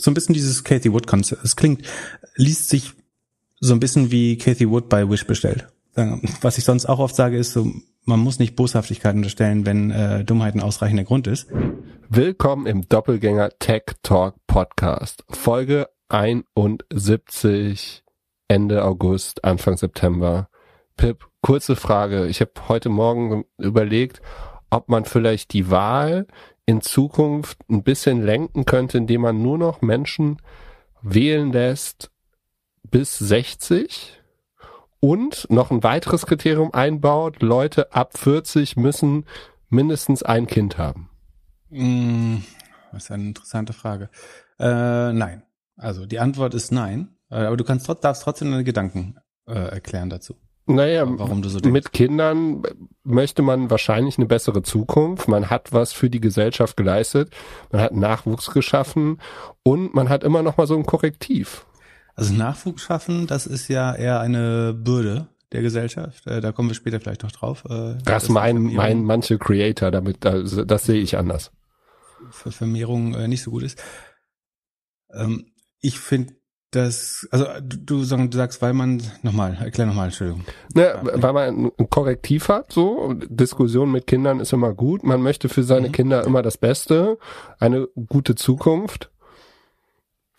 so ein bisschen dieses Kathy Wood Konzept. Es klingt, liest sich so ein bisschen wie Kathy Wood bei Wish bestellt. Was ich sonst auch oft sage, ist so, man muss nicht Boshaftigkeit unterstellen, wenn äh, Dummheit ein ausreichender Grund ist. Willkommen im Doppelgänger Tech Talk Podcast. Folge 71 Ende August, Anfang September. Pip, kurze Frage. Ich habe heute Morgen überlegt, ob man vielleicht die Wahl in Zukunft ein bisschen lenken könnte, indem man nur noch Menschen wählen lässt bis 60 und noch ein weiteres Kriterium einbaut, Leute ab 40 müssen mindestens ein Kind haben. Mm, das ist eine interessante Frage. Äh, nein. Also die Antwort ist nein. Äh, aber du kannst darfst trotzdem deine Gedanken äh, erklären dazu. Naja, warum du so denkst. mit Kindern möchte man wahrscheinlich eine bessere Zukunft. Man hat was für die Gesellschaft geleistet. Man hat Nachwuchs geschaffen und man hat immer noch mal so ein Korrektiv. Also Nachwuchs schaffen, das ist ja eher eine Bürde der Gesellschaft. Äh, da kommen wir später vielleicht noch drauf. Äh, das meinen mein manche Creator, damit das, das sehe ich anders. Für Vermehrung äh, nicht so gut ist. Ähm, ich finde das, also du, du sagst, weil man, nochmal, erklär nochmal, Entschuldigung. Ne, weil man ein Korrektiv hat, so, Diskussion mit Kindern ist immer gut, man möchte für seine mhm. Kinder immer das Beste, eine gute Zukunft.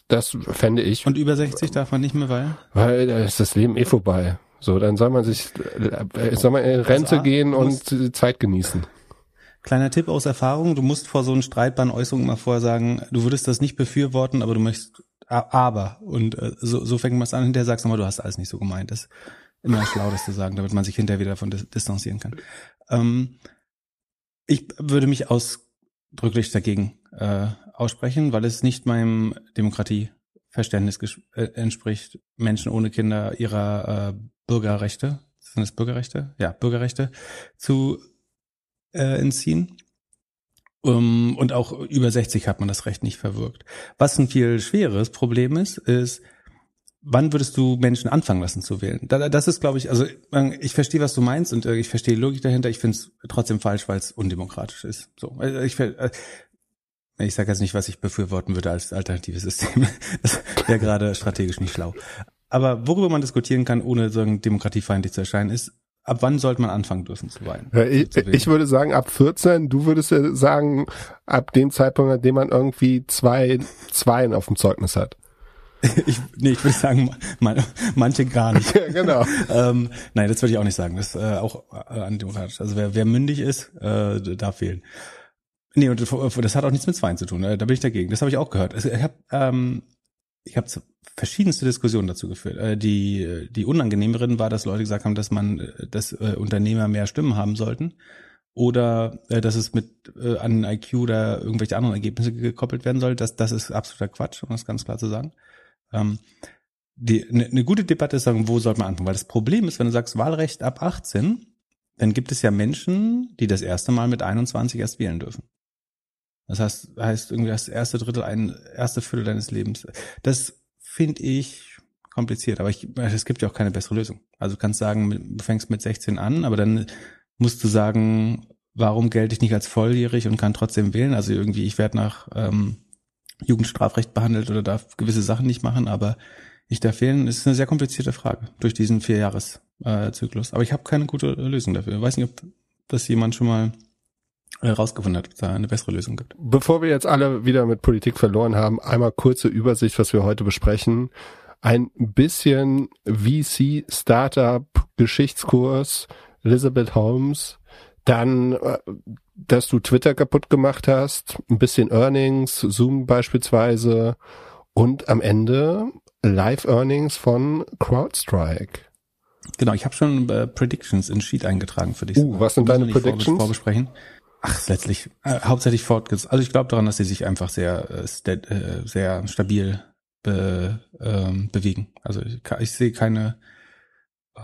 Das fände ich. Und über 60 darf man nicht mehr, weil? Weil da ist das Leben eh vorbei. So, dann soll man sich, soll man in Rente also, gehen und Zeit genießen. Kleiner Tipp aus Erfahrung, du musst vor so einen streitbaren Äußerungen mal vorher sagen, du würdest das nicht befürworten, aber du möchtest aber. Und äh, so, so fängt man es an, hinterher sagst du mal, du hast alles nicht so gemeint. Das ist immer schlau, das zu sagen, damit man sich hinterher wieder davon distanzieren kann. Ähm, ich würde mich ausdrücklich dagegen äh, aussprechen, weil es nicht meinem Demokratieverständnis äh, entspricht, Menschen ohne Kinder ihrer äh, Bürgerrechte, sind es Bürgerrechte? Ja, Bürgerrechte zu äh, entziehen. Um, und auch über 60 hat man das Recht nicht verwirkt. Was ein viel schweres Problem ist, ist, wann würdest du Menschen anfangen lassen zu wählen? Das ist, glaube ich, also ich verstehe, was du meinst und äh, ich verstehe die Logik dahinter. Ich finde es trotzdem falsch, weil es undemokratisch ist. So, äh, ich, äh, ich sage jetzt nicht, was ich befürworten würde als alternatives System. Das wäre gerade strategisch nicht schlau. Aber worüber man diskutieren kann, ohne so demokratiefeindlich zu erscheinen, ist, ab wann sollte man anfangen dürfen zu weinen? Ich, ich, würde sagen ab 14, du würdest ja sagen ab dem Zeitpunkt, an dem man irgendwie zwei Zweien auf dem Zeugnis hat. ich, nee, ich würde sagen, man, manche gar nicht. ja, genau. ähm, nein, das würde ich auch nicht sagen. Das ist äh, auch äh, antidemokratisch. Also wer, wer mündig ist, äh, darf fehlen. Nee, und das hat auch nichts mit Zweien zu tun. Äh, da bin ich dagegen. Das habe ich auch gehört. Also, ich habe ähm, ich habe verschiedenste Diskussionen dazu geführt. Äh, die, die unangenehmeren war, dass Leute gesagt haben, dass man, äh, dass äh, Unternehmer mehr Stimmen haben sollten oder dass es mit an IQ oder irgendwelche anderen Ergebnisse gekoppelt werden soll. Das, das ist absoluter Quatsch, um das ganz klar zu sagen. Ähm, die, eine, eine gute Debatte ist sagen, wo sollte man anfangen? Weil das Problem ist, wenn du sagst Wahlrecht ab 18, dann gibt es ja Menschen, die das erste Mal mit 21 erst wählen dürfen. Das heißt, heißt irgendwie das erste Drittel, ein erste Viertel deines Lebens. Das finde ich kompliziert, aber ich, es gibt ja auch keine bessere Lösung. Also du kannst sagen, du fängst mit 16 an, aber dann musst du sagen, warum gelte ich nicht als volljährig und kann trotzdem wählen? Also irgendwie, ich werde nach ähm, Jugendstrafrecht behandelt oder darf gewisse Sachen nicht machen, aber ich darf wählen, ist eine sehr komplizierte Frage durch diesen Vierjahreszyklus. Äh, aber ich habe keine gute Lösung dafür. Ich weiß nicht, ob das jemand schon mal herausgefunden hat, ob es da eine bessere Lösung gibt. Bevor wir jetzt alle wieder mit Politik verloren haben, einmal kurze Übersicht, was wir heute besprechen. Ein bisschen VC Startup Geschichtskurs Elizabeth Holmes, dann äh, dass du Twitter kaputt gemacht hast, ein bisschen Earnings, Zoom beispielsweise und am Ende Live Earnings von CrowdStrike. Genau, ich habe schon äh, Predictions in Sheet eingetragen für dich. Uh, was sind deine Predictions? Vorbesprechen. Ach, letztlich äh, hauptsächlich fortgesetzt. Also ich glaube daran, dass sie sich einfach sehr äh, äh, sehr stabil be, ähm, bewegen. Also ich, ich sehe keine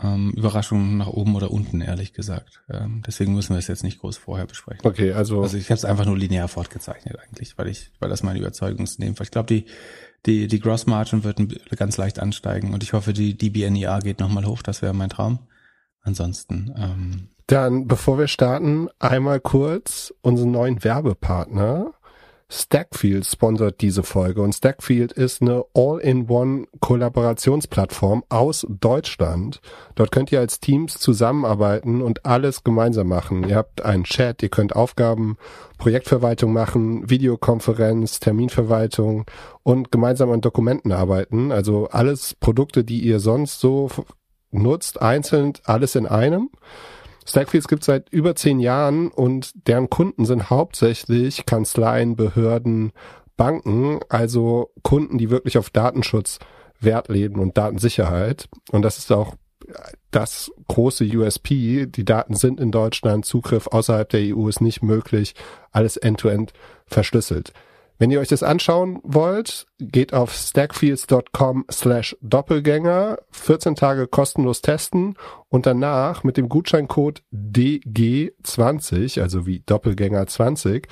ähm, Überraschungen nach oben oder unten, ehrlich gesagt. Ähm, deswegen müssen wir es jetzt nicht groß vorher besprechen. Okay, also also ich habe es einfach nur linear fortgezeichnet eigentlich, weil ich weil das meine Überzeugung ist. Ich glaube die die die Gross Margin wird ganz leicht ansteigen und ich hoffe die DBNER geht nochmal hoch. Das wäre mein Traum. Ansonsten ähm, dann, bevor wir starten, einmal kurz unseren neuen Werbepartner. Stackfield sponsert diese Folge und Stackfield ist eine All-in-One Kollaborationsplattform aus Deutschland. Dort könnt ihr als Teams zusammenarbeiten und alles gemeinsam machen. Ihr habt einen Chat, ihr könnt Aufgaben, Projektverwaltung machen, Videokonferenz, Terminverwaltung und gemeinsam an Dokumenten arbeiten. Also alles Produkte, die ihr sonst so nutzt, einzeln, alles in einem. Stackfields gibt es seit über zehn Jahren und deren Kunden sind hauptsächlich Kanzleien, Behörden, Banken, also Kunden, die wirklich auf Datenschutz Wert legen und Datensicherheit. Und das ist auch das große USP. Die Daten sind in Deutschland, Zugriff außerhalb der EU ist nicht möglich, alles end-to-end -end verschlüsselt. Wenn ihr euch das anschauen wollt, geht auf stackfields.com slash Doppelgänger, 14 Tage kostenlos testen und danach mit dem Gutscheincode DG20, also wie Doppelgänger 20,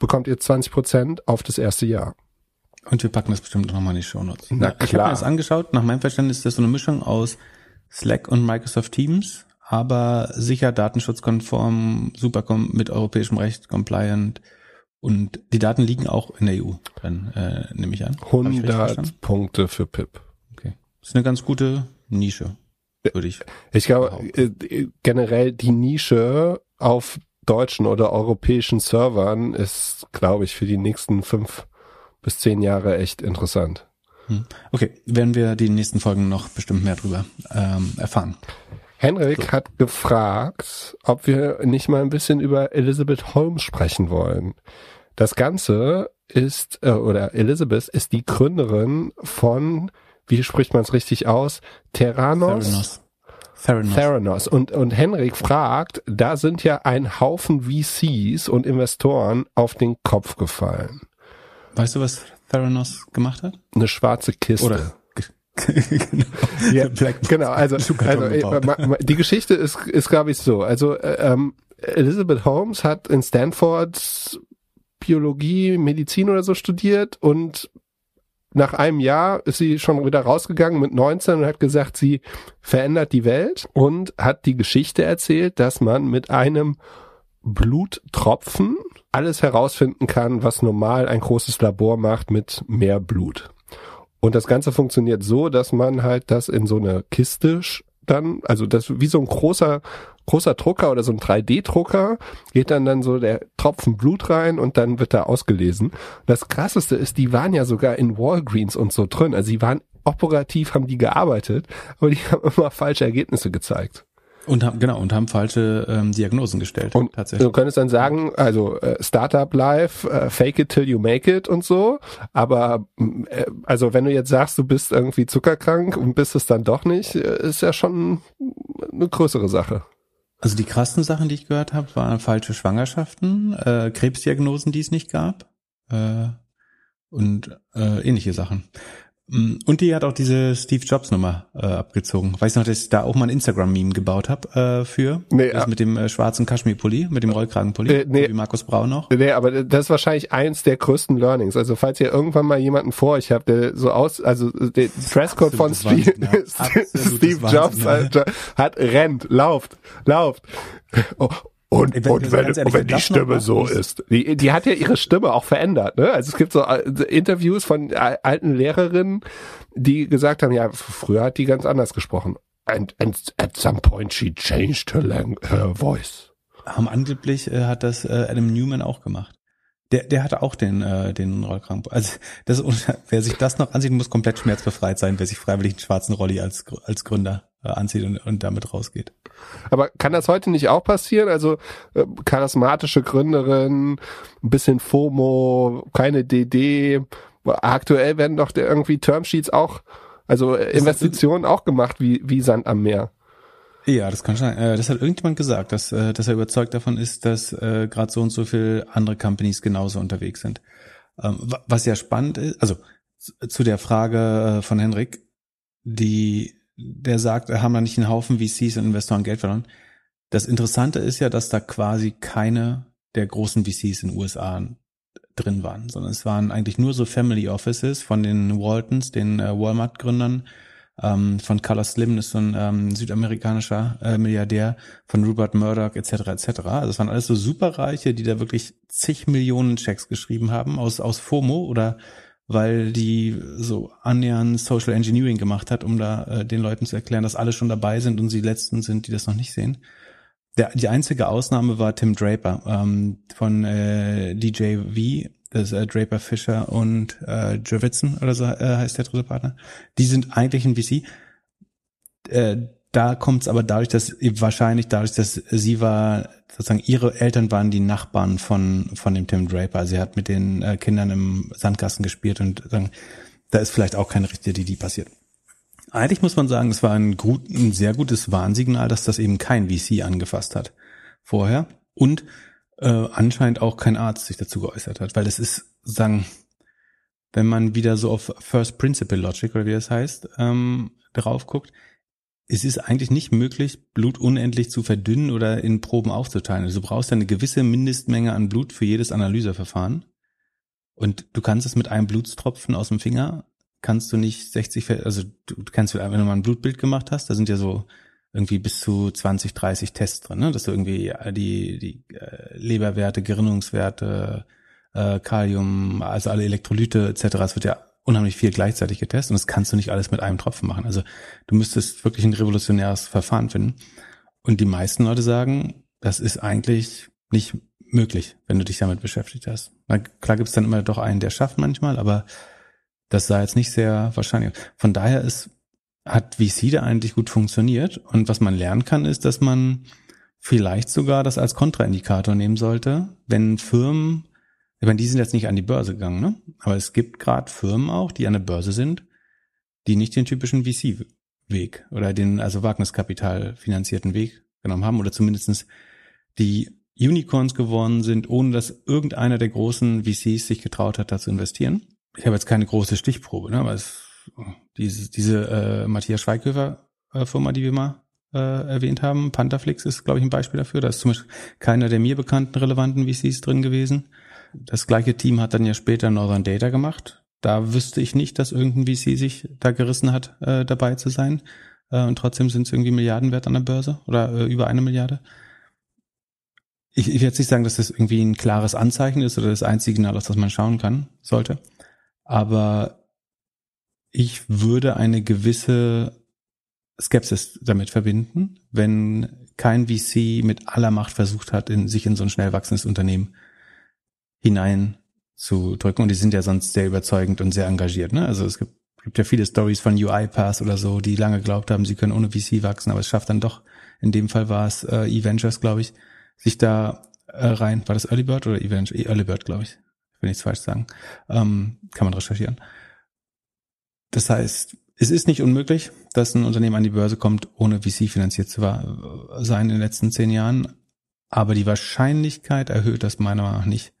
bekommt ihr 20% auf das erste Jahr. Und wir packen das bestimmt nochmal in die Show Notes. Na ich habe mir das angeschaut. Nach meinem Verständnis ist das so eine Mischung aus Slack und Microsoft Teams, aber sicher datenschutzkonform, super mit europäischem Recht compliant und die Daten liegen auch in der EU, dann äh, nehme ich an. 100 Punkte für PIP. Okay. Das ist eine ganz gute Nische, würde ich. Ich glaube, äh, generell die Nische auf deutschen oder europäischen Servern ist, glaube ich, für die nächsten fünf bis zehn Jahre echt interessant. Hm. Okay, werden wir die nächsten Folgen noch bestimmt mehr drüber ähm, erfahren. Henrik so. hat gefragt, ob wir nicht mal ein bisschen über Elizabeth Holmes sprechen wollen. Das Ganze ist, äh, oder Elizabeth ist die Gründerin von, wie spricht man es richtig aus? Terranos? Theranos. Theranos. Theranos. Und, und Henrik fragt, da sind ja ein Haufen VCs und Investoren auf den Kopf gefallen. Weißt du, was Theranos gemacht hat? Eine schwarze Kiste. Oder genau. Ja, genau, also, also äh, die Geschichte ist, ist glaube ich so. Also äh, ähm, Elizabeth Holmes hat in Stanford Biologie, Medizin oder so studiert und nach einem Jahr ist sie schon wieder rausgegangen mit 19 und hat gesagt, sie verändert die Welt und hat die Geschichte erzählt, dass man mit einem Bluttropfen alles herausfinden kann, was normal ein großes Labor macht mit mehr Blut. Und das Ganze funktioniert so, dass man halt das in so eine Kiste dann, also das wie so ein großer großer Drucker oder so ein 3D-Drucker, geht dann dann so der Tropfen Blut rein und dann wird da ausgelesen. Das krasseste ist, die waren ja sogar in Walgreens und so drin. Also die waren operativ, haben die gearbeitet, aber die haben immer falsche Ergebnisse gezeigt. Und haben, genau, und haben falsche ähm, Diagnosen gestellt. Und tatsächlich. du könntest dann sagen, also äh, Startup Life, äh, fake it till you make it und so. Aber äh, also wenn du jetzt sagst, du bist irgendwie zuckerkrank und bist es dann doch nicht, äh, ist ja schon eine größere Sache. Also die krassen Sachen, die ich gehört habe, waren falsche Schwangerschaften, äh, Krebsdiagnosen, die es nicht gab äh, und äh, ähnliche Sachen. Mm, und die hat auch diese Steve Jobs Nummer äh, abgezogen. Weißt du noch, dass ich da auch mal ein Instagram-Meme gebaut habe äh, für? Nee, das mit dem äh, schwarzen Kaschmir-Pulli, mit dem Rollkragenpulli, äh, nee, wie Markus Braun noch. Nee, aber das ist wahrscheinlich eins der größten Learnings. Also falls ihr irgendwann mal jemanden vor euch habt, der so aus, also der Dresscode von Steve, Steve Jobs hat, hat rennt, lauft, lauft. Oh, und, wenn, und wenn, ehrlich, wenn die Stimme so ist. Die, die hat ja ihre Stimme auch verändert. Ne? Also es gibt so äh, Interviews von alten Lehrerinnen, die gesagt haben, ja, früher hat die ganz anders gesprochen. And, and at some point she changed her, lang her voice. Haben angeblich äh, hat das äh, Adam Newman auch gemacht. Der, der hatte auch den, äh, den Rollkragen. Also das, wer sich das noch ansieht, muss komplett schmerzbefreit sein, wer sich freiwillig einen schwarzen Rolli als, als Gründer äh, anzieht und, und damit rausgeht. Aber kann das heute nicht auch passieren? Also äh, charismatische Gründerin, ein bisschen FOMO, keine DD. Aktuell werden doch irgendwie Termsheets auch, also Investitionen auch gemacht wie, wie Sand am Meer. Ja, das kann sein. Äh, das hat irgendjemand gesagt, dass, äh, dass er überzeugt davon ist, dass äh, gerade so und so viel andere Companies genauso unterwegs sind. Ähm, was ja spannend ist, also zu der Frage von Henrik, die der sagt, haben da nicht einen Haufen VCs und Investoren Geld verloren. Das Interessante ist ja, dass da quasi keine der großen VCs in den USA drin waren, sondern es waren eigentlich nur so Family Offices von den Waltons, den Walmart-Gründern, ähm, von Carlos Slim, ist so ein ähm, südamerikanischer äh, Milliardär, von Rupert Murdoch etc. etc. Also es waren alles so Superreiche, die da wirklich zig Millionen Checks geschrieben haben aus aus FOMO oder weil die so annähernd Social Engineering gemacht hat, um da äh, den Leuten zu erklären, dass alle schon dabei sind und sie die letzten sind, die das noch nicht sehen. Der, die einzige Ausnahme war Tim Draper ähm, von äh, DJV, das äh, Draper Fisher und äh, Jurvitson oder so äh, heißt der dritte Partner. Die sind eigentlich ein VC. Äh, da kommt es aber dadurch, dass wahrscheinlich dadurch, dass sie war, sozusagen ihre Eltern waren die Nachbarn von von dem Tim Draper. Sie hat mit den äh, Kindern im Sandkasten gespielt und sagen, da ist vielleicht auch keine richtige die passiert. Eigentlich muss man sagen, es war ein, gut, ein sehr gutes Warnsignal, dass das eben kein VC angefasst hat vorher und äh, anscheinend auch kein Arzt sich dazu geäußert hat, weil es ist sagen, wenn man wieder so auf First Principle Logic oder wie das heißt ähm, drauf guckt, es ist eigentlich nicht möglich, Blut unendlich zu verdünnen oder in Proben aufzuteilen. Also du brauchst eine gewisse Mindestmenge an Blut für jedes Analyseverfahren. Und du kannst es mit einem Blutstropfen aus dem Finger, kannst du nicht 60, also du kannst, wenn du mal ein Blutbild gemacht hast, da sind ja so irgendwie bis zu 20, 30 Tests drin, ne? dass du irgendwie die, die äh, Leberwerte, Gerinnungswerte, äh, Kalium, also alle Elektrolyte etc. Es wird ja unheimlich viel gleichzeitig getestet und das kannst du nicht alles mit einem Tropfen machen. Also du müsstest wirklich ein revolutionäres Verfahren finden. Und die meisten Leute sagen, das ist eigentlich nicht möglich, wenn du dich damit beschäftigt hast. Na, klar gibt es dann immer doch einen, der schafft manchmal, aber das sah jetzt nicht sehr wahrscheinlich. Von daher ist, hat VC da eigentlich gut funktioniert. Und was man lernen kann, ist, dass man vielleicht sogar das als Kontraindikator nehmen sollte, wenn Firmen ich meine, die sind jetzt nicht an die Börse gegangen, ne? Aber es gibt gerade Firmen auch, die an der Börse sind, die nicht den typischen VC-Weg oder den also Wagniskapital finanzierten Weg genommen haben oder zumindestens die Unicorns geworden sind, ohne dass irgendeiner der großen VCs sich getraut hat, da zu investieren. Ich habe jetzt keine große Stichprobe, ne? aber es, diese, diese äh, Matthias Schweighöfer äh, Firma, die wir mal äh, erwähnt haben, Pantherflix ist, glaube ich, ein Beispiel dafür. Da ist zum Beispiel keiner der mir bekannten relevanten VCs drin gewesen. Das gleiche Team hat dann ja später Northern Data gemacht. Da wüsste ich nicht, dass irgendein VC sich da gerissen hat, äh, dabei zu sein. Äh, und trotzdem sind es irgendwie Milliarden wert an der Börse oder äh, über eine Milliarde. Ich, ich will nicht sagen, dass das irgendwie ein klares Anzeichen ist oder das einzige Signal, auf das man schauen kann, sollte. Aber ich würde eine gewisse Skepsis damit verbinden, wenn kein VC mit aller Macht versucht hat, in, sich in so ein schnell wachsendes Unternehmen hinein zu drücken. Und die sind ja sonst sehr überzeugend und sehr engagiert. Ne? Also es gibt, gibt ja viele Stories von UiPath oder so, die lange geglaubt haben, sie können ohne VC wachsen, aber es schafft dann doch, in dem Fall war es äh, E-Ventures, glaube ich, sich da äh, rein, war das Early Bird oder E-Venture? Early Bird, glaube ich. Ich will nichts falsch sagen. Ähm, kann man recherchieren. Das heißt, es ist nicht unmöglich, dass ein Unternehmen an die Börse kommt, ohne VC finanziert zu sein in den letzten zehn Jahren. Aber die Wahrscheinlichkeit erhöht das meiner Meinung nach nicht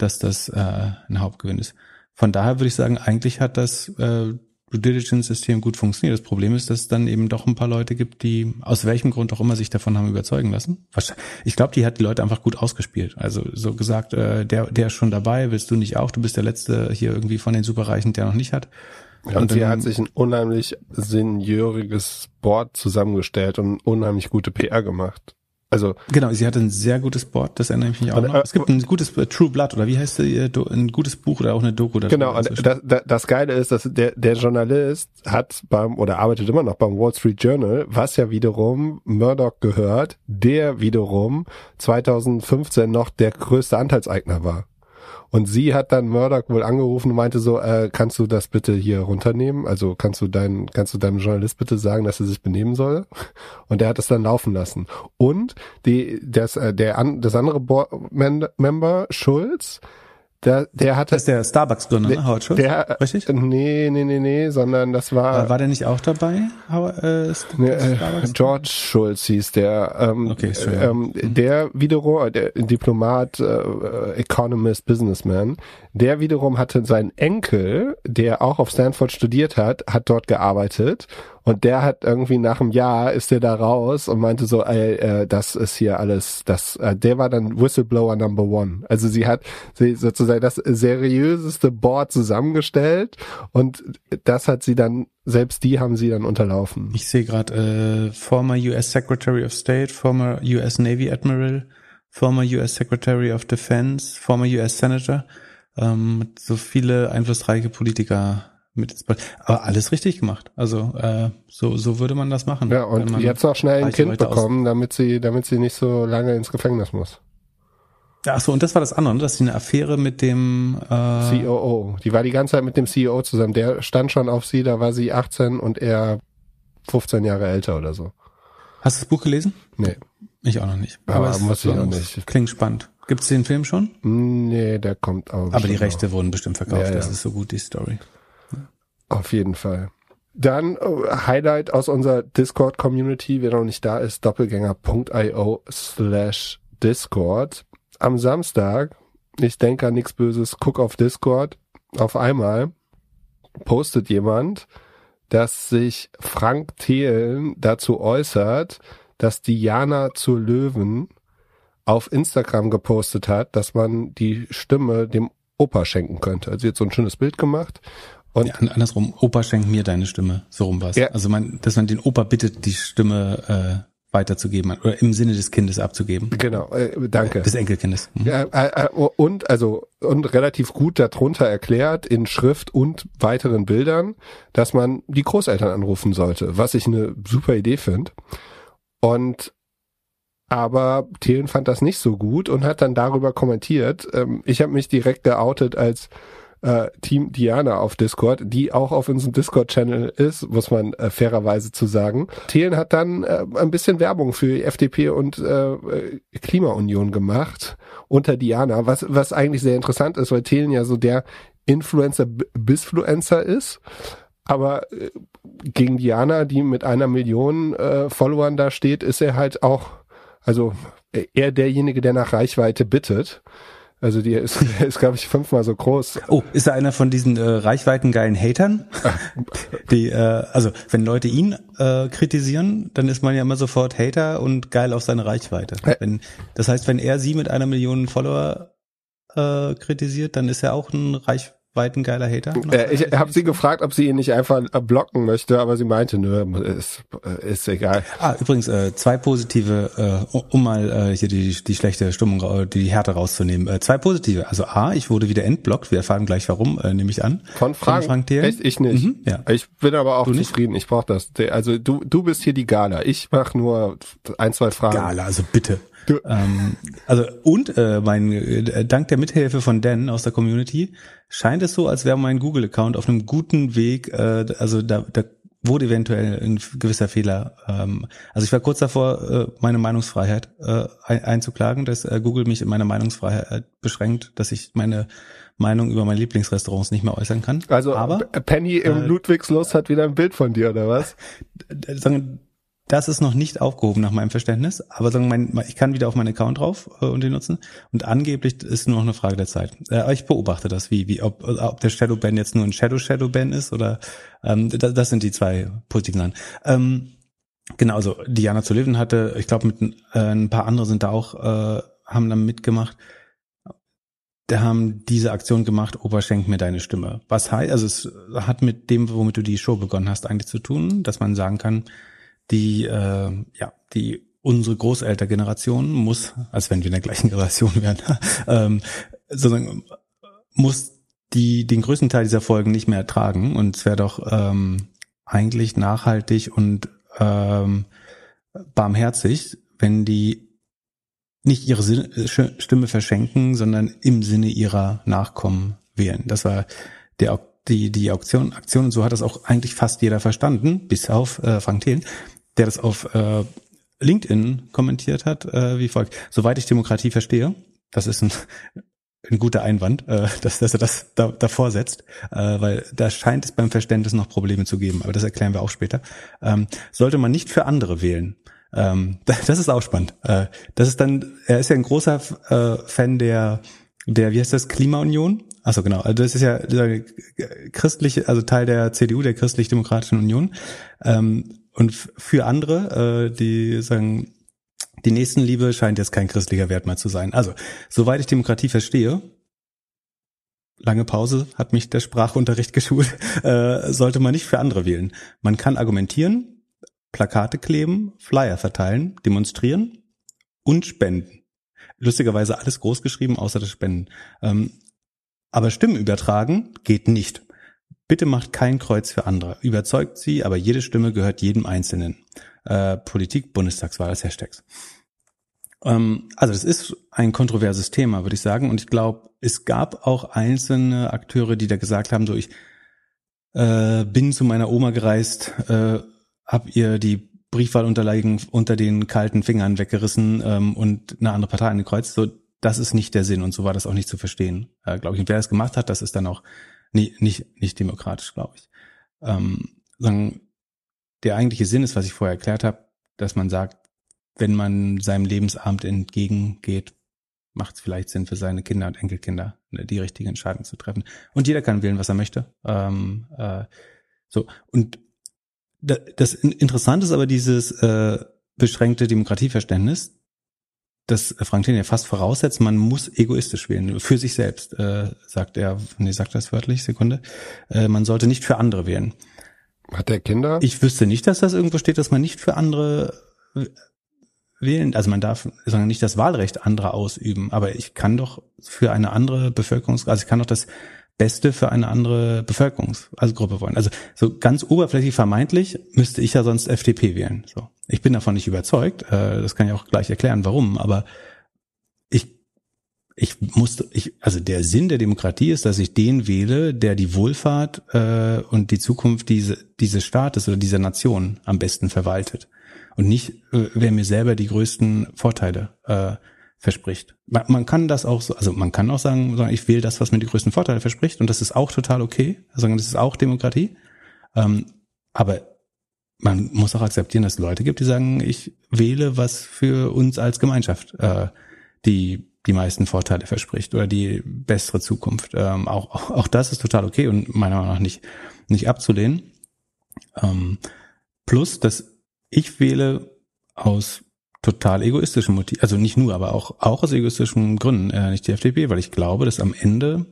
dass das äh, ein Hauptgewinn ist. Von daher würde ich sagen, eigentlich hat das äh, Due Diligence-System gut funktioniert. Das Problem ist, dass es dann eben doch ein paar Leute gibt, die aus welchem Grund auch immer sich davon haben überzeugen lassen. Ich glaube, die hat die Leute einfach gut ausgespielt. Also so gesagt, äh, der, der ist schon dabei, willst du nicht auch? Du bist der Letzte hier irgendwie von den Superreichen, der noch nicht hat. Ja, und, und sie hat sich ein unheimlich senioriges Board zusammengestellt und unheimlich gute PR gemacht. Also genau, sie hat ein sehr gutes Board, das erinnere ich mich auch noch. Äh, es gibt ein gutes äh, True Blood oder wie heißt die, ein gutes Buch oder auch eine Doku dazu. Genau, und das, das Geile ist, dass der, der Journalist hat beim oder arbeitet immer noch beim Wall Street Journal, was ja wiederum Murdoch gehört, der wiederum 2015 noch der größte Anteilseigner war. Und sie hat dann Murdoch wohl angerufen und meinte so, äh, kannst du das bitte hier runternehmen? Also kannst du deinen, kannst du deinem Journalist bitte sagen, dass er sich benehmen soll? Und der hat es dann laufen lassen. Und die, das, äh, der, das andere Board Member Schulz, der, der hatte. Das ist der Starbucks-Gründer, ne? Howard Schultz? Der, Richtig? Nee, nee, nee, nee, sondern das war. War, war der nicht auch dabei? Howard, äh, nee, äh, George Schultz hieß der. Ähm, okay, ähm. Der wiederum, der Diplomat, äh, Economist, Businessman, der wiederum hatte seinen Enkel, der auch auf Stanford studiert hat, hat dort gearbeitet Und der hat irgendwie nach einem Jahr ist der da raus und meinte so, ey, äh, das ist hier alles, das, äh, der war dann Whistleblower Number One. Also sie hat sie sozusagen das seriöseste Board zusammengestellt und das hat sie dann, selbst die haben sie dann unterlaufen. Ich sehe gerade äh, former US Secretary of State, former US Navy Admiral, former US Secretary of Defense, former US Senator. Ähm, so viele einflussreiche Politiker mit ins Ball. Aber alles richtig gemacht. Also äh, so, so würde man das machen. Ja, und jetzt noch schnell ein Kind bekommen, damit sie, damit sie nicht so lange ins Gefängnis muss. Ach so, und das war das andere, ne? dass sie eine Affäre mit dem äh COO. Die war die ganze Zeit mit dem CEO zusammen. Der stand schon auf sie, da war sie 18 und er 15 Jahre älter oder so. Hast du das Buch gelesen? Nee. Ich auch noch nicht. Aber, Aber muss ich auch nicht. Klingt spannend. Gibt es den Film schon? Nee, der kommt auch. Aber die Rechte noch. wurden bestimmt verkauft. Ja, ja. Das ist so gut, die Story. Auf jeden Fall. Dann uh, Highlight aus unserer Discord-Community, wer noch nicht da ist, doppelgänger.io slash Discord. Am Samstag, ich denke an nichts Böses, guck auf Discord, auf einmal postet jemand, dass sich Frank Thelen dazu äußert, dass Diana zur Löwen auf Instagram gepostet hat, dass man die Stimme dem Opa schenken könnte. Also jetzt so ein schönes Bild gemacht und ja, andersrum, Opa schenkt mir deine Stimme. So rum war's. Ja. Also man, dass man den Opa bittet, die Stimme äh, weiterzugeben oder im Sinne des Kindes abzugeben. Genau, äh, danke. Des Enkelkindes. Mhm. Ja, äh, äh, und also und relativ gut darunter erklärt in Schrift und weiteren Bildern, dass man die Großeltern anrufen sollte, was ich eine super Idee finde. Und aber Thelen fand das nicht so gut und hat dann darüber kommentiert. Ähm, ich habe mich direkt geoutet als äh, Team Diana auf Discord, die auch auf unserem Discord-Channel ist, muss man äh, fairerweise zu sagen. Thelen hat dann äh, ein bisschen Werbung für FDP und äh, Klimaunion gemacht unter Diana, was, was eigentlich sehr interessant ist, weil Thelen ja so der Influencer-Bisfluencer ist. Aber äh, gegen Diana, die mit einer Million äh, Followern da steht, ist er halt auch, also eher derjenige, der nach Reichweite bittet. Also die ist, ist glaube ich, fünfmal so groß. Oh, ist er einer von diesen äh, reichweitengeilen Hatern? die, äh, also wenn Leute ihn äh, kritisieren, dann ist man ja immer sofort Hater und geil auf seine Reichweite. Wenn, das heißt, wenn er sie mit einer Million Follower äh, kritisiert, dann ist er auch ein reich, weit ein geiler Hater? Äh, ich habe sie gefragt, ob sie ihn nicht einfach äh, blocken möchte, aber sie meinte, nö, ist, äh, ist egal. Ah, übrigens, äh, zwei positive, äh, um mal äh, hier die, die schlechte Stimmung, die Härte rauszunehmen. Äh, zwei positive. Also A, ich wurde wieder entblockt, wir erfahren gleich warum, äh, nehme ich an. Von Frank, Von Frank Echt, ich nicht. Mhm, ja. Ich bin aber auch du zufrieden, nicht? ich brauche das. Also du, du bist hier die Gala, ich mach nur ein, zwei Fragen. Gala, also bitte. Ähm, also und äh, mein äh, dank der Mithilfe von Dan aus der Community scheint es so, als wäre mein Google-Account auf einem guten Weg. Äh, also da, da wurde eventuell ein gewisser Fehler. Ähm, also ich war kurz davor, äh, meine Meinungsfreiheit äh, ein, einzuklagen, dass äh, Google mich in meiner Meinungsfreiheit beschränkt, dass ich meine Meinung über meine Lieblingsrestaurants nicht mehr äußern kann. Also Aber, Penny im äh, Ludwigslust hat wieder ein Bild von dir, oder was? Das ist noch nicht aufgehoben nach meinem Verständnis, aber sagen mein, ich kann wieder auf meinen Account drauf äh, und den nutzen. Und angeblich ist nur noch eine Frage der Zeit. Äh, ich beobachte das, wie, wie ob, ob der Shadow Ban jetzt nur ein Shadow Shadow Ban ist oder ähm, das, das sind die zwei positiven Sachen. Ähm, genau, also Diana zu Leben hatte, ich glaube, mit äh, ein paar andere sind da auch, äh, haben da mitgemacht. Da haben diese Aktion gemacht, Opa schenk mir deine Stimme. Was heißt, also es hat mit dem, womit du die Show begonnen hast, eigentlich zu tun, dass man sagen kann, die, äh, ja, die unsere Großeltergeneration muss, als wenn wir in der gleichen Generation wären, ähm, sozusagen muss die den größten Teil dieser Folgen nicht mehr ertragen. Und es wäre doch ähm, eigentlich nachhaltig und ähm, barmherzig, wenn die nicht ihre Stimme verschenken, sondern im Sinne ihrer Nachkommen wählen. Das war der die die Auktion Aktion. Und so hat das auch eigentlich fast jeder verstanden, bis auf äh, Frank Thelen der das auf äh, LinkedIn kommentiert hat, äh, wie folgt. Soweit ich Demokratie verstehe, das ist ein, ein guter Einwand, äh, dass, dass er das da, davor setzt, äh, weil da scheint es beim Verständnis noch Probleme zu geben, aber das erklären wir auch später. Ähm, sollte man nicht für andere wählen. Ähm, das ist auch spannend. Äh, das ist dann, er ist ja ein großer äh, Fan der der, wie heißt das, Klimaunion, Achso, genau. Also das ist ja dieser christliche, also Teil der CDU, der Christlich-Demokratischen Union. Ähm, und für andere, äh, die sagen, die Nächstenliebe scheint jetzt kein christlicher Wert mehr zu sein. Also, soweit ich Demokratie verstehe, lange Pause hat mich der Sprachunterricht geschult, äh, sollte man nicht für andere wählen. Man kann argumentieren, Plakate kleben, Flyer verteilen, demonstrieren und spenden. Lustigerweise alles groß geschrieben, außer das Spenden. Ähm, aber Stimmen übertragen geht nicht. Bitte macht kein Kreuz für andere. Überzeugt sie, aber jede Stimme gehört jedem Einzelnen. Äh, Politik, Bundestagswahl als Hashtags. Ähm, also das ist ein kontroverses Thema, würde ich sagen. Und ich glaube, es gab auch einzelne Akteure, die da gesagt haben, so ich äh, bin zu meiner Oma gereist, äh, hab ihr die Briefwahlunterlagen unter den kalten Fingern weggerissen ähm, und eine andere Partei angekreuzt. So, das ist nicht der Sinn und so war das auch nicht zu verstehen, äh, glaube ich. Und wer das gemacht hat, das ist dann auch nie, nicht, nicht demokratisch, glaube ich. Ähm, sondern der eigentliche Sinn ist, was ich vorher erklärt habe, dass man sagt, wenn man seinem Lebensabend entgegengeht, macht es vielleicht Sinn für seine Kinder und Enkelkinder, ne, die richtige Entscheidung zu treffen. Und jeder kann wählen, was er möchte. Ähm, äh, so und das Interessante ist aber dieses äh, beschränkte Demokratieverständnis, das Frank ja fast voraussetzt, man muss egoistisch wählen, für sich selbst, äh, sagt er, nee, sagt das wörtlich, Sekunde, äh, man sollte nicht für andere wählen. Hat der Kinder? Ich wüsste nicht, dass das irgendwo steht, dass man nicht für andere wählen, also man darf sondern nicht das Wahlrecht anderer ausüben, aber ich kann doch für eine andere Bevölkerungs, also ich kann doch das Beste für eine andere Bevölkerungsgruppe also wollen. Also so ganz oberflächlich vermeintlich müsste ich ja sonst FDP wählen. So, ich bin davon nicht überzeugt. Äh, das kann ich auch gleich erklären, warum. Aber ich ich musste, ich, also der Sinn der Demokratie ist, dass ich den wähle, der die Wohlfahrt äh, und die Zukunft diese, dieses Staates oder dieser Nation am besten verwaltet. Und nicht, äh, wer mir selber die größten Vorteile äh, verspricht. Man, man kann das auch so, also man kann auch sagen, ich wähle das, was mir die größten Vorteile verspricht und das ist auch total okay. Also das ist auch Demokratie. Ähm, aber man muss auch akzeptieren, dass es Leute gibt, die sagen, ich wähle, was für uns als Gemeinschaft äh, die die meisten Vorteile verspricht oder die bessere Zukunft. Ähm, auch, auch, auch das ist total okay und meiner Meinung nach nicht, nicht abzulehnen. Ähm, plus, dass ich wähle aus total egoistischen Motiven, also nicht nur, aber auch, auch aus egoistischen Gründen, äh, nicht die FDP, weil ich glaube, dass am Ende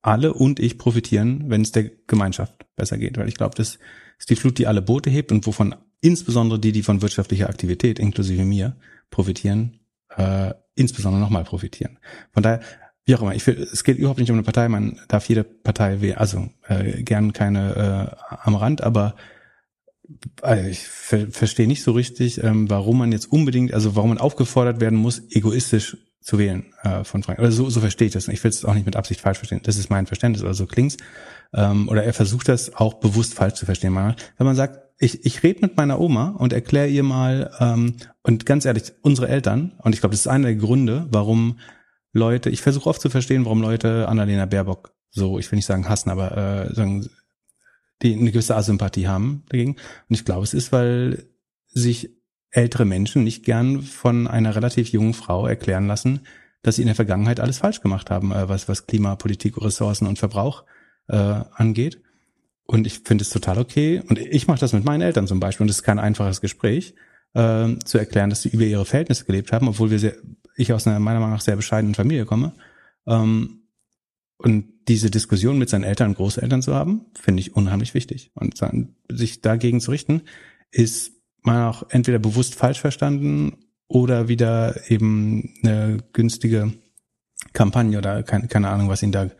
alle und ich profitieren, wenn es der Gemeinschaft besser geht, weil ich glaube, das ist die Flut, die alle Boote hebt und wovon insbesondere die, die von wirtschaftlicher Aktivität, inklusive mir, profitieren, äh, insbesondere nochmal profitieren. Von daher, wie auch immer, ich will, es geht überhaupt nicht um eine Partei, man darf jede Partei wählen, also äh, gern keine äh, am Rand, aber also ich ver verstehe nicht so richtig, ähm, warum man jetzt unbedingt, also warum man aufgefordert werden muss, egoistisch zu wählen äh, von Frank. Also so, so verstehe ich das. Ich will es auch nicht mit Absicht falsch verstehen. Das ist mein Verständnis oder so klingt's. Ähm, oder er versucht das auch bewusst falsch zu verstehen. Wenn man sagt, ich, ich rede mit meiner Oma und erkläre ihr mal, ähm, und ganz ehrlich, unsere Eltern, und ich glaube, das ist einer der Gründe, warum Leute, ich versuche oft zu verstehen, warum Leute Annalena Baerbock so, ich will nicht sagen hassen, aber äh, sagen, die eine gewisse Asympathie haben dagegen. Und ich glaube, es ist, weil sich ältere Menschen nicht gern von einer relativ jungen Frau erklären lassen, dass sie in der Vergangenheit alles falsch gemacht haben, äh, was, was Klimapolitik, Ressourcen und Verbrauch äh, angeht. Und ich finde es total okay. Und ich mache das mit meinen Eltern zum Beispiel. Und es ist kein einfaches Gespräch, äh, zu erklären, dass sie über ihre Verhältnisse gelebt haben, obwohl wir sehr, ich aus einer meiner Meinung nach sehr bescheidenen Familie komme. Ähm, und diese Diskussion mit seinen Eltern und Großeltern zu haben, finde ich unheimlich wichtig. Und sich dagegen zu richten, ist man auch entweder bewusst falsch verstanden oder wieder eben eine günstige Kampagne oder keine, keine Ahnung, was ihn da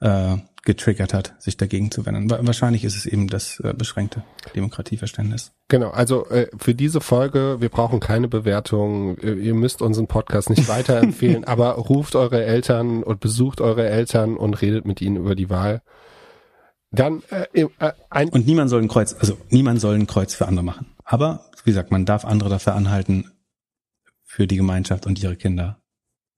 äh, getriggert hat, sich dagegen zu wenden. Wahrscheinlich ist es eben das äh, beschränkte Demokratieverständnis. Genau, also äh, für diese Folge, wir brauchen keine Bewertung, äh, ihr müsst unseren Podcast nicht weiterempfehlen, aber ruft eure Eltern und besucht eure Eltern und redet mit ihnen über die Wahl. Dann äh, äh, ein und niemand soll ein Kreuz, also niemand soll ein Kreuz für andere machen. Aber wie gesagt, man darf andere dafür anhalten, für die Gemeinschaft und ihre Kinder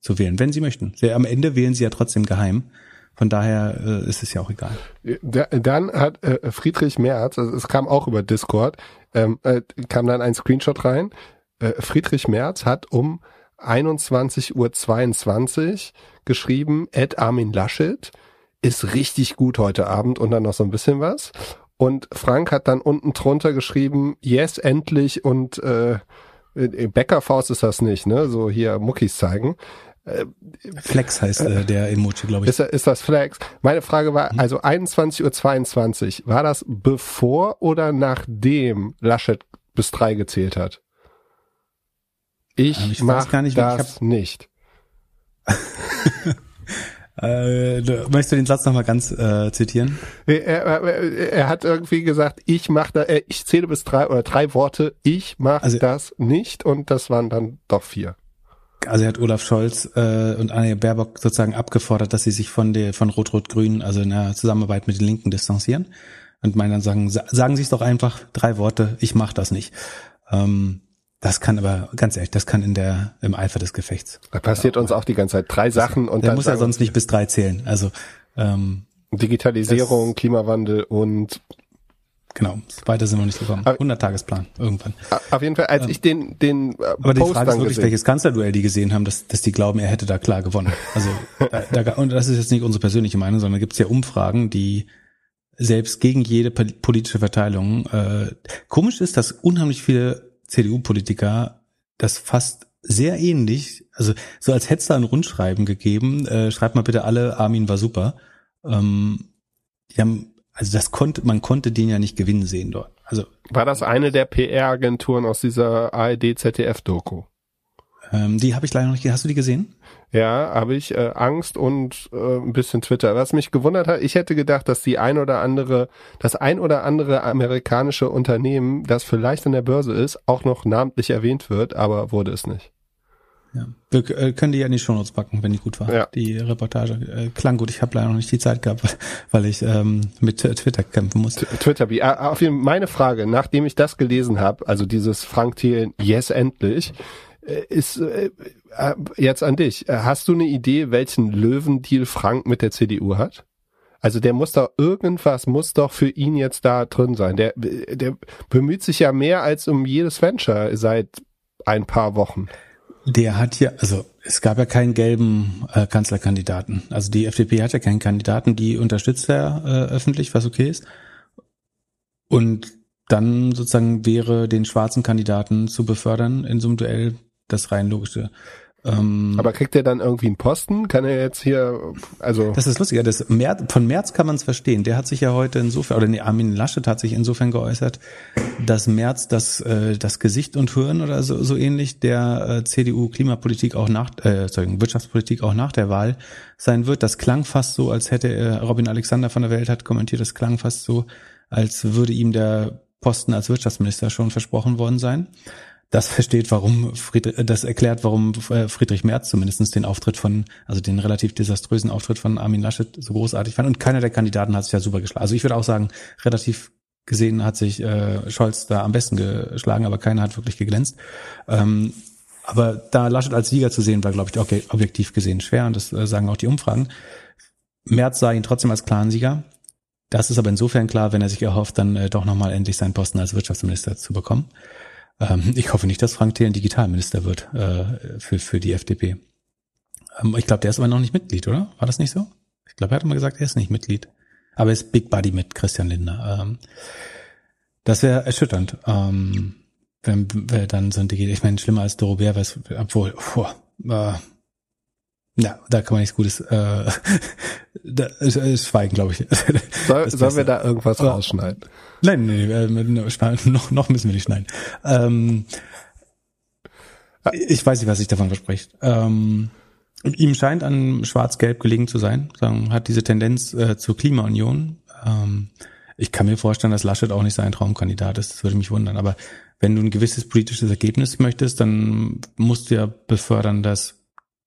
zu wählen, wenn sie möchten. Am Ende wählen sie ja trotzdem geheim. Von daher äh, ist es ja auch egal. Dann hat äh, Friedrich Merz, also es kam auch über Discord, ähm, äh, kam dann ein Screenshot rein. Äh, Friedrich Merz hat um 21.22 Uhr geschrieben, Ed Armin Laschet, ist richtig gut heute Abend und dann noch so ein bisschen was. Und Frank hat dann unten drunter geschrieben, yes, endlich und äh, Bäckerfaust ist das nicht, ne? So hier Muckis zeigen. Flex heißt äh, der Emoji, glaube ich. Ist, ist das Flex? Meine Frage war, mhm. also 21.22 Uhr, war das bevor oder nachdem Laschet bis drei gezählt hat? Ich, ähm, ich mach gar nicht, das hab... nicht. äh, möchtest du den Satz nochmal ganz äh, zitieren? Er, er, er, hat irgendwie gesagt, ich mach da, äh, ich zähle bis drei oder drei Worte, ich mach also, das nicht und das waren dann doch vier also er hat Olaf Scholz äh, und Anne Baerbock sozusagen abgefordert, dass sie sich von der von Rot-Rot-Grün, also in der Zusammenarbeit mit den Linken distanzieren und meinen dann sagen, sagen Sie es doch einfach, drei Worte, ich mach das nicht. Ähm, das kann aber ganz ehrlich, das kann in der im Eifer des Gefechts. Da passiert uns auch die ganze Zeit drei Sachen und der dann muss ja sonst nicht bis drei zählen. Also ähm, Digitalisierung, Klimawandel und Genau, weiter sind wir nicht gekommen. 100-Tagesplan, irgendwann. Auf jeden Fall, als ähm, ich den, den äh, Aber Post die Frage ist wirklich, gesehen. welches Kanzlerduell die gesehen haben, dass, dass die glauben, er hätte da klar gewonnen. Also, da, da, und das ist jetzt nicht unsere persönliche Meinung, sondern gibt es ja Umfragen, die selbst gegen jede politische Verteilung, äh, komisch ist, dass unheimlich viele CDU-Politiker das fast sehr ähnlich, also so als hätte es da ein Rundschreiben gegeben, äh, schreibt mal bitte alle, Armin war super. Ähm, die haben also das konnte, man konnte den ja nicht gewinnen sehen dort. Also war das eine der PR-Agenturen aus dieser ARD-ZDF-Doku? Ähm, die habe ich leider noch nicht. Hast du die gesehen? Ja, habe ich äh, Angst und äh, ein bisschen Twitter. Was mich gewundert hat, ich hätte gedacht, dass die ein oder andere, das ein oder andere amerikanische Unternehmen, das vielleicht an der Börse ist, auch noch namentlich erwähnt wird, aber wurde es nicht. Ja. Wir äh, können die ja in die Shownotes packen, wenn die gut war. Ja. Die Reportage äh, klang gut. Ich habe leider noch nicht die Zeit gehabt, weil ich ähm, mit Twitter kämpfen musste. Twitter, wie? Ah, auf jeden Fall meine Frage, nachdem ich das gelesen habe, also dieses Frank Thielen, yes endlich, äh, ist äh, äh, jetzt an dich. Hast du eine Idee, welchen Löwendeal Frank mit der CDU hat? Also der muss doch irgendwas muss doch für ihn jetzt da drin sein. Der der bemüht sich ja mehr als um jedes Venture seit ein paar Wochen. Der hat ja, also es gab ja keinen gelben äh, Kanzlerkandidaten. Also die FDP hat ja keinen Kandidaten, die unterstützt er äh, öffentlich, was okay ist. Und dann sozusagen wäre den schwarzen Kandidaten zu befördern in so einem Duell das rein logische. Ähm, Aber kriegt er dann irgendwie einen Posten? Kann er jetzt hier, also. Das ist lustig, das März, von März kann man es verstehen. Der hat sich ja heute insofern, oder nee, Armin Laschet hat sich insofern geäußert, dass März das, äh, das Gesicht und Hören oder so, so ähnlich der äh, CDU-Klimapolitik auch nach, äh, sorry, Wirtschaftspolitik auch nach der Wahl sein wird. Das klang fast so, als hätte er, Robin Alexander von der Welt hat kommentiert, das klang fast so, als würde ihm der Posten als Wirtschaftsminister schon versprochen worden sein das versteht, warum Friedrich, das erklärt, warum äh, Friedrich Merz zumindestens den Auftritt von, also den relativ desaströsen Auftritt von Armin Laschet so großartig fand. Und keiner der Kandidaten hat sich ja super geschlagen. Also ich würde auch sagen, relativ gesehen hat sich äh, Scholz da am besten geschlagen, aber keiner hat wirklich geglänzt. Ähm, aber da Laschet als Sieger zu sehen, war, glaube ich, okay, objektiv gesehen schwer. Und das äh, sagen auch die Umfragen. Merz sah ihn trotzdem als klaren Sieger. Das ist aber insofern klar, wenn er sich erhofft, dann äh, doch nochmal endlich seinen Posten als Wirtschaftsminister zu bekommen. Ähm, ich hoffe nicht, dass Frank Thelen Digitalminister wird äh, für, für die FDP. Ähm, ich glaube, der ist aber noch nicht Mitglied, oder? War das nicht so? Ich glaube, er hat immer gesagt, er ist nicht Mitglied. Aber er ist Big Buddy mit Christian Lindner. Ähm, das wäre erschütternd, ähm, wenn wir dann so ein Digital, ich meine, schlimmer als Dorobert, obwohl, boah, äh, ja, da kann man nichts Gutes äh, da, äh, schweigen, glaube ich. Soll, sollen wir da irgendwas rausschneiden? Nein, nee, äh, schneiden, noch, noch müssen wir nicht schneiden. Ähm, ich weiß nicht, was sich davon verspricht. Ähm, ihm scheint an Schwarz-Gelb gelegen zu sein, sagen, hat diese Tendenz äh, zur Klimaunion. Ähm, ich kann mir vorstellen, dass Laschet auch nicht sein Traumkandidat ist. Das würde mich wundern. Aber wenn du ein gewisses politisches Ergebnis möchtest, dann musst du ja befördern, dass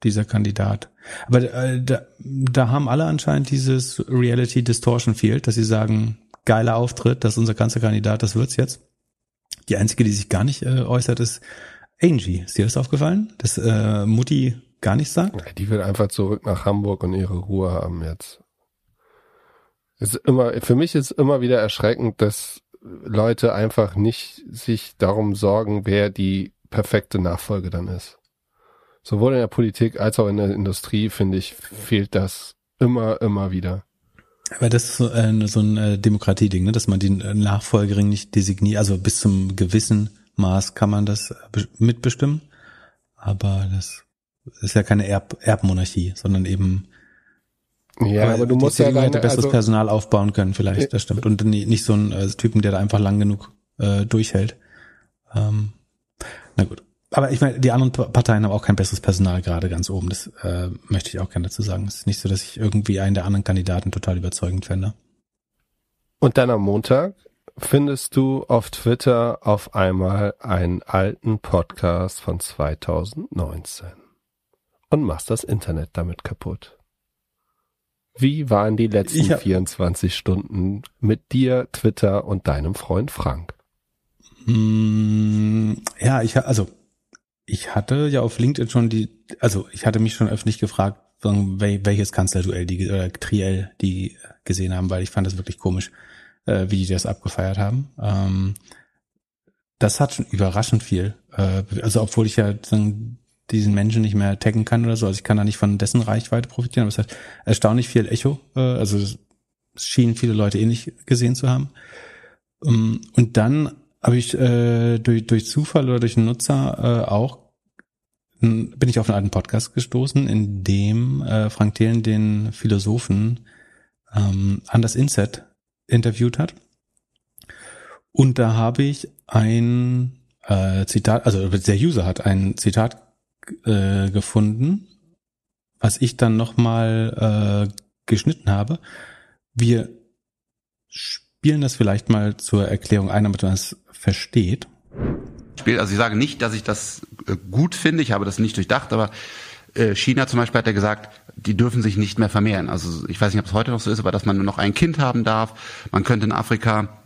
dieser Kandidat. Aber äh, da, da haben alle anscheinend dieses Reality Distortion Field, dass sie sagen, geiler Auftritt, das ist unser ganzer Kandidat, das wird's jetzt. Die einzige, die sich gar nicht äh, äußert, ist Angie. Ist dir das aufgefallen? Dass äh, Mutti gar nichts sagt? Die will einfach zurück nach Hamburg und ihre Ruhe haben jetzt. ist immer, für mich ist immer wieder erschreckend, dass Leute einfach nicht sich darum sorgen, wer die perfekte Nachfolge dann ist sowohl in der Politik als auch in der Industrie, finde ich, fehlt das immer, immer wieder. Aber das ist so, äh, so ein äh, Demokratieding, ne? dass man die Nachfolgerin nicht designiert, also bis zum gewissen Maß kann man das mitbestimmen, aber das ist ja keine Erb Erbmonarchie, sondern eben ja, aber, aber du musst ja deine, hätte besseres also, Personal aufbauen können, vielleicht, das stimmt. Und nicht so ein äh, Typen, der da einfach lang genug äh, durchhält. Ähm, na gut. Aber ich meine, die anderen Parteien haben auch kein besseres Personal gerade ganz oben. Das äh, möchte ich auch gerne dazu sagen. Es ist nicht so, dass ich irgendwie einen der anderen Kandidaten total überzeugend fände. Und dann am Montag findest du auf Twitter auf einmal einen alten Podcast von 2019 und machst das Internet damit kaputt. Wie waren die letzten hab, 24 Stunden mit dir, Twitter und deinem Freund Frank? Mm, ja, ich also ich hatte ja auf LinkedIn schon die, also ich hatte mich schon öffentlich gefragt, welches Kanzlerduell die oder Triell die gesehen haben, weil ich fand das wirklich komisch, äh, wie die das abgefeiert haben. Ähm, das hat schon überraschend viel. Äh, also obwohl ich ja diesen Menschen nicht mehr taggen kann oder so, also ich kann da nicht von dessen Reichweite profitieren, aber es hat erstaunlich viel Echo. Äh, also es schienen viele Leute ähnlich gesehen zu haben. Um, ähm, und dann habe ich äh, durch, durch Zufall oder durch einen Nutzer äh, auch bin ich auf einen alten Podcast gestoßen, in dem äh, Frank Thelen den Philosophen ähm, Anders Inset interviewt hat. Und da habe ich ein äh, Zitat, also der User hat ein Zitat äh, gefunden, was ich dann nochmal äh, geschnitten habe. Wir spielen das vielleicht mal zur Erklärung ein, damit man es versteht. Also ich sage nicht, dass ich das äh, gut finde, ich habe das nicht durchdacht, aber äh, China zum Beispiel hat ja gesagt, die dürfen sich nicht mehr vermehren. Also ich weiß nicht, ob es heute noch so ist, aber dass man nur noch ein Kind haben darf. Man könnte in Afrika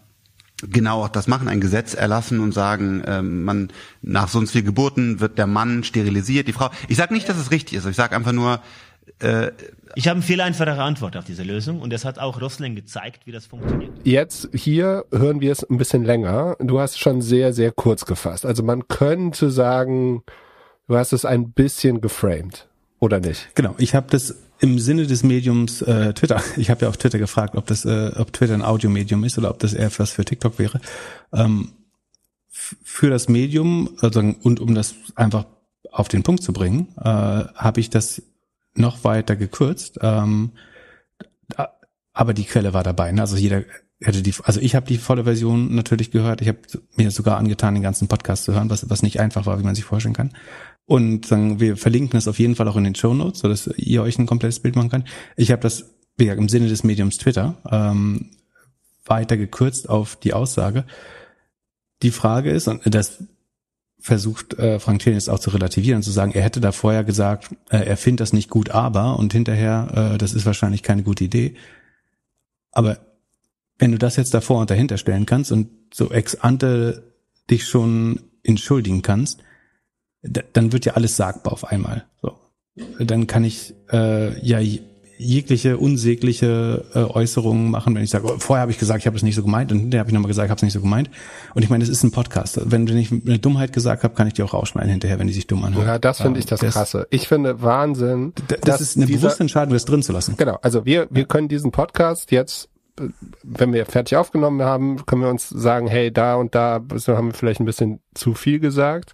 genau das machen, ein Gesetz erlassen und sagen, ähm, man nach so und so viel Geburten wird der Mann sterilisiert, die Frau. Ich sage nicht, dass es richtig ist. Ich sage einfach nur, äh, ich habe eine viel einfachere Antwort auf diese Lösung und das hat auch Rosling gezeigt, wie das funktioniert. Jetzt hier hören wir es ein bisschen länger. Du hast schon sehr, sehr kurz gefasst. Also man könnte sagen, du hast es ein bisschen geframed, oder nicht? Genau, ich habe das im Sinne des Mediums äh, Twitter. Ich habe ja auf Twitter gefragt, ob das, äh, ob Twitter ein Audiomedium ist oder ob das eher was für TikTok wäre. Ähm, für das Medium also, und um das einfach auf den Punkt zu bringen, äh, habe ich das noch weiter gekürzt. Ähm, aber die Quelle war dabei. Ne? Also jeder hätte die, also ich habe die volle Version natürlich gehört. Ich habe mir sogar angetan, den ganzen Podcast zu hören, was, was nicht einfach war, wie man sich vorstellen kann. Und sagen, wir verlinken das auf jeden Fall auch in den Show Notes, sodass ihr euch ein komplettes Bild machen könnt. Ich habe das, wie gesagt, im Sinne des Mediums Twitter ähm, weiter gekürzt auf die Aussage. Die Frage ist, und das versucht äh, Frank Thelen jetzt auch zu relativieren und zu sagen, er hätte da vorher gesagt, äh, er findet das nicht gut, aber und hinterher, äh, das ist wahrscheinlich keine gute Idee. Aber wenn du das jetzt davor und dahinter stellen kannst und so ex ante dich schon entschuldigen kannst, dann wird ja alles sagbar auf einmal. So, dann kann ich äh, ja jegliche unsägliche äh, Äußerungen machen, wenn ich sage, oh, vorher habe ich gesagt, ich habe es nicht so gemeint und hinterher habe ich nochmal gesagt, ich habe es nicht so gemeint. Und ich meine, es ist ein Podcast. Wenn ich eine Dummheit gesagt habe, kann ich die auch rausschneiden hinterher, wenn die sich dumm anhören. Ja, das finde ich das, das Krasse. Ich finde Wahnsinn. Das ist eine dieser, bewusste Entscheidung, das drin zu lassen. Genau, also wir, wir können diesen Podcast jetzt wenn wir fertig aufgenommen haben, können wir uns sagen, hey, da und da haben wir vielleicht ein bisschen zu viel gesagt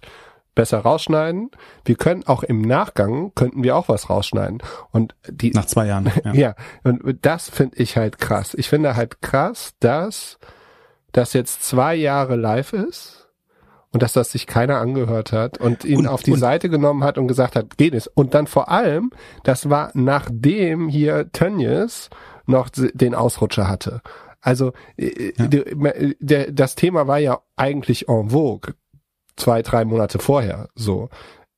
besser rausschneiden. Wir können auch im Nachgang könnten wir auch was rausschneiden. Und die nach zwei Jahren. Ja, ja und das finde ich halt krass. Ich finde halt krass, dass das jetzt zwei Jahre live ist und dass das sich keiner angehört hat und ihn und, auf die Seite genommen hat und gesagt hat, geht es. Und dann vor allem, das war nachdem hier Tönnies noch den Ausrutscher hatte. Also äh, ja. der, das Thema war ja eigentlich en vogue zwei, drei Monate vorher. So.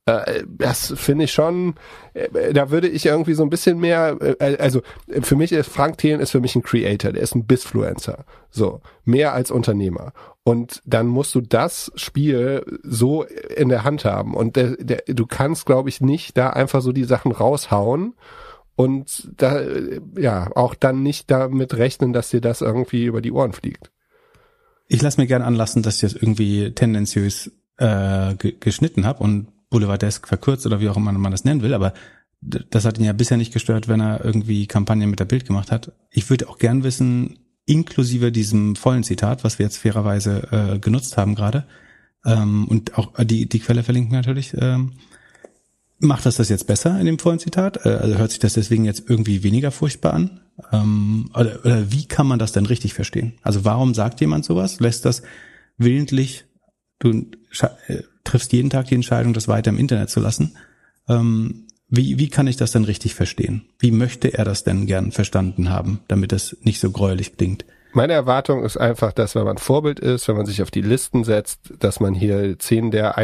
Äh, das finde ich schon, äh, da würde ich irgendwie so ein bisschen mehr, äh, also für mich ist Frank Thelen ist für mich ein Creator, der ist ein Bisfluencer. So, mehr als Unternehmer. Und dann musst du das Spiel so in der Hand haben. Und der, der, du kannst, glaube ich, nicht da einfach so die Sachen raushauen und da, ja, auch dann nicht damit rechnen, dass dir das irgendwie über die Ohren fliegt. Ich lasse mir gerne anlassen, dass ich das irgendwie tendenziös äh, ge geschnitten habe und Boulevardesk verkürzt oder wie auch immer man das nennen will, aber das hat ihn ja bisher nicht gestört, wenn er irgendwie Kampagnen mit der Bild gemacht hat. Ich würde auch gern wissen, inklusive diesem vollen Zitat, was wir jetzt fairerweise äh, genutzt haben gerade, ähm, und auch die, die Quelle verlinken natürlich, ähm, macht das das jetzt besser in dem vollen Zitat? Äh, also hört sich das deswegen jetzt irgendwie weniger furchtbar an? Ähm, oder, oder wie kann man das denn richtig verstehen? Also warum sagt jemand sowas? Lässt das willentlich, du äh, triffst jeden Tag die Entscheidung, das weiter im Internet zu lassen? Ähm, wie, wie kann ich das denn richtig verstehen? Wie möchte er das denn gern verstanden haben, damit es nicht so gräulich klingt? Meine Erwartung ist einfach, dass wenn man Vorbild ist, wenn man sich auf die Listen setzt, dass man hier zehn der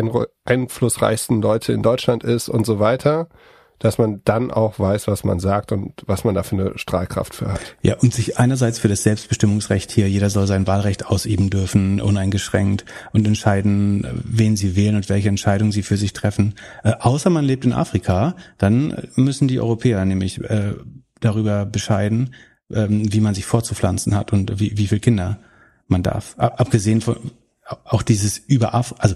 einflussreichsten Leute in Deutschland ist und so weiter, dass man dann auch weiß, was man sagt und was man da für eine Strahlkraft für hat. Ja, und sich einerseits für das Selbstbestimmungsrecht hier, jeder soll sein Wahlrecht ausüben dürfen, uneingeschränkt und entscheiden, wen sie wählen und welche Entscheidungen sie für sich treffen. Äh, außer man lebt in Afrika, dann müssen die Europäer nämlich äh, darüber bescheiden, ähm, wie man sich vorzupflanzen hat und wie, wie viele Kinder man darf. Abgesehen von auch dieses über also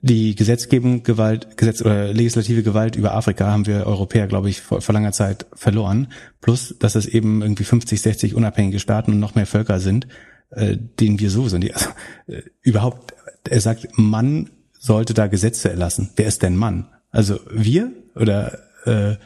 die Gesetzgebung Gewalt, Gesetz oder legislative Gewalt über Afrika haben wir Europäer, glaube ich, vor, vor langer Zeit verloren. Plus, dass es eben irgendwie 50, 60 unabhängige Staaten und noch mehr Völker sind, äh, denen wir so sind. Die, also, äh, überhaupt, er sagt, Mann sollte da Gesetze erlassen. Wer ist denn Mann? Also wir oder äh,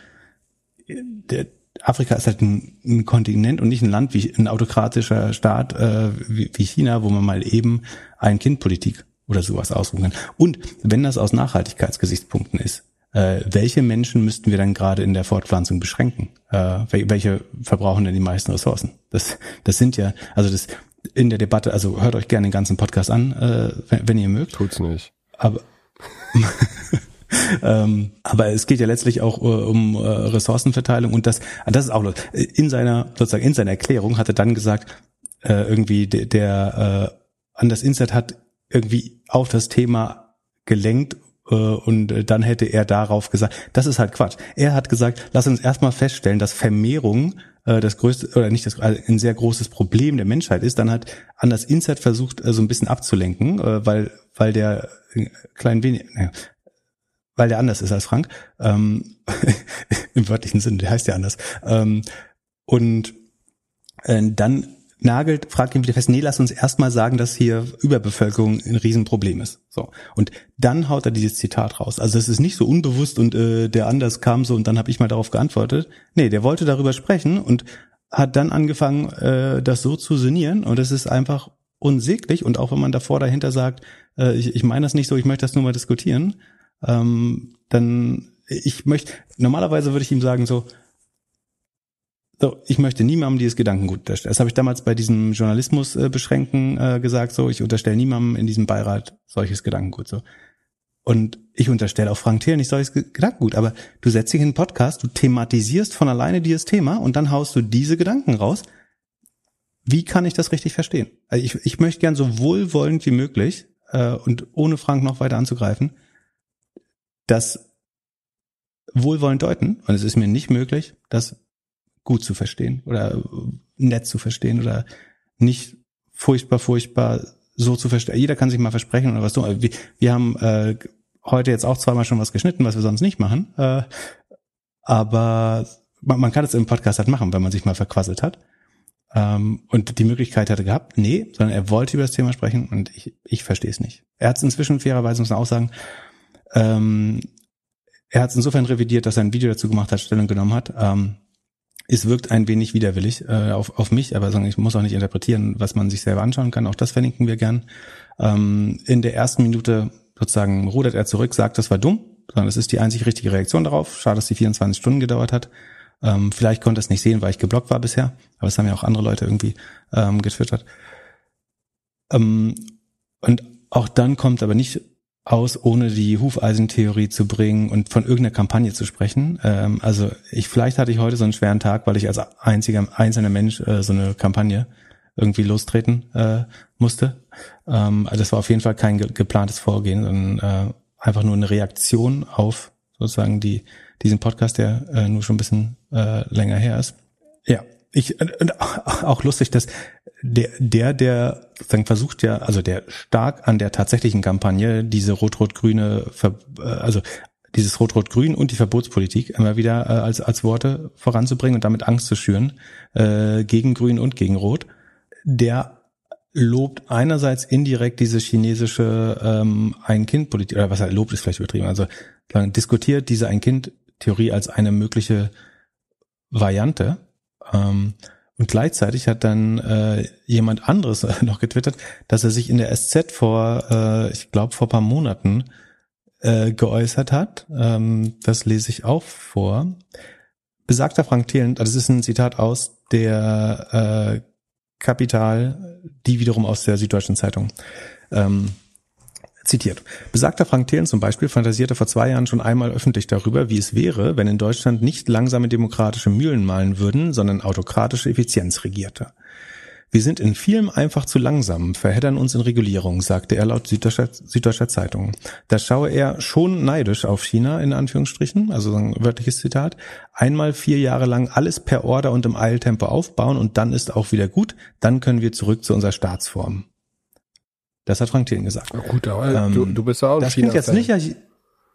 der, Afrika ist halt ein, ein, Kontinent und nicht ein Land wie ein autokratischer Staat äh, wie, wie China, wo man mal eben Ein-Kind-Politik oder sowas ausrufen kann. Und wenn das aus Nachhaltigkeitsgesichtspunkten ist, äh, welche Menschen müssten wir dann gerade in der Fortpflanzung beschränken? Äh, welche verbrauchen denn die meisten Ressourcen? Das, das sind ja, also das in der Debatte, also hört euch gerne den ganzen Podcast an, äh, wenn, wenn ihr mögt. Tut's nicht. Aber ähm, aber es geht ja letztlich auch uh, um uh, Ressourcenverteilung und das, das ist auch in seiner sozusagen in seiner Erklärung hat er dann gesagt, äh, irgendwie der, der äh, Anders Insert hat irgendwie auf das Thema gelenkt äh, und dann hätte er darauf gesagt, das ist halt Quatsch. Er hat gesagt, lass uns erstmal feststellen, dass Vermehrung äh, das größte oder nicht das also ein sehr großes Problem der Menschheit ist. Dann hat Anders Insert versucht, äh, so ein bisschen abzulenken, weil weil der klein wenig, weil der anders ist als Frank. Ähm, Im wörtlichen Sinn, der heißt ja anders. Ähm, und dann nagelt, fragt ihn wieder fest, nee, lass uns erstmal sagen, dass hier Überbevölkerung ein Riesenproblem ist. So. Und dann haut er dieses Zitat raus. Also es ist nicht so unbewusst und äh, der anders kam so und dann habe ich mal darauf geantwortet. Nee, der wollte darüber sprechen und hat dann angefangen, äh, das so zu sinnieren und es ist einfach unsäglich und auch wenn man davor dahinter sagt, äh, ich, ich meine das nicht so, ich möchte das nur mal diskutieren, ähm, dann ich möchte, normalerweise würde ich ihm sagen so, so, ich möchte niemandem dieses Gedankengut unterstellen. Das habe ich damals bei diesem Journalismus äh, beschränken äh, gesagt, so, ich unterstelle niemandem in diesem Beirat solches Gedankengut, so. Und ich unterstelle auch Frank Thiel nicht solches Gedankengut, aber du setzt dich in einen Podcast, du thematisierst von alleine dieses Thema und dann haust du diese Gedanken raus. Wie kann ich das richtig verstehen? Also ich, ich möchte gern so wohlwollend wie möglich äh, und ohne Frank noch weiter anzugreifen, das wohlwollend deuten. Und es ist mir nicht möglich, das gut zu verstehen oder nett zu verstehen oder nicht furchtbar, furchtbar so zu verstehen. Jeder kann sich mal versprechen oder was tun. Wir, wir haben äh, heute jetzt auch zweimal schon was geschnitten, was wir sonst nicht machen. Äh, aber man, man kann es im Podcast halt machen, wenn man sich mal verquasselt hat. Ähm, und die Möglichkeit hatte gehabt, nee, sondern er wollte über das Thema sprechen und ich, ich verstehe es nicht. Er hat es inzwischen fairerweise, muss man auch sagen, ähm, er hat es insofern revidiert, dass er ein Video dazu gemacht hat, Stellung genommen hat. Ähm, es wirkt ein wenig widerwillig äh, auf, auf mich, aber ich muss auch nicht interpretieren, was man sich selber anschauen kann. Auch das verlinken wir gern. Ähm, in der ersten Minute sozusagen rudert er zurück, sagt, das war dumm, sondern das ist die einzig richtige Reaktion darauf. Schade, dass die 24 Stunden gedauert hat. Ähm, vielleicht konnte es nicht sehen, weil ich geblockt war bisher, aber es haben ja auch andere Leute irgendwie ähm, getwittert. Ähm, und auch dann kommt aber nicht aus, ohne die Hufeisentheorie zu bringen und von irgendeiner Kampagne zu sprechen. Ähm, also ich vielleicht hatte ich heute so einen schweren Tag, weil ich als einziger einzelner Mensch äh, so eine Kampagne irgendwie lostreten äh, musste. Ähm, also das war auf jeden Fall kein ge geplantes Vorgehen, sondern äh, einfach nur eine Reaktion auf sozusagen die diesen Podcast, der äh, nur schon ein bisschen äh, länger her ist. Ja, ich auch lustig, dass der, der, der sozusagen versucht ja, also der stark an der tatsächlichen Kampagne diese rot-rot-grüne, äh, also dieses Rot-Rot-Grün und die Verbotspolitik immer wieder äh, als, als Worte voranzubringen und damit Angst zu schüren äh, gegen Grün und gegen Rot, der lobt einerseits indirekt diese chinesische ähm, Ein-Kind-Politik, oder was er lobt, ist vielleicht übertrieben, also diskutiert diese Ein-Kind-Theorie als eine mögliche Variante. Ähm, und gleichzeitig hat dann äh, jemand anderes noch getwittert, dass er sich in der SZ vor, äh, ich glaube, vor paar Monaten äh, geäußert hat. Ähm, das lese ich auch vor. Besagter Frank Thelen, das ist ein Zitat aus der äh, Kapital, die wiederum aus der Süddeutschen Zeitung ähm, zitiert. Besagter Frank Thelen zum Beispiel fantasierte vor zwei Jahren schon einmal öffentlich darüber, wie es wäre, wenn in Deutschland nicht langsame demokratische Mühlen malen würden, sondern autokratische Effizienz regierte. Wir sind in vielem einfach zu langsam, verheddern uns in Regulierung, sagte er laut Süddeutscher, Süddeutscher Zeitung. Da schaue er schon neidisch auf China, in Anführungsstrichen, also ein wörtliches Zitat, einmal vier Jahre lang alles per Order und im Eiltempo aufbauen und dann ist auch wieder gut, dann können wir zurück zu unserer Staatsform. Das hat Frank Thelen gesagt. Gut, aber ähm, du, du bist auch ein Das klingt jetzt nicht,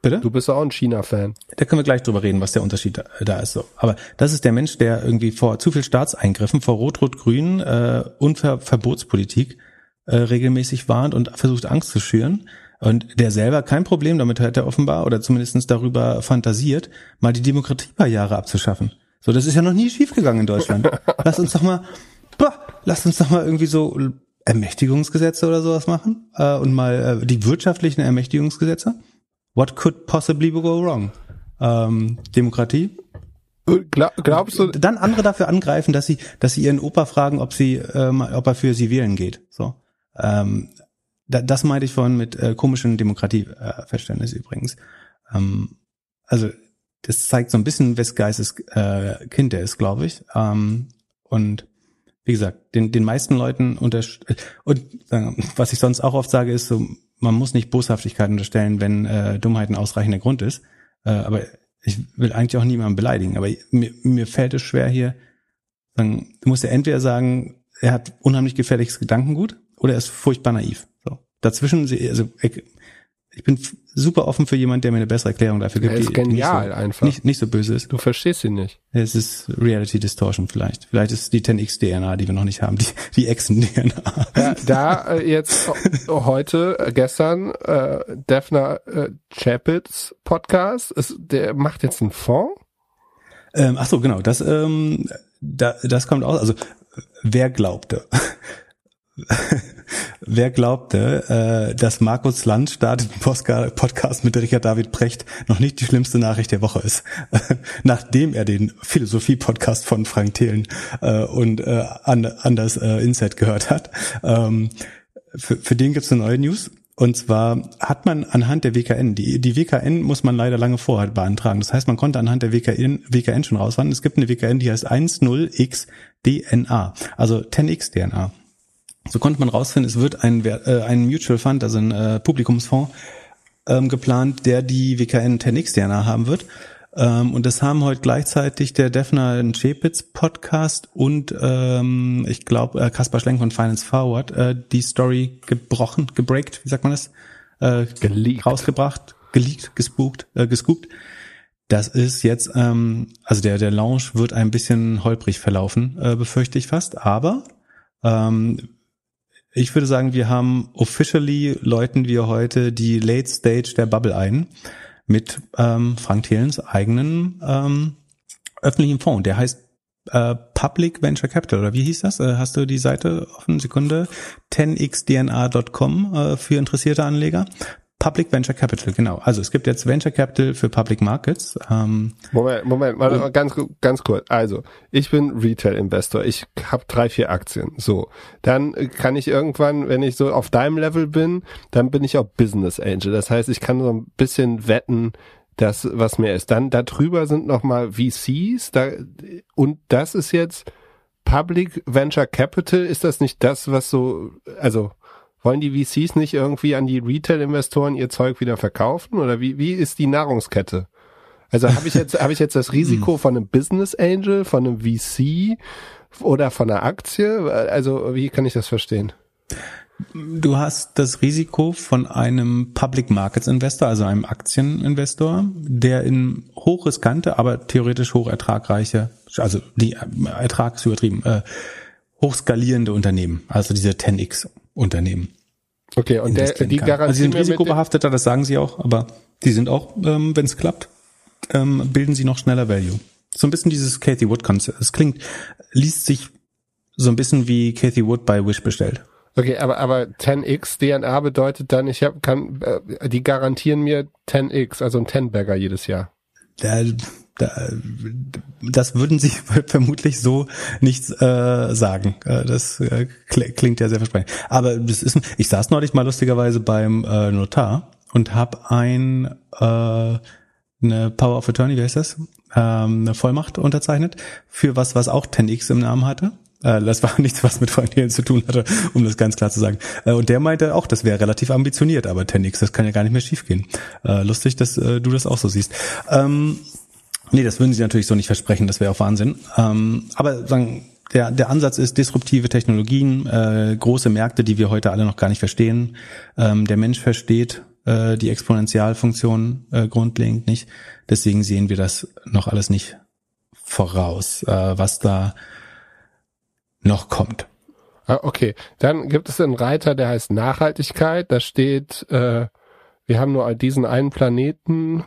Bitte? Du bist auch ein China-Fan. Da können wir gleich drüber reden, was der Unterschied da, da, ist. So. Aber das ist der Mensch, der irgendwie vor zu viel Staatseingriffen, vor Rot-Rot-Grün äh, und Ver Verbotspolitik äh, regelmäßig warnt und versucht Angst zu schüren. Und der selber kein Problem damit hat, er offenbar, oder zumindestens darüber fantasiert, mal die Demokratie paar Jahre abzuschaffen. So, das ist ja noch nie schiefgegangen in Deutschland. lass uns doch mal, boah, lass uns doch mal irgendwie so Ermächtigungsgesetze oder sowas machen äh, und mal äh, die wirtschaftlichen Ermächtigungsgesetze. What could possibly go wrong? Ähm, Demokratie? glaubst du? Dann andere dafür angreifen, dass sie, dass sie ihren Opa fragen, ob sie, ähm, ob er für sie wählen geht. So. Ähm, da, das meinte ich vorhin mit äh, komischen Demokratieverständnis äh, übrigens. Ähm, also das zeigt so ein bisschen, wes Geistes äh, Kind er ist, glaube ich. Ähm, und wie gesagt, den, den meisten Leuten unter und äh, was ich sonst auch oft sage, ist so, man muss nicht Boshaftigkeit unterstellen, wenn äh, Dummheit ein ausreichender Grund ist. Äh, aber ich will eigentlich auch niemanden beleidigen. Aber mir, mir fällt es schwer hier, du musst ja entweder sagen, er hat unheimlich gefährliches Gedankengut oder er ist furchtbar naiv. So. Dazwischen, also ich bin super offen für jemand, der mir eine bessere Erklärung dafür gibt. Er ist genial nicht so, einfach. Nicht, nicht so böse ist. Du verstehst ihn nicht. Es ist Reality Distortion vielleicht. Vielleicht ist die 10x DNA, die wir noch nicht haben, die, die Echsen-DNA. Ja, da äh, jetzt heute, äh, gestern, äh, Defner äh, Chapitz Podcast, ist, der macht jetzt einen Fonds? Ähm, ach so, genau. Das, ähm, da, das kommt aus. Also wer glaubte? Wer glaubte, äh, dass Markus Land startet Podcast mit Richard David Precht noch nicht die schlimmste Nachricht der Woche ist, nachdem er den Philosophie-Podcast von Frank Thelen äh, und äh, Anders äh, Insight gehört hat. Ähm, für, für den gibt's eine neue News. Und zwar hat man anhand der WKN, die, die WKN muss man leider lange vorher beantragen. Das heißt, man konnte anhand der WKN, WKN schon rausfahren. Es gibt eine WKN, die heißt 10xDNA, also 10xDNA. So konnte man rausfinden, es wird ein, äh, ein Mutual Fund, also ein äh, Publikumsfonds, ähm, geplant, der die WKN 10x DNA haben wird. Ähm, und das haben heute gleichzeitig der Defner Chepitz Podcast und ähm, ich glaube äh, Kaspar Schlenk von Finance Forward äh, die Story gebrochen, gebreakt, wie sagt man das? Äh, geleakt. rausgebracht, geleakt, gespukt, äh, gescoopt. Das ist jetzt, ähm, also der, der Launch wird ein bisschen holprig verlaufen, äh, befürchte ich fast, aber ähm, ich würde sagen, wir haben officially läuten wir heute die Late Stage der Bubble ein mit ähm, Frank Thelens eigenen ähm, öffentlichen Fonds. Der heißt äh, Public Venture Capital oder wie hieß das? Äh, hast du die Seite offen? Sekunde. 10xdna.com äh, für interessierte Anleger. Public Venture Capital, genau. Also es gibt jetzt Venture Capital für Public Markets. Ähm, Moment, Moment, mal ganz, ganz kurz. Also ich bin Retail-Investor. Ich habe drei, vier Aktien. So, dann kann ich irgendwann, wenn ich so auf deinem Level bin, dann bin ich auch Business Angel. Das heißt, ich kann so ein bisschen wetten, das, was mehr ist. Dann darüber sind nochmal VCs. Da, und das ist jetzt Public Venture Capital. Ist das nicht das, was so, also wollen die VCs nicht irgendwie an die Retail-Investoren ihr Zeug wieder verkaufen? Oder wie, wie ist die Nahrungskette? Also habe ich jetzt habe ich jetzt das Risiko hm. von einem Business Angel, von einem VC oder von einer Aktie? Also wie kann ich das verstehen? Du hast das Risiko von einem Public Markets Investor, also einem Aktieninvestor, der in hochriskante, aber theoretisch hochertragreiche, also die Ertrag ist übertrieben, äh, hochskalierende Unternehmen, also diese 10x Unternehmen. Okay, und der, die kann. Also sie sind risikobehafteter, das sagen sie auch, aber die sind auch, ähm, wenn es klappt, ähm, bilden sie noch schneller Value. So ein bisschen dieses Cathy Wood Konzept. Es klingt, liest sich so ein bisschen wie Cathy Wood bei Wish bestellt. Okay, aber aber 10x DNA bedeutet dann, ich hab, kann, äh, die garantieren mir 10x, also ein 10-Bagger jedes Jahr. Da, das würden sie vermutlich so nicht äh, sagen. Äh, das äh, klingt ja sehr versprechend. Aber das ist, ich saß neulich mal lustigerweise beim äh, Notar und habe ein äh, eine Power of Attorney, wie heißt das? Ähm, eine Vollmacht unterzeichnet für was, was auch 10x im Namen hatte. Äh, das war nichts, was mit Frank zu tun hatte, um das ganz klar zu sagen. Und der meinte auch, das wäre relativ ambitioniert, aber 10x, das kann ja gar nicht mehr schiefgehen. Äh, lustig, dass du das auch so siehst. Ähm, nee, das würden sie natürlich so nicht versprechen, das wäre auch Wahnsinn. Ähm, aber sagen, der, der Ansatz ist disruptive Technologien, äh, große Märkte, die wir heute alle noch gar nicht verstehen. Ähm, der Mensch versteht äh, die Exponentialfunktion äh, grundlegend nicht. Deswegen sehen wir das noch alles nicht voraus, äh, was da noch kommt. Ah, okay, dann gibt es einen Reiter, der heißt Nachhaltigkeit. Da steht, äh, wir haben nur diesen einen Planeten,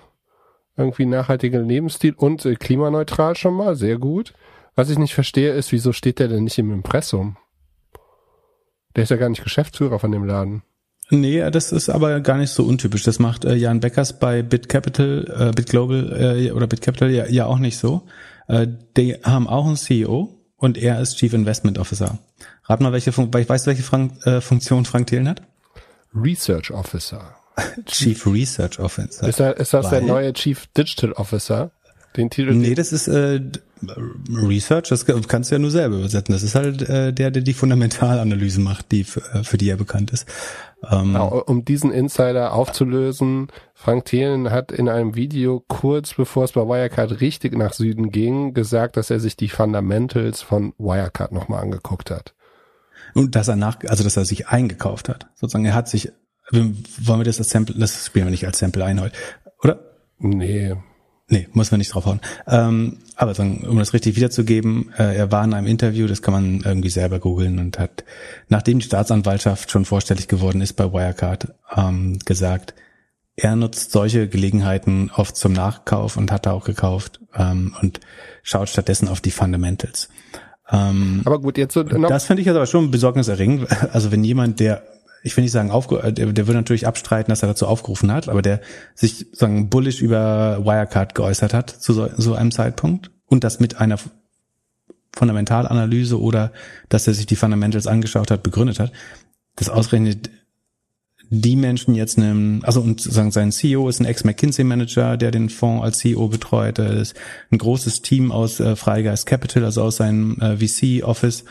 irgendwie nachhaltiger Lebensstil und äh, klimaneutral schon mal, sehr gut. Was ich nicht verstehe, ist, wieso steht der denn nicht im Impressum? Der ist ja gar nicht Geschäftsführer von dem Laden. Nee, das ist aber gar nicht so untypisch. Das macht äh, Jan Beckers bei BitCapital, äh, BitGlobal äh, oder BitCapital ja, ja auch nicht so. Äh, die haben auch einen CEO und er ist Chief Investment Officer. Rat mal, welche Fun weißt du, welche Frank, äh, Funktion Frank Thelen hat? Research Officer. Chief Research Officer. Ist, da, ist das Weil? der neue Chief Digital Officer? Den Titel? Nee, das ist äh, Research, das kannst du ja nur selber übersetzen. Das ist halt äh, der, der die Fundamentalanalysen macht, die für, äh, für die er bekannt ist. Ähm, um diesen Insider aufzulösen, Frank Thelen hat in einem Video kurz bevor es bei Wirecard richtig nach Süden ging, gesagt, dass er sich die Fundamentals von Wirecard nochmal angeguckt hat. Und dass er nach, also dass er sich eingekauft hat. Sozusagen, er hat sich, wollen wir das als Sample, das spielen wir nicht als Sample ein heute, oder? Nee, Nee, muss man nicht draufhauen. Ähm, aber so, um das richtig wiederzugeben, äh, er war in einem Interview, das kann man irgendwie selber googeln und hat, nachdem die Staatsanwaltschaft schon vorstellig geworden ist bei Wirecard, ähm, gesagt, er nutzt solche Gelegenheiten oft zum Nachkauf und hat da auch gekauft ähm, und schaut stattdessen auf die Fundamentals. Ähm, aber gut, jetzt so noch das finde ich aber schon besorgniserregend. Also wenn jemand, der ich will nicht sagen, aufge äh, der, der würde natürlich abstreiten, dass er dazu aufgerufen hat, aber der sich sagen bullish über Wirecard geäußert hat zu so, so einem Zeitpunkt. Und das mit einer Fundamentalanalyse oder dass er sich die Fundamentals angeschaut hat, begründet hat, das ausgerechnet die Menschen jetzt nehmen, also und sagen sein CEO ist ein Ex-McKinsey-Manager, der den Fonds als CEO betreut, ist ein großes Team aus äh, Freigeist Capital, also aus seinem äh, VC-Office,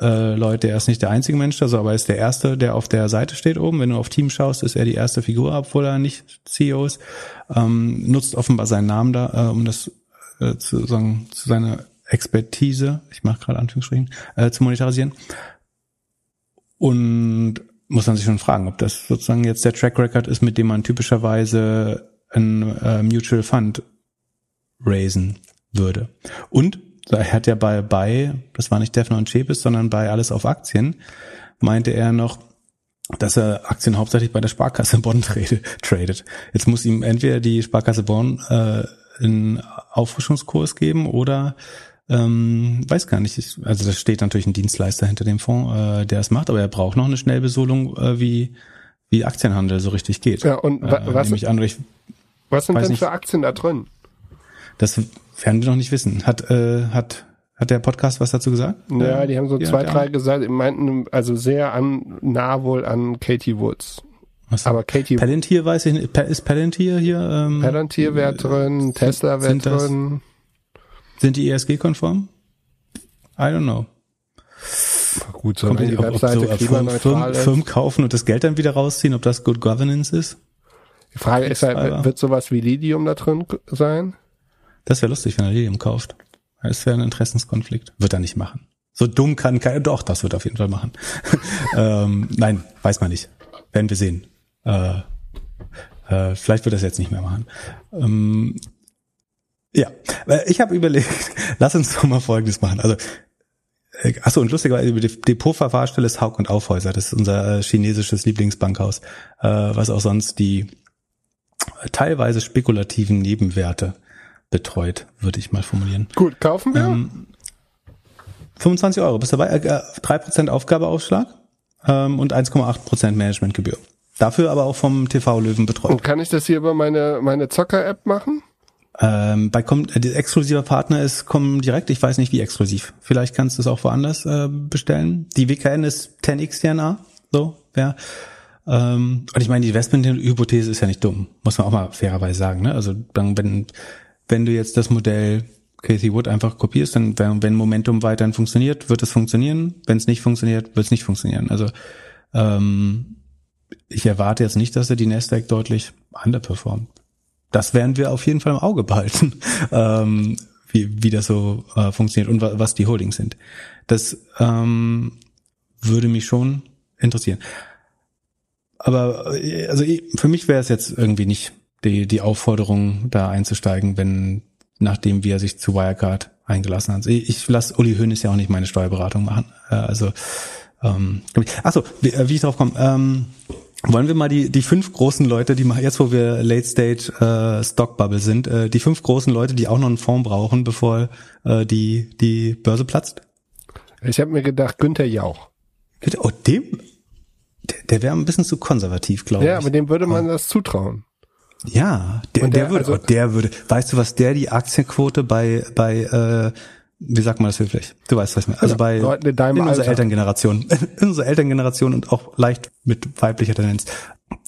äh, Leute, er ist nicht der einzige Mensch, also aber er ist der erste, der auf der Seite steht oben. Wenn du auf Team schaust, ist er die erste Figur, obwohl er nicht CEO ist. Ähm, nutzt offenbar seinen Namen da, äh, um das äh, zu sagen, zu seiner Expertise, ich mache gerade Anführungsstrichen, äh, zu monetarisieren. Und muss man sich schon fragen, ob das sozusagen jetzt der Track Record ist, mit dem man typischerweise ein äh, Mutual Fund raisen würde. Und er hat ja bei, bei, das war nicht Defner und Chepis, sondern bei Alles auf Aktien, meinte er noch, dass er Aktien hauptsächlich bei der Sparkasse Bonn tradet. Jetzt muss ihm entweder die Sparkasse Bonn äh, einen Auffrischungskurs geben oder ähm, weiß gar nicht. Also da steht natürlich ein Dienstleister hinter dem Fonds, äh, der es macht, aber er braucht noch eine Schnellbesolung, äh, wie wie Aktienhandel so richtig geht. Ja, und wa äh, was, an, ich, was sind denn nicht, für Aktien da drin? Das werden wir noch nicht wissen. Hat, äh, hat, hat der Podcast was dazu gesagt? Ja, die haben so ja, zwei, drei gesagt, meinten, also sehr an, nah wohl an Katie Woods. Was? Aber Katie Palantir weiß ich nicht. Ist Palantir hier? Ähm, Palantir wäre drin, Tesla wäre drin. Sind die ESG-konform? I don't know. Gut, so die Webseite ob so Firmen, Firmen kaufen und das Geld dann wieder rausziehen, ob das Good Governance ist? Die Frage ist halt, wird sowas wie Lidium da drin sein? Das wäre lustig, wenn er Lilium kauft. Das wäre ein Interessenskonflikt. Wird er nicht machen. So dumm kann keiner, doch, das wird auf jeden Fall machen. ähm, nein, weiß man nicht. Werden wir sehen. Äh, äh, vielleicht wird das jetzt nicht mehr machen. Ähm, ja, äh, ich habe überlegt, lass uns doch mal Folgendes machen. Also, äh, achso, und lustigerweise, über die Depotverwahrstelle ist Haug und Aufhäuser. Das ist unser äh, chinesisches Lieblingsbankhaus, äh, was auch sonst die teilweise spekulativen Nebenwerte betreut, würde ich mal formulieren. Gut, kaufen wir? Ähm, 25 Euro, bist dabei? Äh, 3% Aufgabeaufschlag ähm, und 1,8% Managementgebühr. Dafür aber auch vom TV-Löwen betreut. Und kann ich das hier über meine, meine Zocker-App machen? Ähm, bei Com äh, exklusiver Partner ist direkt. ich weiß nicht wie exklusiv. Vielleicht kannst du es auch woanders äh, bestellen. Die WKN ist 10x DNA, so, ja. Ähm, und ich meine, die Investment-Hypothese ist ja nicht dumm, muss man auch mal fairerweise sagen. Ne? Also dann, wenn, wenn du jetzt das Modell Casey Wood einfach kopierst, dann wenn Momentum weiterhin funktioniert, wird es funktionieren. Wenn es nicht funktioniert, wird es nicht funktionieren. Also ähm, ich erwarte jetzt nicht, dass er die Nasdaq deutlich underperformt. Das werden wir auf jeden Fall im Auge behalten, ähm, wie, wie das so äh, funktioniert und wa was die Holdings sind. Das ähm, würde mich schon interessieren. Aber äh, also für mich wäre es jetzt irgendwie nicht die, die Aufforderung, da einzusteigen, wenn nachdem wie er sich zu Wirecard eingelassen hat. Ich, ich lasse Uli Hoeneß ja auch nicht meine Steuerberatung machen. Äh, also ähm, achso, wie, äh, wie ich drauf komme. Ähm, wollen wir mal die, die fünf großen Leute, die jetzt wo wir Late Stage äh, Stock Bubble sind, äh, die fünf großen Leute, die auch noch einen Fonds brauchen, bevor äh, die, die Börse platzt? Ich habe mir gedacht, Günther Jauch. Oh, dem? Der, der wäre ein bisschen zu konservativ, glaube ja, ich. Ja, aber dem würde man das zutrauen. Ja, der, der, der würde, also, oh, der würde. Weißt du, was der die Aktienquote bei bei äh, wie sagt man das höflich? Du weißt, was ich meine. Also bei Leuten in, deinem in unserer Alter. Elterngeneration, in unserer Elterngeneration und auch leicht mit weiblicher Tendenz.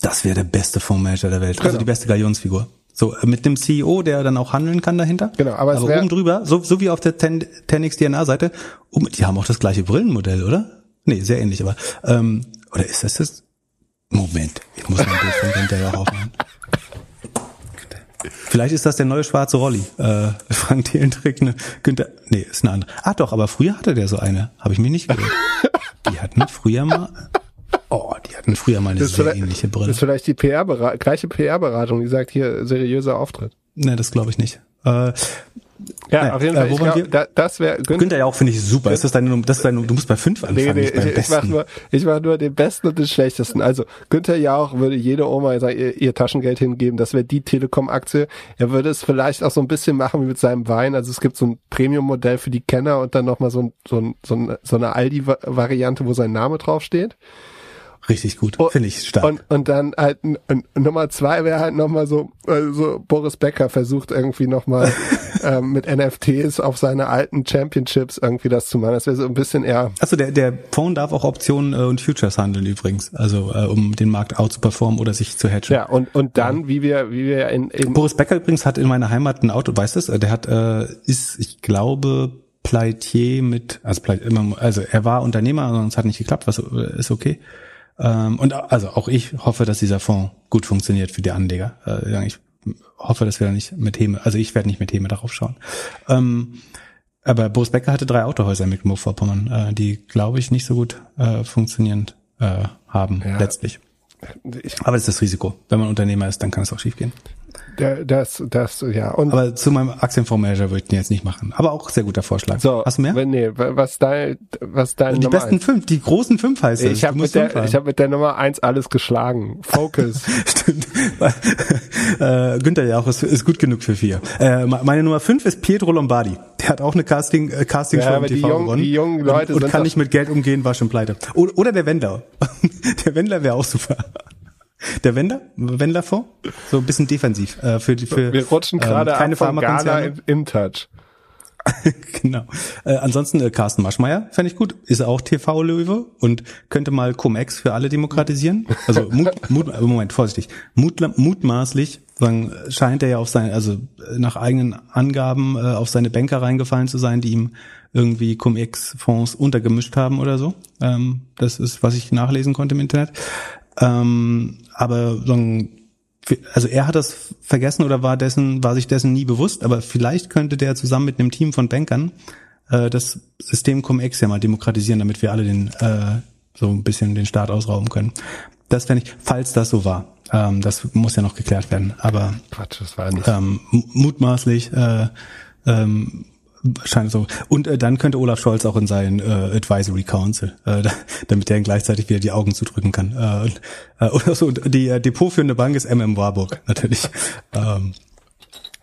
Das wäre der beste Fondsmanager der Welt. Also Genau. die beste Galionsfigur. So äh, mit dem CEO, der dann auch handeln kann dahinter. Genau, aber es aber wär- oben drüber, so, so wie auf der Ten, 10x DNA Seite, um, die haben auch das gleiche Brillenmodell, oder? Nee, sehr ähnlich, aber ähm, oder ist das das? Moment, ich muss mal ein Bild von auch aufmachen. Vielleicht ist das der neue schwarze Rolli. Äh, Frank Thielentrick, ne, Günther, nee, ist eine andere. Ah doch, aber früher hatte der so eine. Habe ich mir nicht gehört. Die hatten früher mal, oh, die hatten früher mal eine Das sehr ähnliche Das Brille. ist vielleicht die PR gleiche PR-Beratung, die sagt hier seriöser Auftritt. Ne, das glaube ich nicht. Äh, Ja, Naja, auf jeden äh, Fall. ich waren glaub, wir? da, das wäre Günther. Günther ja auch finde ich super. Ist das deine, das ist deine, du musst bei fünf anfangen, Nee, nee, beim ich, ich mach besten. nur, ich mach nur den besten und den schlechtesten. Also Günther Jauch würde jede Oma sagen, ihr, ihr Taschengeld hingeben. Das wäre die Telekom-Aktie. Er würde es vielleicht auch so ein bisschen machen wie mit seinem Wein. Also es gibt so ein Premium-Modell für die Kenner und dann nochmal so, ein, so, ein, so, ein, so eine Aldi-Variante, wo sein Name draufsteht. Richtig gut. Finde ich stark. Und, und dann halt Nummer zwei wäre halt nochmal so, äh, so Boris Becker versucht irgendwie nochmal ähm, mit NFTs auf seine alten Championships irgendwie das zu machen. Das wäre so ein bisschen eher Achso, der, der Phone darf auch Optionen äh, und Futures handeln übrigens. Also äh, um den Markt out zu performen oder sich zu hedgen. Ja, und, und dann, wie wir, wie wir in, in Boris Becker übrigens hat in meiner Heimat ein Auto, weißt du, der hat, äh, ist, ich glaube, Pleitier mit, also, Pleit- immer, also er war Unternehmer, sonst hat nicht geklappt, was äh, ist okay. Ähm, und also auch ich hoffe, dass dieser Fonds gut funktioniert für die Anleger. Äh, ich hoffe, dass wir da nicht mit Heme, also ich werde nicht mit Heme darauf schauen. Ähm, aber Boris Becker hatte drei Autohäuser in Mecklenburg-Vorpommern, äh, die, glaube ich, nicht so gut äh, funktionierend äh, haben Ja. letztlich. ich, Aber das ist das Risiko. Wenn man Unternehmer ist, dann kann es auch schiefgehen. Das, das, ja. Und Aber zu meinem Aktienfondsmanager würde ich den jetzt nicht machen. Aber auch sehr guter Vorschlag. so, Hast du mehr? wenn- Nee, was dein, was dein die Nummer besten eins? fünf, die großen fünf heißt es. Ich habe mit der, ich habe mit der Nummer eins alles geschlagen. Focus. Stimmt. äh, Günther Jauch ist, ist gut genug für vier. Äh, me- meine Nummer fünf ist Pietro Lombardi. Der hat auch eine Casting, äh, Casting Ja, Show im die TV jungen- gewonnen. die jungen Leute und, und sind kann nicht mit Geld umgehen, war schon pleite. Oder, oder der Wendler. der Wendler wäre auch super. Der Wendler? Wendler-Fonds? So ein bisschen defensiv. Äh, für die, für, Wir rutschen ähm, gerade keine ab von Ghana in, in Touch. genau. Äh, ansonsten äh, Carsten Maschmeyer fände ich gut. Ist auch TV-Löwe und könnte mal Cum-Ex für alle demokratisieren. Also Mut, Mut, äh, Moment, vorsichtig. Mut, mutmaßlich sagen, scheint er ja auf sein, also äh, nach eigenen Angaben äh, auf seine Banker reingefallen zu sein, die ihm irgendwie Cum-Ex-Fonds untergemischt haben oder so. Ähm, das ist, was ich nachlesen konnte im Internet. Ähm, aber sagen, also er hat das vergessen oder war dessen, war sich dessen nie bewusst, aber vielleicht könnte der zusammen mit einem Team von Bankern äh, das System Cum-Ex ja mal demokratisieren, damit wir alle den äh, so ein bisschen den Staat ausrauben können. Das fände ich, falls das so war. Ähm, das muss ja noch geklärt werden. Aber Quatsch, das war nicht. ähm, mu- mutmaßlich äh, ähm, scheint so. Und äh, dann könnte Olaf Scholz auch in seinen äh, Advisory Council, äh, da, damit er gleichzeitig wieder die Augen zudrücken kann. Äh, und, äh, oder so. Und die äh, depotführende Bank ist MM Warburg, natürlich. ähm,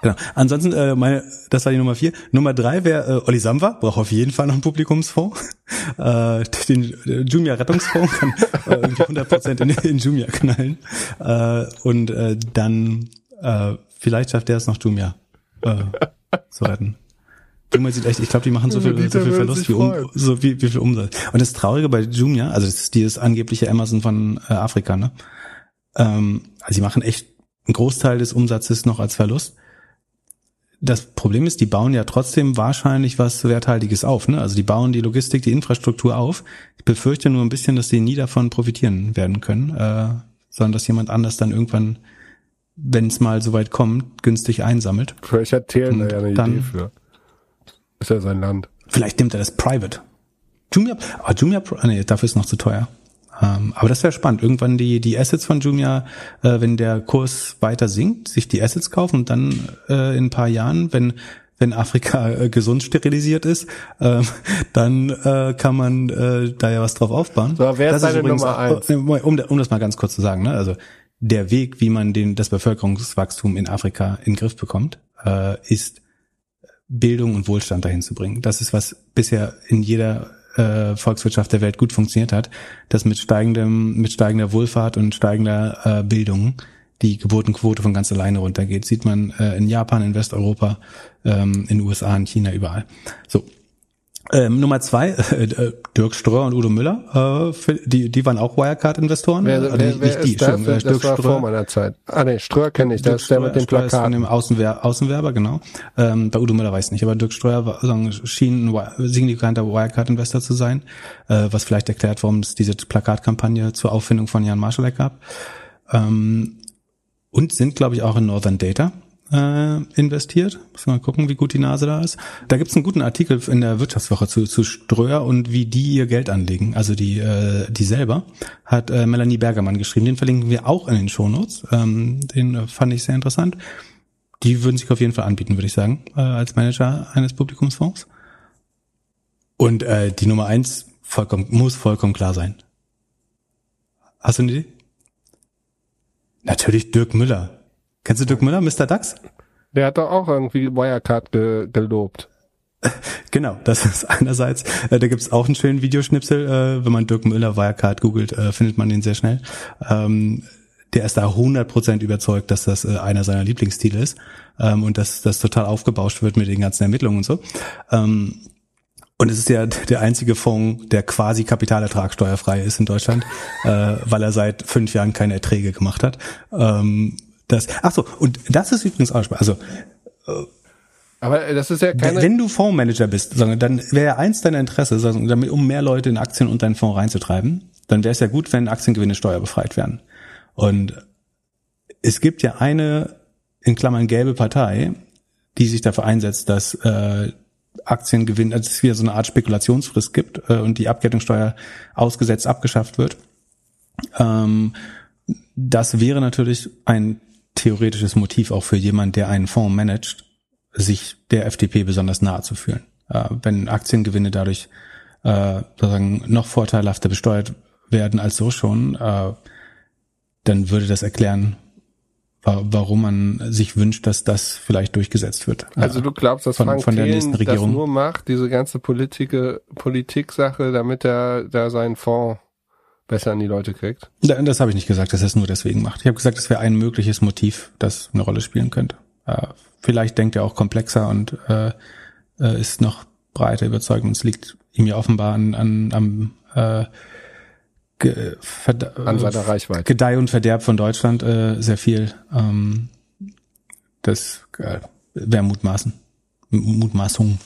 Genau. Ansonsten, äh, meine, das war die Nummer vier. Nummer drei wäre äh, Olli Samba, braucht auf jeden Fall noch einen Publikumsfonds. Äh, den äh, Jumia Rettungsfonds kann äh, irgendwie 100% in, in Jumia knallen. Äh, und äh, dann äh, vielleicht schafft der es noch Jumia äh, zu retten. Jumia sieht echt, ich glaube, die machen so viel, Dieter so viel Verlust wie, um, so wie, wie viel Umsatz. Und das Traurige bei Jumia, also das ist dieses angebliche Amazon von äh, Afrika, ne? Ähm, also sie machen echt einen Großteil des Umsatzes noch als Verlust. Das Problem ist, die bauen ja trotzdem wahrscheinlich was Werthaltiges auf. Ne? Also die bauen die Logistik, die Infrastruktur auf. Ich befürchte nur ein bisschen, dass sie nie davon profitieren werden können, äh, sondern dass jemand anders dann irgendwann, wenn es mal so weit kommt, günstig einsammelt. Vielleicht hat Thelen da ja eine dann- Idee für. Ist ja sein Land. Vielleicht nimmt er das Private. Jumia, aber Jumia, ah, nee, dafür ist noch zu teuer. Ähm, aber das wäre spannend. Irgendwann die, die Assets von Jumia, äh, wenn der Kurs weiter sinkt, sich die Assets kaufen und dann äh, in ein paar Jahren, wenn wenn Afrika äh, gesund sterilisiert ist, ähm, dann äh, kann man äh, da ja was drauf aufbauen. So, wer ist das übrigens Nummer eins? Um, um das mal ganz kurz zu sagen, ne? also der Weg, wie man den, das Bevölkerungswachstum in Afrika in den Griff bekommt, äh, ist Bildung und Wohlstand dahin zu bringen. Das ist, was bisher in jeder äh, Volkswirtschaft der Welt gut funktioniert hat, dass mit steigendem, mit steigender Wohlfahrt und steigender äh, Bildung die Geburtenquote von ganz alleine runtergeht. Sieht man äh, in Japan, in Westeuropa, ähm, in den USA, in China, überall. So. Ähm, Nummer zwei, äh, äh, Dirk Ströer und Udo Müller, äh, für, die, die waren auch Wirecard-Investoren. Wer, Also nicht- wer nicht die, das? Das Dirk war Ströer. vor meiner Zeit. Ah nee, Ströer kenne ich. Das ist der mit den Streuer ist von Plakaten. dem Außenwer Außenwerber, genau. Ähm, bei Udo Müller weiß ich nicht, aber Dirk Streuer war, sagen, schien ein signifikanter Wirecard-Investor zu sein, äh, was vielleicht erklärt, warum es diese Plakatkampagne zur Auffindung von Jan Marschalek gab. Ähm, und sind, glaube ich, auch in Northern Data äh, investiert. Wir mal gucken, wie gut die Nase da ist. Da gibt's einen guten Artikel in der Wirtschaftswoche zu, zu Ströer und wie die ihr Geld anlegen. Also die, äh, die selber hat äh, Melanie Bergermann geschrieben. Den verlinken wir auch in den Shownotes. Ähm, den äh, fand ich sehr interessant. Die würden sich auf jeden Fall anbieten, würde ich sagen, äh, als Manager eines Publikumsfonds. Und äh, die Nummer eins vollkommen, muss vollkommen klar sein. Hast du eine Idee? Natürlich Dirk Müller. Kennst du Dirk Müller, Mr. Dax? Der hat doch auch irgendwie Wirecard ge gelobt. Genau, das ist einerseits, äh, da gibt's auch einen schönen Videoschnipsel, äh, wenn man Dirk Müller Wirecard googelt, äh, findet man den sehr schnell. Ähm, der ist da 100% überzeugt, dass das äh, einer seiner Lieblingsstile ist ähm, und dass das total aufgebauscht wird mit den ganzen Ermittlungen und so. Ähm, und es ist ja der einzige Fonds, der quasi kapitalertragsteuerfrei ist in Deutschland, äh, weil er seit fünf Jahren keine Erträge gemacht hat. Ähm, das, ach so, und das ist übrigens auch. Also Aber äh, das ist ja keine. wenn du Fondsmanager bist, dann wäre eins deiner Interesse, damit, um mehr Leute in Aktien und deinen Fonds reinzutreiben, dann wäre es ja gut, wenn Aktiengewinne steuerbefreit werden. Und es gibt ja eine, in Klammern gelbe Partei, die sich dafür einsetzt, dass äh, Aktiengewinn, dass es wieder so eine Art Spekulationsfrist gibt äh, und die Abgeltungssteuer ausgesetzt abgeschafft wird. Ähm, das wäre natürlich ein theoretisches Motiv auch für jemand, der einen Fonds managt, sich der FDP besonders nahe zu fühlen. Äh, wenn Aktiengewinne dadurch äh, sozusagen noch vorteilhafter besteuert werden als so schon, äh, dann würde das erklären, wa warum man sich wünscht, dass das vielleicht durchgesetzt wird. Also Äh, du glaubst, dass von- Frank von der nächsten das Regierung. nur macht, diese ganze Politik, Politik-Sache, damit er da seinen Fonds besser an die Leute kriegt? Da- Das habe ich nicht gesagt, dass er es nur deswegen macht. Ich habe gesagt, es wäre ein mögliches Motiv, das eine Rolle spielen könnte. Äh, vielleicht denkt er auch komplexer und äh, äh, ist noch breiter überzeugt. Und es liegt ihm ja offenbar an, an am äh, Ge Verd An seiner Reichweite. Gedeih und Verderb von Deutschland äh, sehr viel. Ähm, das äh, wäre Mutmaßen. M Mutmaßung.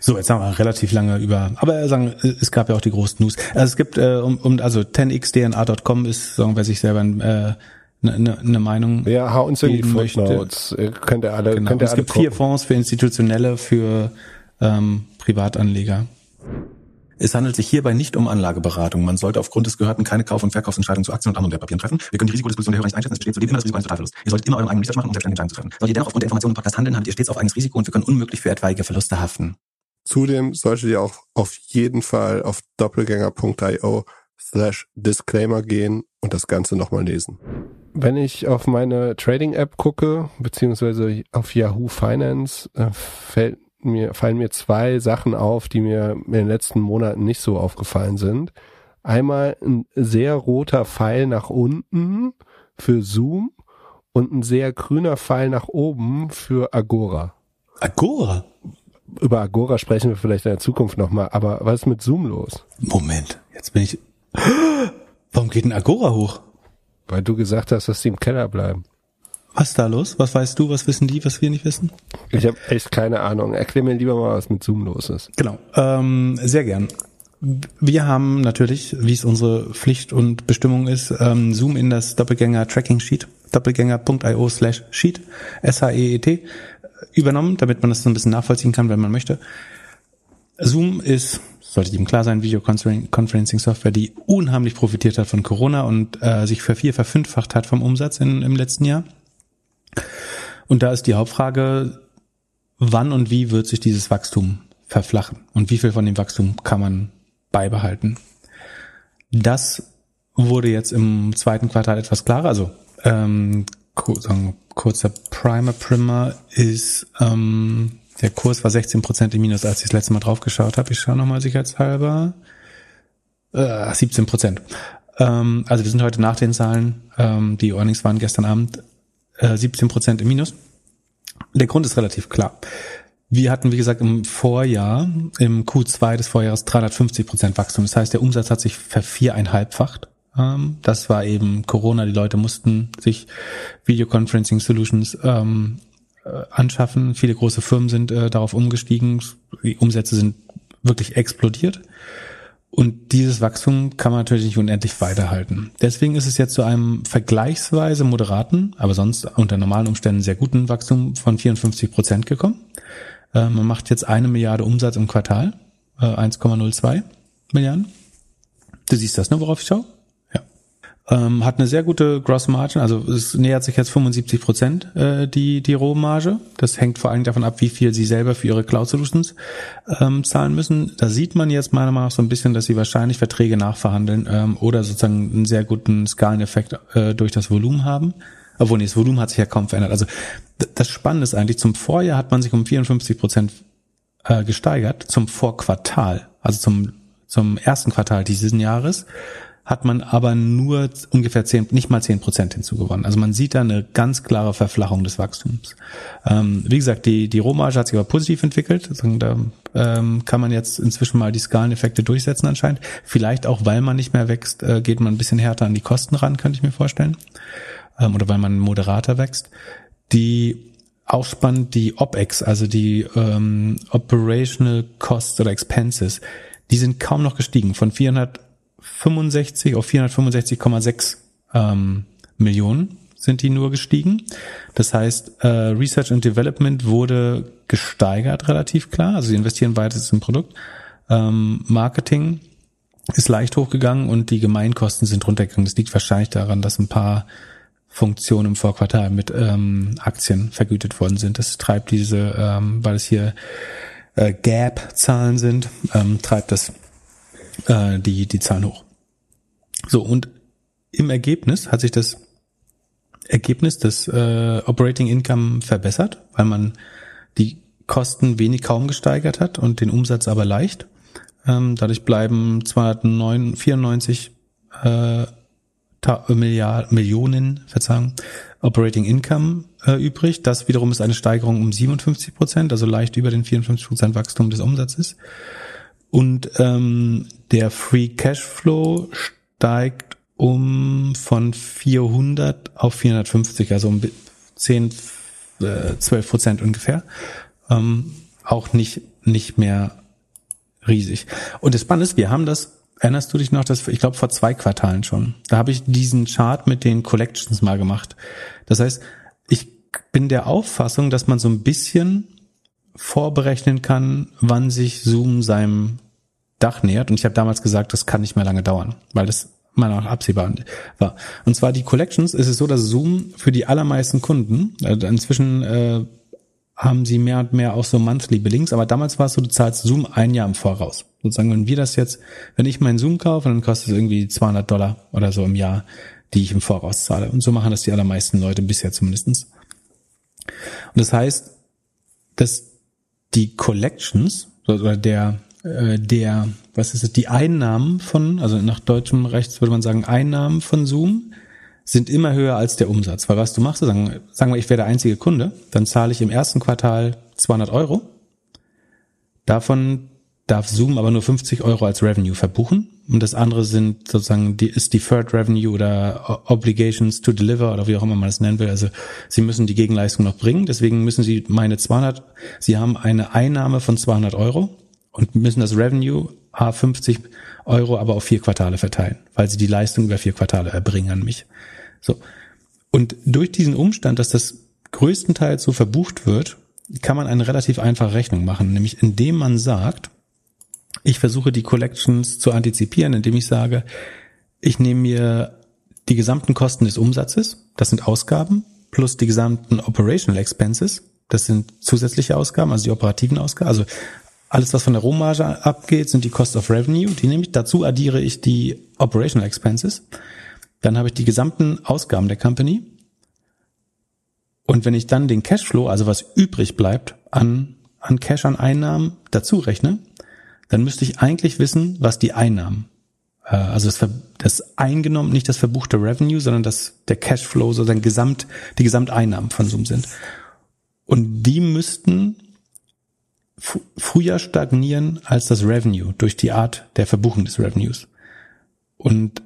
So, jetzt haben wir relativ lange über, aber sagen, es gab ja auch die großen News. Also es gibt, äh, um, um also 10xdna.com ist, sagen wir sich selber eine äh, ne, ne, ne Meinung. Ja, hau uns in die. Footnotes. Könnt ihr alle, Genau. könnt ihr es alle gibt vier gucken. Fonds für Institutionelle, für ähm, Privatanleger. Es handelt sich hierbei nicht um Anlageberatung. Man sollte aufgrund des Gehörten keine Kauf- und Verkaufsentscheidungen zu Aktien und anderen Wertpapieren treffen. Wir können die Risikodisposition der Hörer nicht einschätzen. Es besteht zudem immer das Risiko eines Totalverlusts. Ihr solltet immer euren eigenen Research machen, um selbstständige Entscheidungen zu treffen. Solltet ihr dennoch aufgrund der Informationen im Podcast handeln, habt ihr stets auf eigenes Risiko und wir können unmöglich für etwaige Verluste haften. Zudem solltet ihr auch auf jeden Fall auf doppelgänger.io slash Disclaimer gehen und das Ganze nochmal lesen. Wenn ich auf meine Trading-App gucke, beziehungsweise auf Yahoo Finance, äh, fällt mir, fallen mir zwei Sachen auf, die mir in den letzten Monaten nicht so aufgefallen sind. Einmal ein sehr roter Pfeil nach unten für Zoom und ein sehr grüner Pfeil nach oben für Agora. Agora? Über Agora sprechen wir vielleicht in der Zukunft nochmal, aber was ist mit Zoom los? Moment, jetzt bin ich. Warum geht ein Agora hoch? Weil du gesagt hast, dass die im Keller bleiben. Was ist da los? Was weißt du? Was wissen die, was wir nicht wissen? Ich habe echt keine Ahnung. Erklär mir lieber mal, was mit Zoom los ist. Genau, ähm, sehr gern. Wir haben natürlich, wie es unsere Pflicht und Bestimmung ist, ähm, Zoom in das Doppelgänger Tracking Sheet, doppelgänger.io slash Sheet, S-H-E-E-T, übernommen, damit man das so ein bisschen nachvollziehen kann, wenn man möchte. Zoom ist, sollte jedem klar sein, Videoconferencing-Software, die unheimlich profitiert hat von Corona und äh, sich vervier, verfünffacht hat vom Umsatz in, im letzten Jahr. Und da ist die Hauptfrage, wann und wie wird sich dieses Wachstum verflachen und wie viel von dem Wachstum kann man beibehalten. Das wurde jetzt im zweiten Quartal etwas klarer. Also ähm, kurzer Primer Primer ist ähm, der Kurs war 16 Prozent im Minus, als ich das letzte Mal drauf geschaut habe. Ich schaue nochmal sicherheitshalber. Äh, 17 Prozent. Ähm, also wir sind heute nach den Zahlen. Ähm, die Earnings waren gestern Abend äh, 17 Prozent im Minus. Der Grund ist relativ klar. Wir hatten, wie gesagt, im Vorjahr, im Q2 des Vorjahres 350 Prozent Wachstum. Das heißt, der Umsatz hat sich verviereinhalbfacht. Ähm, das war eben Corona. Die Leute mussten sich Videoconferencing Solutions ähm, äh, anschaffen. Viele große Firmen sind äh, darauf umgestiegen. Die Umsätze sind wirklich explodiert. Und dieses Wachstum kann man natürlich nicht unendlich weiterhalten. Deswegen ist es jetzt zu einem vergleichsweise moderaten, aber sonst unter normalen Umständen sehr guten Wachstum von 54 Prozent gekommen. Äh, man macht jetzt eine Milliarde Umsatz im Quartal, äh, 1,02 Milliarden. Du siehst das, ne, worauf ich schaue? Ähm, hat eine sehr gute Gross Margin, also es nähert sich jetzt 75 Prozent äh, die, die Rohmarge. Das hängt vor allem davon ab, wie viel sie selber für ihre Cloud Solutions ähm, zahlen müssen. Da sieht man jetzt meiner Meinung nach so ein bisschen, dass sie wahrscheinlich Verträge nachverhandeln ähm, oder sozusagen einen sehr guten Skaleneffekt äh, durch das Volumen haben. Obwohl, nee, das Volumen hat sich ja kaum verändert. Also das Spannende ist eigentlich, zum Vorjahr hat man sich um 54 Prozent äh, gesteigert, zum Vorquartal, also zum, zum ersten Quartal dieses Jahres, hat man aber nur ungefähr zehn, nicht mal zehn Prozent hinzugewonnen. Also man sieht da eine ganz klare Verflachung des Wachstums. Ähm, wie gesagt, die, die Rohmarge hat sich aber positiv entwickelt. Also da ähm, kann man jetzt inzwischen mal die Skaleneffekte durchsetzen anscheinend. Vielleicht auch, weil man nicht mehr wächst, äh, geht man ein bisschen härter an die Kosten ran, könnte ich mir vorstellen. Ähm, oder weil man moderater wächst. Die auch spannend, die OPEX, also die ähm, Operational Costs oder Expenses, die sind kaum noch gestiegen von 465 auf 465,6 ähm, Millionen sind die nur gestiegen. Das heißt, äh, Research and Development wurde gesteigert relativ klar. Also sie investieren weiter im Produkt. Ähm, Marketing ist leicht hochgegangen und die Gemeinkosten sind runtergegangen. Das liegt wahrscheinlich daran, dass ein paar Funktionen im Vorquartal mit ähm, Aktien vergütet worden sind. Das treibt diese, ähm, weil es hier äh, Gap-Zahlen sind, ähm, treibt das äh, die, die Zahlen hoch. So, und im Ergebnis hat sich das Ergebnis des äh, Operating Income verbessert, weil man die Kosten wenig kaum gesteigert hat und den Umsatz aber leicht. Ähm, dadurch bleiben 294 äh, Milliard, Millionen, Verzeihung, Operating Income äh, übrig. Das wiederum ist eine Steigerung um 57 Prozent, also leicht über den 54 Prozent Wachstum des Umsatzes. Und ähm, der Free Cashflow steigt um von 400 auf 450, also um 10, äh, 12 Prozent ungefähr. Ähm, auch nicht, nicht mehr riesig. Und das Spannende ist, wir haben das Erinnerst du dich noch, dass ich glaube vor zwei Quartalen schon. Da habe ich diesen Chart mit den Collections mal gemacht. Das heißt, ich bin der Auffassung, dass man so ein bisschen vorberechnen kann, wann sich Zoom seinem Dach nähert. Und ich habe damals gesagt, das kann nicht mehr lange dauern, weil das meiner Meinung absehbar war. Und zwar die Collections ist es so, dass Zoom für die allermeisten Kunden, also inzwischen äh, haben sie mehr und mehr auch so Monthly Billings, aber damals war es so, du zahlst Zoom ein Jahr im Voraus. Sozusagen, wenn wir das jetzt, wenn ich meinen Zoom kaufe, dann kostet es irgendwie 200 Dollar oder so im Jahr, die ich im Voraus zahle. Und so machen das die allermeisten Leute bisher zumindestens. Und das heißt, dass die Collections oder der äh, der, was ist es, die Einnahmen von, also nach deutschem Recht würde man sagen, Einnahmen von Zoom sind immer höher als der Umsatz. Weil was du machst, sagen, sagen wir, ich wäre der einzige Kunde, dann zahle ich im ersten Quartal 200 Euro. Davon darf Zoom aber nur 50 Euro als Revenue verbuchen. Und das andere sind sozusagen, die, ist Deferred Revenue oder Obligations to Deliver oder wie auch immer man das nennen will. Also sie müssen die Gegenleistung noch bringen. Deswegen müssen sie meine 200, sie haben eine Einnahme von 200 Euro und müssen das Revenue A50 Euro aber auf vier Quartale verteilen, weil sie die Leistung über vier Quartale erbringen an mich. So. Und durch diesen Umstand, dass das größtenteils so verbucht wird, kann man eine relativ einfache Rechnung machen, nämlich indem man sagt, ich versuche die Collections zu antizipieren, indem ich sage, ich nehme mir die gesamten Kosten des Umsatzes, das sind Ausgaben, plus die gesamten Operational Expenses, das sind zusätzliche Ausgaben, also die operativen Ausgaben, also alles, was von der Rohmarge abgeht, sind die Cost of Revenue. Die nehme ich, dazu addiere ich die Operational Expenses. Dann habe ich die gesamten Ausgaben der Company. Und wenn ich dann den Cashflow, also was übrig bleibt an, an Cash an Einnahmen dazu rechne, dann müsste ich eigentlich wissen, was die Einnahmen, äh, also das, das eingenommen, nicht das verbuchte Revenue, sondern das, der Cashflow, so dann Gesamt, die Gesamteinnahmen von Zoom sind. Und die müssten früher stagnieren als das Revenue durch die Art der Verbuchung des Revenues. Und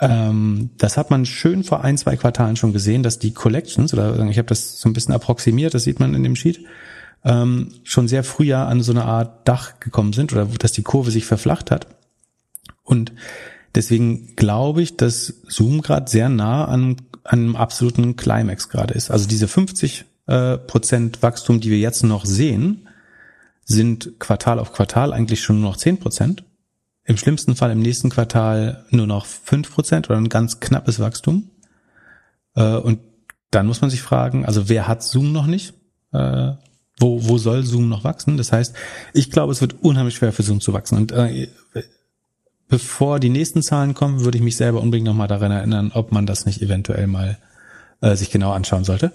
ähm, das hat man schön vor ein, zwei Quartalen schon gesehen, dass die Collections, oder ich habe das so ein bisschen approximiert, das sieht man in dem Sheet, ähm, schon sehr früher an so eine Art Dach gekommen sind oder dass die Kurve sich verflacht hat. Und deswegen glaube ich, dass Zoom gerade sehr nah an, an einem absoluten Climax gerade ist. Also diese 50 äh, Prozent Wachstum, die wir jetzt noch sehen, sind Quartal auf Quartal eigentlich schon nur noch zehn Prozent. Im schlimmsten Fall im nächsten Quartal nur noch fünf Prozent oder ein ganz knappes Wachstum. Äh, und dann muss man sich fragen, also wer hat Zoom noch nicht? Wo, wo soll Zoom noch wachsen? Das heißt, ich glaube, es wird unheimlich schwer für Zoom zu wachsen. Und äh, bevor die nächsten Zahlen kommen, würde ich mich selber unbedingt nochmal daran erinnern, ob man das nicht eventuell mal äh, sich genau anschauen sollte.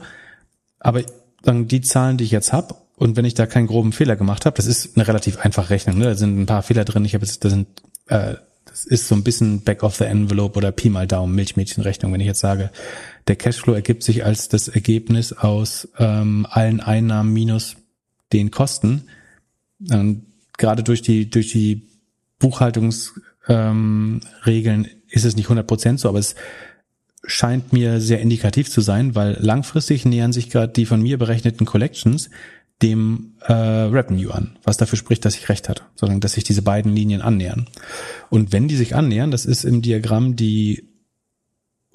Aber dann die Zahlen, die ich jetzt habe, und wenn ich da keinen groben Fehler gemacht habe, das ist eine relativ einfache Rechnung, ne? da sind ein paar Fehler drin. Ich habe jetzt, da sind, äh, das ist so ein bisschen Back of the Envelope oder Pi mal Daumen, Milchmädchenrechnung. Wenn ich jetzt sage, der Cashflow ergibt sich als das Ergebnis aus ähm, allen Einnahmen minus den Kosten. Und gerade durch die durch die Buchhaltungsregeln ähm, ist es nicht 100 Prozent so, aber es scheint mir sehr indikativ zu sein, weil langfristig nähern sich gerade die von mir berechneten Collections dem äh, Revenue an, was dafür spricht, dass ich recht hatte, sondern dass sich diese beiden Linien annähern. Und wenn die sich annähern, das ist im Diagramm die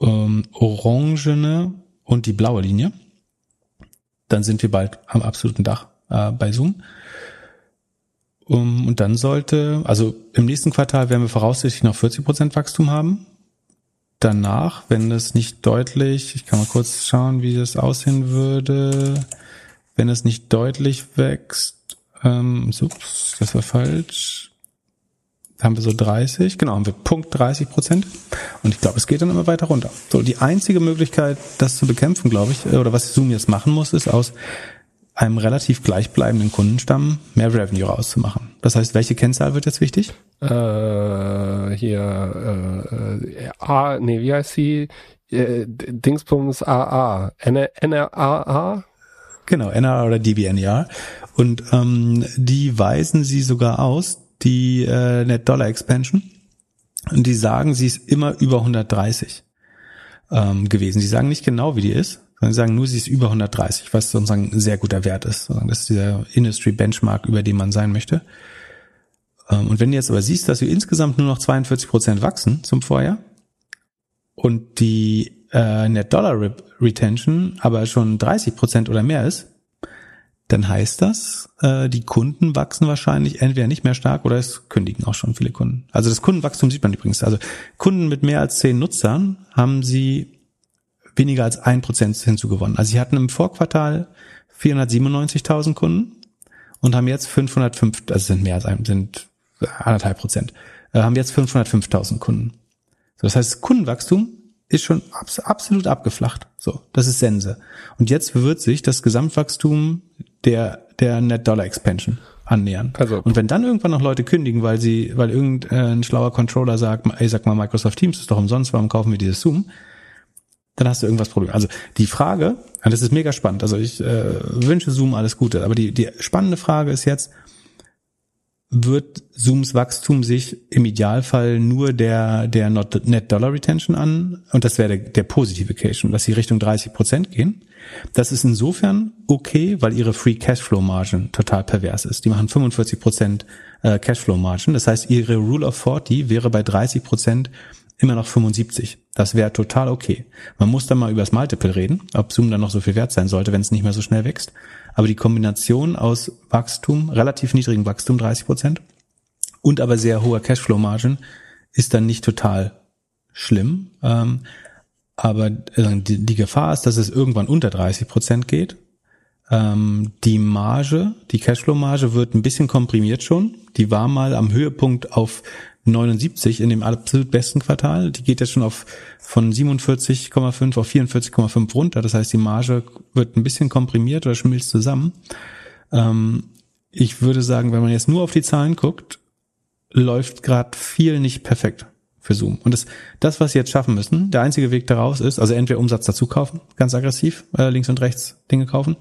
ähm, orangene und die blaue Linie, dann sind wir bald am absoluten Dach äh, bei Zoom. Um, und dann sollte, also im nächsten Quartal werden wir voraussichtlich noch 40 Prozent Wachstum haben. Danach, wenn das nicht deutlich, ich kann mal kurz schauen, wie das aussehen würde wenn es nicht deutlich wächst, ähm, ups, das war falsch, haben wir so 30, genau, haben wir Punkt 30 Prozent. Und ich glaube, es geht dann immer weiter runter. So, die einzige Möglichkeit, das zu bekämpfen, glaube ich, oder was Zoom jetzt machen muss, ist aus einem relativ gleichbleibenden Kundenstamm mehr Revenue rauszumachen. Das heißt, welche Kennzahl wird jetzt wichtig? Äh, hier, äh, A, nee, wie heißt sie? Äh, Dingsbums AA. NRAA? Genau, NR oder DBNER. Und ähm, die weisen sie sogar aus, die äh, Net Dollar Expansion. Und die sagen, sie ist immer über 130 ähm, gewesen. Sie sagen nicht genau, wie die ist, sondern sie sagen nur, sie ist über 130, was sozusagen ein sehr guter Wert ist. Das ist dieser Industry Benchmark, über den man sein möchte. Ähm, und wenn du jetzt aber siehst, dass wir insgesamt nur noch 42 Prozent wachsen zum Vorjahr und die äh, Net Dollar Retention aber schon 30 Prozent oder mehr ist, dann heißt das, äh, die Kunden wachsen wahrscheinlich entweder nicht mehr stark oder es kündigen auch schon viele Kunden. Also das Kundenwachstum sieht man übrigens. Also Kunden mit mehr als zehn Nutzern haben sie weniger als ein Prozent hinzugewonnen. Also sie hatten im Vorquartal 497.000 Kunden und haben jetzt 505, also sind mehr als ein, sind anderthalb Prozent, äh, haben jetzt 505.000 Kunden. So, das heißt, Kundenwachstum ist schon abs absolut abgeflacht. So, das ist Sense. Und jetzt wird sich das Gesamtwachstum der, der Net Dollar Expansion annähern. Also- und wenn dann irgendwann noch Leute kündigen, weil sie, weil irgendein schlauer Controller sagt, ey, sag mal, Microsoft Teams ist doch umsonst, warum kaufen wir dieses Zoom? Dann hast du irgendwas Problem. Also die Frage, und das ist mega spannend. Also ich äh, wünsche Zoom alles Gute, aber die, die spannende Frage ist jetzt, wird Zooms Wachstum sich im Idealfall nur der, der Net Dollar Retention an, und das wäre der, der positive Case schon, dass sie Richtung 30 Prozent gehen. Das ist insofern okay, weil ihre Free Cashflow Margin total pervers ist. Die machen 45 Prozent äh, Cashflow Margin. Das heißt, ihre Rule of 40 wäre bei 30 Prozent immer noch 75. Das wäre total okay. Man muss dann mal über das Multiple reden, ob Zoom dann noch so viel wert sein sollte, wenn es nicht mehr so schnell wächst. Aber die Kombination aus Wachstum, relativ niedrigem Wachstum, 30 Prozent, und aber sehr hoher Cashflow-Margin, ist dann nicht total schlimm. Ähm, aber äh, die, die Gefahr ist, dass es irgendwann unter 30 Prozent geht. Ähm, die Marge, die Cashflow-Marge wird ein bisschen komprimiert schon. Die war mal am Höhepunkt auf 79 in dem absolut besten Quartal. Die geht jetzt schon auf von 47,5 auf 44,5 runter. Das heißt, die Marge wird ein bisschen komprimiert oder schmilzt zusammen. Ähm, ich würde sagen, wenn man jetzt nur auf die Zahlen guckt, läuft gerade viel nicht perfekt für Zoom. Und das, das, was sie jetzt schaffen müssen, der einzige Weg daraus ist, also entweder Umsatz dazu kaufen, ganz aggressiv, äh, links und rechts Dinge kaufen,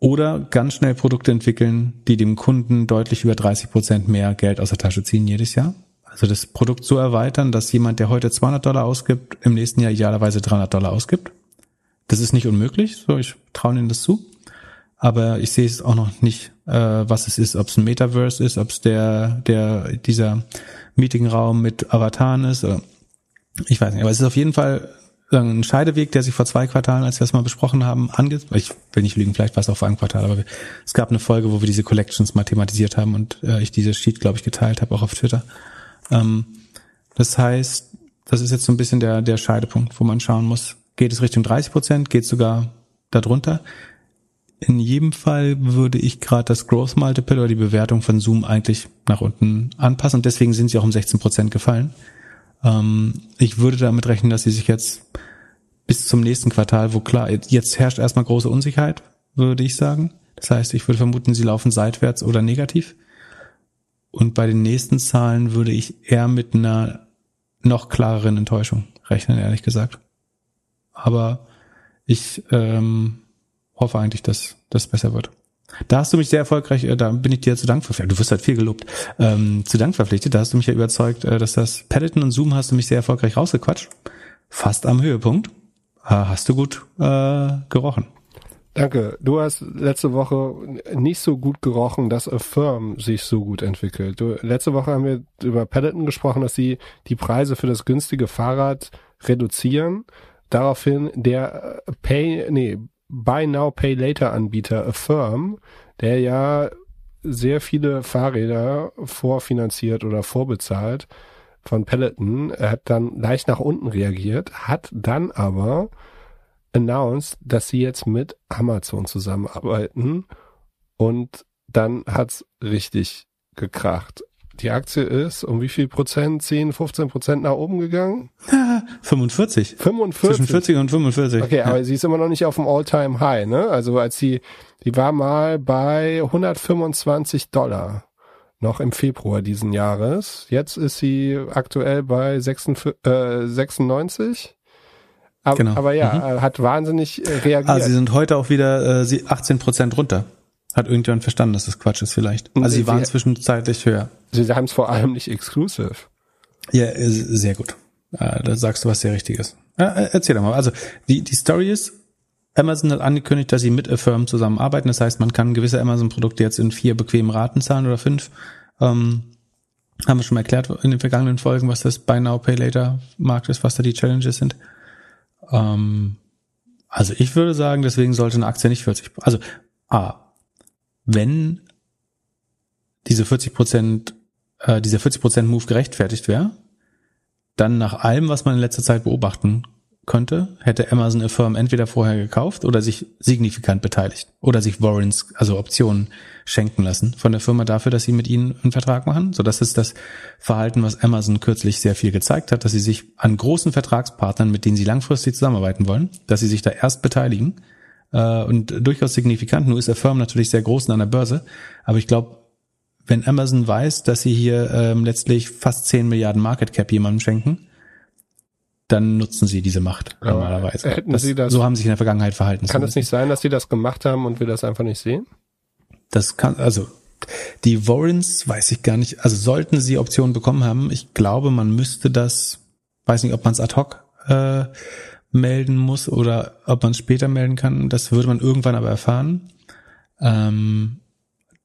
oder ganz schnell Produkte entwickeln, die dem Kunden deutlich über 30 Prozent mehr Geld aus der Tasche ziehen jedes Jahr. Also das Produkt so erweitern, dass jemand, der heute 200 Dollar ausgibt, im nächsten Jahr idealerweise 300 Dollar ausgibt. Das ist nicht unmöglich, so ich traue ihnen das zu. Aber ich sehe es auch noch nicht, äh, was es ist, ob es ein Metaverse ist, ob es der, der, dieser Meetingraum mit Avataren ist. Oder ich weiß nicht, aber es ist auf jeden Fall ein Scheideweg, der sich vor zwei Quartalen, als wir das mal besprochen haben, angeht. Ich will nicht lügen, vielleicht war es auch vor einem Quartal, aber es gab eine Folge, wo wir diese Collections mal thematisiert haben und äh, ich diese Sheet, glaube ich, geteilt habe, auch auf Twitter. Ähm, das heißt, das ist jetzt so ein bisschen der, der Scheidepunkt, wo man schauen muss, geht es Richtung 30 Prozent, geht es sogar darunter. In jedem Fall würde ich gerade das Growth Multiple oder die Bewertung von Zoom eigentlich nach unten anpassen und deswegen sind sie auch um 16 Prozent gefallen. Ähm, ich würde damit rechnen, dass sie sich jetzt bis zum nächsten Quartal, wo klar, jetzt herrscht erstmal große Unsicherheit, würde ich sagen. Das heißt, ich würde vermuten, sie laufen seitwärts oder negativ. Und bei den nächsten Zahlen würde ich eher mit einer noch klareren Enttäuschung rechnen, ehrlich gesagt. Aber ich ähm, hoffe eigentlich, dass das besser wird. Da hast du mich sehr erfolgreich, äh, da bin ich dir zu Dank verpflichtet. Du wirst halt viel gelobt. Ähm, zu Dank verpflichtet. Da hast du mich ja überzeugt, äh, dass das Peloton und Zoom hast du mich sehr erfolgreich rausgequatscht. Fast am Höhepunkt. Äh, hast du gut äh, gerochen. Danke. Du hast letzte Woche nicht so gut gerochen, dass Affirm sich so gut entwickelt. Du, letzte Woche haben wir über Peloton gesprochen, dass sie die Preise für das günstige Fahrrad reduzieren. Daraufhin der Pay, nee, Buy Now Pay Later Anbieter Affirm, der ja sehr viele Fahrräder vorfinanziert oder vorbezahlt von Peloton, er hat dann leicht nach unten reagiert, hat dann aber announced, dass sie jetzt mit Amazon zusammenarbeiten und dann hat's richtig gekracht. Die Aktie ist um wie viel Prozent? 10, 15 Prozent nach oben gegangen? 45. 45. Zwischen 40 und 45. Okay, aber sie ist immer noch nicht auf dem All-Time High, ne? Also als sie, die war mal bei 125 Dollar noch im Februar diesen Jahres. Jetzt ist sie aktuell bei 46, äh, 96. Aber, Genau. aber ja, hat wahnsinnig äh, reagiert. Ah, sie sind heute auch wieder äh, sie 18 Prozent runter. Hat irgendjemand verstanden, dass das Quatsch ist vielleicht. Also sie sie- waren zwischenzeitlich höher. sie haben es vor allem nicht exclusive. Ja, äh, sehr gut. Äh, Da sagst du was sehr Richtiges. Äh, Erzähl doch mal. Also die, die Story ist, Amazon hat angekündigt, dass sie mit Affirm zusammenarbeiten. Das heißt, man kann gewisse Amazon-Produkte jetzt in vier bequemen Raten zahlen oder fünf. Ähm, haben wir schon mal erklärt in den vergangenen Folgen, was das Buy Now Pay Later Markt ist, was da die Challenges sind. Ähm, also ich würde sagen, deswegen sollte eine Aktie nicht 40. Also A, wenn diese 40 Prozent, äh, dieser 40 Prozent Move gerechtfertigt wäre, dann nach allem, was man in letzter Zeit beobachten könnte, hätte Amazon eine Firma entweder vorher gekauft oder sich signifikant beteiligt oder sich Warrants, also Optionen schenken lassen von der Firma dafür, dass sie mit ihnen einen Vertrag machen. So, das ist das Verhalten, was Amazon kürzlich sehr viel gezeigt hat, dass sie sich an großen Vertragspartnern, mit denen sie langfristig zusammenarbeiten wollen, dass sie sich da erst beteiligen äh, und durchaus signifikant. Nur ist der Firma natürlich sehr groß an der Börse, aber ich glaube, wenn Amazon weiß, dass sie hier ähm, letztlich fast 10 Milliarden Market Cap jemandem schenken, dann nutzen sie diese Macht normalerweise. hätten Das, sie das- so haben sie sich in der Vergangenheit verhalten. Kann es nicht sein, dass sie das gemacht haben und wir das einfach nicht sehen? Das kann, also die Warrants weiß ich gar nicht. Also sollten sie Optionen bekommen haben, ich glaube, man müsste das, weiß nicht, ob man es ad hoc äh, melden muss oder ob man es später melden kann. Das würde man irgendwann aber erfahren. Ähm,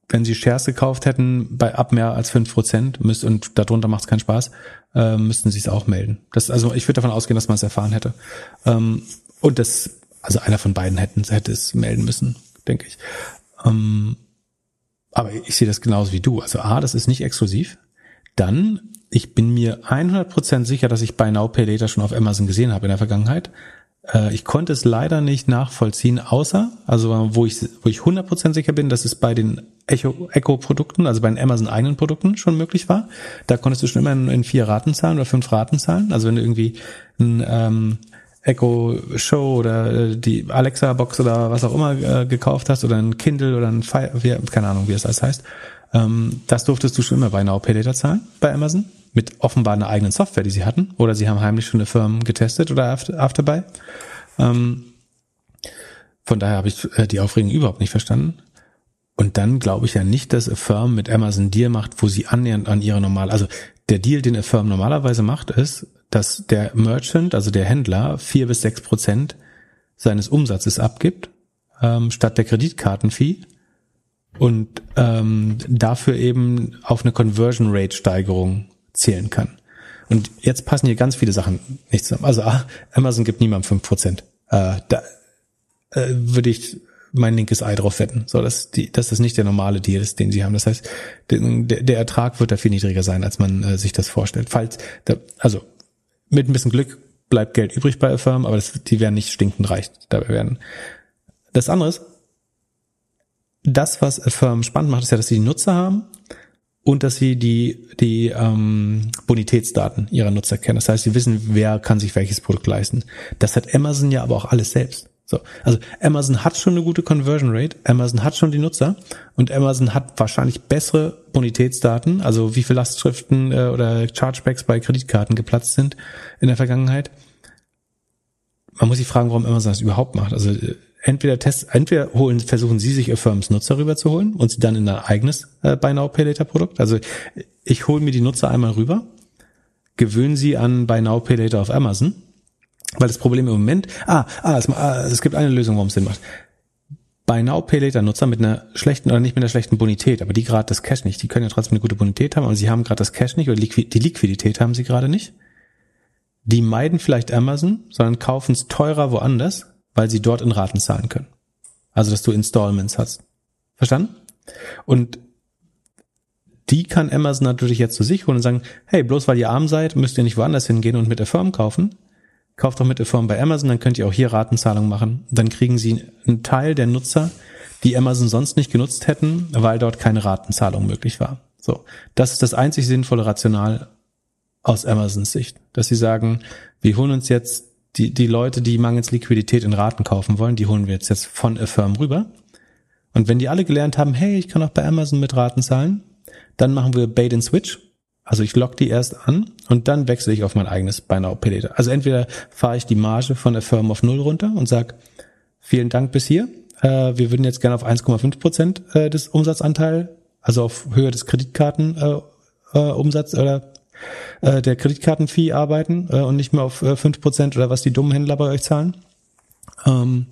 wenn sie Shares gekauft hätten bei ab mehr als fünf Prozent müsst, und darunter macht es keinen Spaß, äh, müssten sie es auch melden. Das, also ich würde davon ausgehen, dass man es erfahren hätte. Ähm, und das, also einer von beiden hätten, hätte es melden müssen, denke ich. Ähm, aber ich sehe das genauso wie du. Also A, das ist nicht exklusiv. Dann, ich bin mir 100% sicher, dass ich Buy Now Pay Later schon auf Amazon gesehen habe in der Vergangenheit. Äh, ich konnte es leider nicht nachvollziehen, außer, also wo ich, wo ich 100% sicher bin, dass es bei den Echo, Echo-Produkten, also bei den Amazon eigenen Produkten schon möglich war. Da konntest du schon immer in, in vier Raten zahlen oder fünf Raten zahlen. Also wenn du irgendwie ein ähm, Echo Show oder äh, die Alexa Box oder was auch immer äh, gekauft hast oder ein Kindle oder ein Fire, keine Ahnung, wie es das heißt, ähm, das durftest du schon immer bei Now Pay Later zahlen bei Amazon mit offenbar einer eigenen Software, die sie hatten oder sie haben heimlich schon eine Firma getestet oder After, Afterbuy. Ähm, von daher habe ich äh, die Aufregung überhaupt nicht verstanden. Und dann glaube ich ja nicht, dass Affirm mit Amazon Deal macht, wo sie annähernd an ihre normal, also der Deal, den Affirm normalerweise macht, ist, dass der Merchant, also der Händler, vier bis sechs Prozent seines Umsatzes abgibt, ähm, statt der Kreditkartenfee und ähm, dafür eben auf eine Conversion Rate Steigerung zählen kann. Und jetzt passen hier ganz viele Sachen nicht zusammen. Also ah, Amazon gibt niemandem fünf Prozent. Äh, da äh, würde ich mein linkes Ei drauf wetten. So, dass die, das nicht der normale Deal ist, den sie haben. Das heißt, der, der Ertrag wird da viel niedriger sein, als man äh, sich das vorstellt. Falls, da, also mit ein bisschen Glück bleibt Geld übrig bei Affirm, aber das, die werden nicht stinkend reich dabei werden. Das andere ist, das, was Affirm spannend macht, ist ja, dass sie die Nutzer haben und dass sie die, die ähm, Bonitätsdaten ihrer Nutzer kennen. Das heißt, sie wissen, wer kann sich welches Produkt leisten. Das hat Amazon ja aber auch alles selbst. So, also Amazon hat schon eine gute Conversion Rate, Amazon hat schon die Nutzer und Amazon hat wahrscheinlich bessere Bonitätsdaten, also wie viele Lastschriften äh, oder Chargebacks bei Kreditkarten geplatzt sind in der Vergangenheit. Man muss sich fragen, warum Amazon das überhaupt macht. Also äh, entweder test, entweder holen, versuchen sie sich Affirms Nutzer rüberzuholen und sie dann in ein eigenes äh, Buy Now Pay Later Produkt. Also ich hole mir die Nutzer einmal rüber, gewöhne sie an Buy Now Pay Later auf Amazon weil das Problem im Moment, ah, ah, es, ah, es gibt eine Lösung, warum es Sinn macht. Buy Now Pay Later Nutzer mit einer schlechten oder nicht mit einer schlechten Bonität, aber die gerade das Cash nicht, die können ja trotzdem eine gute Bonität haben, aber sie haben gerade das Cash nicht oder die Liquidität haben sie gerade nicht. Die meiden vielleicht Amazon, sondern kaufen es teurer woanders, weil sie dort in Raten zahlen können. Also dass du Installments hast. Verstanden? Und die kann Amazon natürlich jetzt zu sich holen und sagen, hey, bloß weil ihr arm seid, müsst ihr nicht woanders hingehen und mit der Firma kaufen. Kauft doch mit der Firma bei Amazon, dann könnt ihr auch hier Ratenzahlung machen. Dann kriegen sie einen Teil der Nutzer, die Amazon sonst nicht genutzt hätten, weil dort keine Ratenzahlung möglich war. So. Das ist das einzig sinnvolle Rational aus Amazons Sicht. Dass sie sagen, wir holen uns jetzt die, die Leute, die mangels Liquidität in Raten kaufen wollen, die holen wir jetzt, jetzt von Affirm rüber. Und wenn die alle gelernt haben, hey, ich kann auch bei Amazon mit Raten zahlen, dann machen wir Bait and Switch. Also ich lock die erst an und dann wechsle ich auf mein eigenes Buy Now. Also entweder fahre ich die Marge von der Firma auf null runter und sag vielen Dank bis hier. Äh, wir würden jetzt gerne auf 1,5 Prozent äh, des Umsatzanteil, also auf Höhe des Kreditkarten äh, oder äh, der Kreditkartenfee arbeiten äh, und nicht mehr auf äh, 5 Prozent oder was die dummen Händler bei euch zahlen. Ähm,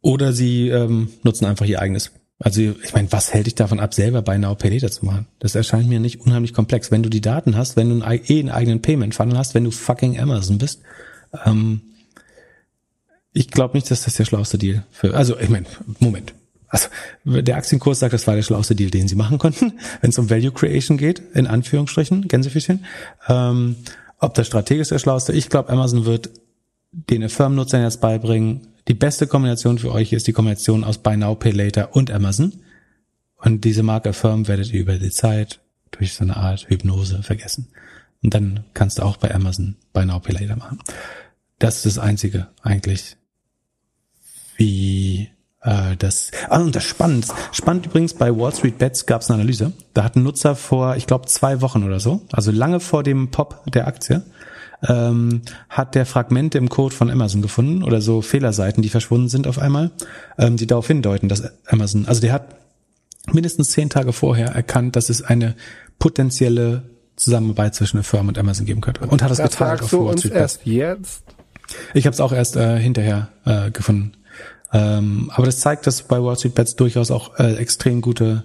oder sie ähm, nutzen einfach ihr eigenes also ich meine, was hält dich davon ab, selber bei Now Pay zu machen? Das erscheint mir nicht unheimlich komplex. Wenn du die Daten hast, wenn du eh einen eigenen Payment Funnel hast, wenn du fucking Amazon bist, ähm, ich glaube nicht, dass das der schlauste Deal für. Also ich meine, Moment. Also der Aktienkurs sagt, das war der schlauste Deal, den sie machen konnten, wenn es um Value Creation geht, in Anführungsstrichen, Gänsefüßchen. Ähm, ob das strategisch der schlauste, ich glaube, Amazon wird den Firmennutzern jetzt beibringen, die beste Kombination für euch ist die Kombination aus Buy Now, Pay Later und Amazon. Und diese Marke Firm werdet ihr über die Zeit durch so eine Art Hypnose vergessen. Und dann kannst du auch bei Amazon Buy Now, Pay Later machen. Das ist das Einzige eigentlich, wie äh, das. Ah, und das spannend. Spannend übrigens bei Wall Street Bets gab es eine Analyse. Da hat ein Nutzer vor, ich glaube, zwei Wochen oder so, also lange vor dem Pop der Aktie, ähm, hat der Fragmente im Code von Amazon gefunden oder so Fehlerseiten, die verschwunden sind auf einmal, ähm, die darauf hindeuten, dass Amazon, also der hat mindestens zehn Tage vorher erkannt, dass es eine potenzielle Zusammenarbeit zwischen der Firma und Amazon geben könnte und hat es geteilt auf Wall Street Bets. Erst jetzt? Ich habe es auch erst äh, hinterher äh, gefunden. Ähm, aber das zeigt, dass bei Wall Street Bets durchaus auch äh, extrem gute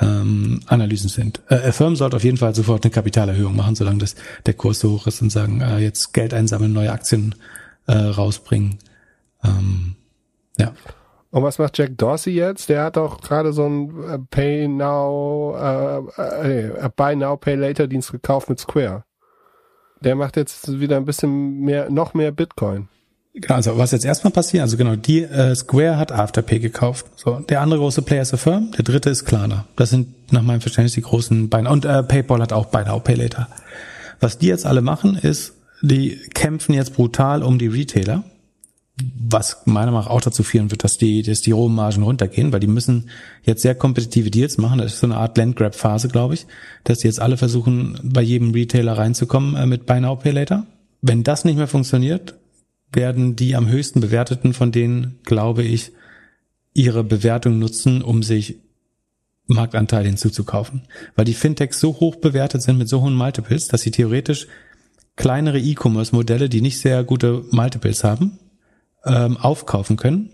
ähm, Analysen sind. Äh, Firmen sollte auf jeden Fall sofort eine Kapitalerhöhung machen, solange das der Kurs so hoch ist und sagen, äh, jetzt Geld einsammeln, neue Aktien äh, rausbringen. Ähm, ja. Und was macht Jack Dorsey jetzt? Der hat doch gerade so ein äh, Pay Now, äh, äh, Buy Now, Pay Later Dienst gekauft mit Square. Der macht jetzt wieder ein bisschen mehr, noch mehr Bitcoin. Genau, also was jetzt erstmal passiert, also genau, die äh, Square hat Afterpay gekauft. So, der andere große Player ist Affirm, der dritte ist Klarna. Das sind nach meinem Verständnis die großen beiden. Und äh, PayPal hat auch Buy Now, Pay Later. Was die jetzt alle machen, ist, die kämpfen jetzt brutal um die Retailer, was meiner Meinung nach auch dazu führen wird, dass die, dass die Rohmargen runtergehen, weil die müssen jetzt sehr kompetitive Deals machen. Das ist so eine Art Landgrab-Phase, glaube ich, dass die jetzt alle versuchen, bei jedem Retailer reinzukommen äh, mit Buy Now, Pay Later. Wenn das nicht mehr funktioniert, werden die am höchsten bewerteten von denen, glaube ich, ihre Bewertung nutzen, um sich Marktanteil hinzuzukaufen. Weil die Fintechs so hoch bewertet sind mit so hohen Multiples, dass sie theoretisch kleinere E-Commerce-Modelle, die nicht sehr gute Multiples haben, ähm, aufkaufen können,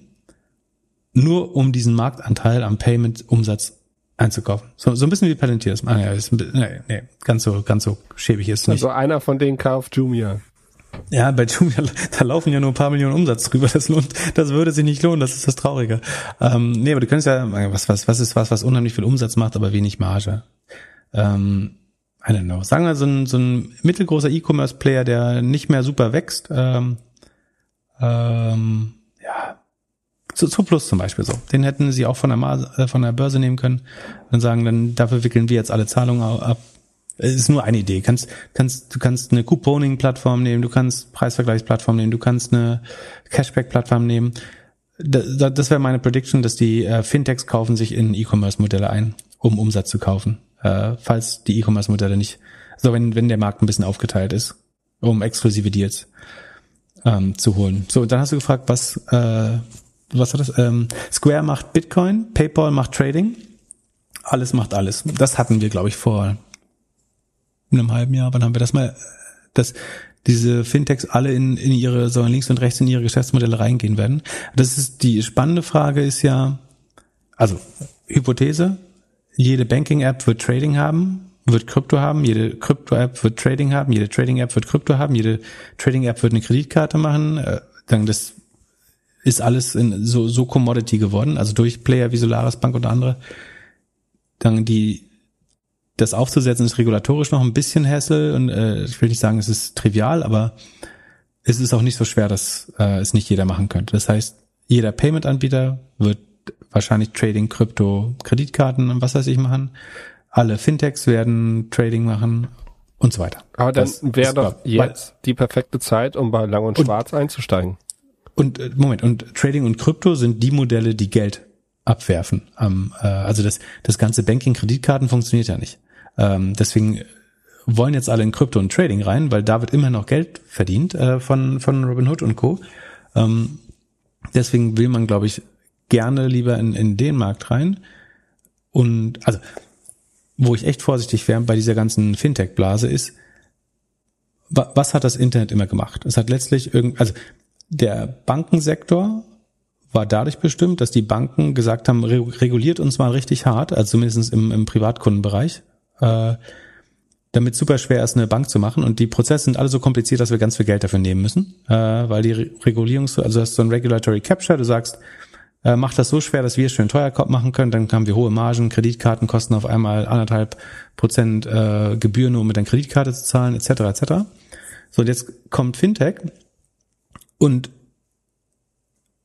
nur um diesen Marktanteil am Payment-Umsatz einzukaufen. So, so ein bisschen wie Palantir. Ah, ja, ist, nee, nee, ganz so, ganz so schäbig ist es nicht. Also einer von denen kauft Jumia. Ja, bei Jumia, da laufen ja nur ein paar Millionen Umsatz drüber. Das lohnt, das würde sich nicht lohnen. Das ist das Traurige. Ähm, nee, aber du könntest ja, was, was, was ist was, was unheimlich viel Umsatz macht, aber wenig Marge. Ähm, I don't know. Sagen wir so ein, so ein mittelgroßer E-Commerce-Player, der nicht mehr super wächst. Ähm, ähm, ja, zu, zu Plus zum Beispiel so. Den hätten sie auch von der, äh, von der Börse nehmen können und sagen, dann dafür wickeln wir jetzt alle Zahlungen ab es ist nur eine Idee. Kannst, kannst, du kannst eine Couponing-Plattform nehmen, du kannst Preisvergleichsplattform nehmen, du kannst eine Cashback-Plattform nehmen. Das, das wäre meine Prediction, dass die äh, Fintechs kaufen sich in E-Commerce-Modelle ein, um Umsatz zu kaufen. Äh, falls die E-Commerce-Modelle nicht, so wenn, wenn der Markt ein bisschen aufgeteilt ist, um exklusive Deals ähm, zu holen. So, dann hast du gefragt, was, äh, was war das? Ähm, Square macht Bitcoin, PayPal macht Trading, alles macht alles. Das hatten wir, glaube ich, vor in einem halben Jahr, wann haben wir das mal, dass diese Fintechs alle in, in ihre, sollen links und rechts in ihre Geschäftsmodelle reingehen werden. Das ist die spannende Frage ist ja, also Hypothese, jede Banking-App wird Trading haben, wird Krypto haben, jede Krypto-App wird Trading haben, jede Trading-App wird Krypto haben, jede Trading-App wird eine Kreditkarte machen. Äh, dann das ist alles in so, so Commodity geworden, also durch Player wie Solaris Bank und andere. Dann die das aufzusetzen ist regulatorisch noch ein bisschen Hassel und äh, ich will nicht sagen, es ist trivial, aber es ist auch nicht so schwer, dass äh, es nicht jeder machen könnte. Das heißt, jeder Payment-Anbieter wird wahrscheinlich Trading, Krypto, Kreditkarten und was weiß ich machen. Alle Fintechs werden Trading machen und so weiter. Aber dann wäre doch jetzt die perfekte Zeit, um bei Lang und Schwarz und, einzusteigen. Und äh, Moment, und Trading und Krypto sind die Modelle, die Geld abwerfen. Äh, also das, das ganze Banking, Kreditkarten funktioniert ja nicht. Ähm, deswegen wollen jetzt alle in Krypto und Trading rein, weil da wird immer noch Geld verdient äh, von, von Robinhood und Co. Ähm, deswegen will man, glaube ich, gerne lieber in, in den Markt rein. Und also, wo ich echt vorsichtig wäre bei dieser ganzen Fintech-Blase ist, wa was hat das Internet immer gemacht? Es hat letztlich irgend, also der Bankensektor war dadurch bestimmt, dass die Banken gesagt haben, reguliert uns mal richtig hart, also zumindest im, im Privatkundenbereich, äh, damit super schwer ist, eine Bank zu machen. Und die Prozesse sind alle so kompliziert, dass wir ganz viel Geld dafür nehmen müssen, äh, weil die Regulierungs-, also hast so ein Regulatory Capture, du sagst, äh, macht das so schwer, dass wir es schön teuer machen können. Dann haben wir hohe Margen, Kreditkarten kosten auf einmal anderthalb Prozent äh, Gebühr nur um mit der Kreditkarte zu zahlen, etc. etc. So, und jetzt kommt Fintech und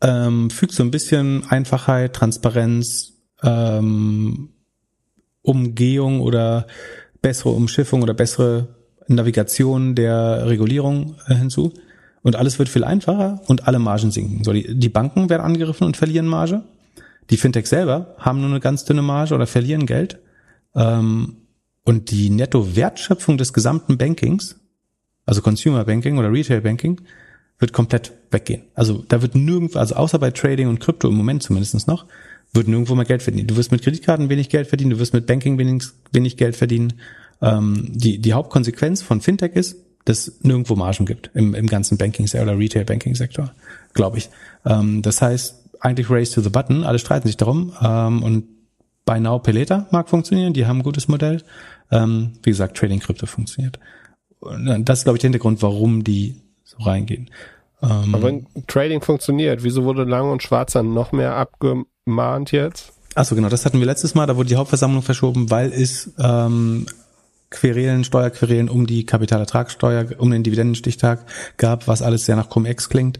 ähm, fügt so ein bisschen Einfachheit, Transparenz, ähm, Umgehung oder bessere Umschiffung oder bessere Navigation der Regulierung äh, hinzu. Und alles wird viel einfacher und alle Margen sinken. So, die, die Banken werden angegriffen und verlieren Marge. Die Fintechs selber haben nur eine ganz dünne Marge oder verlieren Geld. Ähm, und die Netto-Wertschöpfung des gesamten Bankings, also Consumer Banking oder Retail Banking, wird komplett weggehen. Also da wird nirgendwo, also außer bei Trading und Krypto im Moment zumindest noch, wird nirgendwo mehr Geld verdienen. Du wirst mit Kreditkarten wenig Geld verdienen, du wirst mit Banking wenig, wenig Geld verdienen. Ähm, die, die Hauptkonsequenz von Fintech ist, dass nirgendwo Margen gibt im, im ganzen Banking-Sektor oder Retail-Banking-Sektor, glaube ich. Ähm, das heißt, eigentlich race to the button, alle streiten sich darum ähm, und Buy Now Later mag funktionieren, die haben ein gutes Modell. Ähm, wie gesagt, Trading Krypto funktioniert. Und das ist, glaube ich, der Hintergrund, warum die so reingehen. Ähm, Aber wenn Trading funktioniert, wieso wurde Lang und Schwarz dann noch mehr abgemahnt jetzt? Achso, genau, das hatten wir letztes Mal, da wurde die Hauptversammlung verschoben, weil es ähm, Querelen, Steuerquerelen um die Kapitalertragssteuer, um den Dividendenstichtag gab, was alles sehr nach Cum-Ex klingt.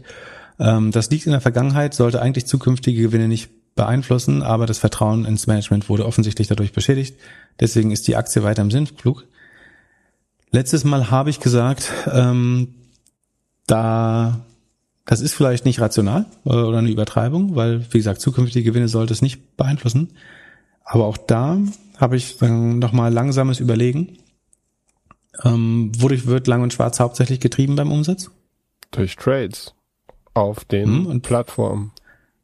Ähm, das liegt in der Vergangenheit, sollte eigentlich zukünftige Gewinne nicht beeinflussen, aber das Vertrauen ins Management wurde offensichtlich dadurch beschädigt. Deswegen ist die Aktie weiter im Sinnflug. Letztes Mal habe ich gesagt, ähm, da das ist vielleicht nicht rational äh, oder eine Übertreibung, weil wie gesagt zukünftige Gewinne sollte es nicht beeinflussen. Aber auch da habe ich dann nochmal langsames Überlegen. Ähm, wodurch wird Lang und Schwarz hauptsächlich getrieben beim Umsatz? Durch Trades auf den hm, und Plattformen.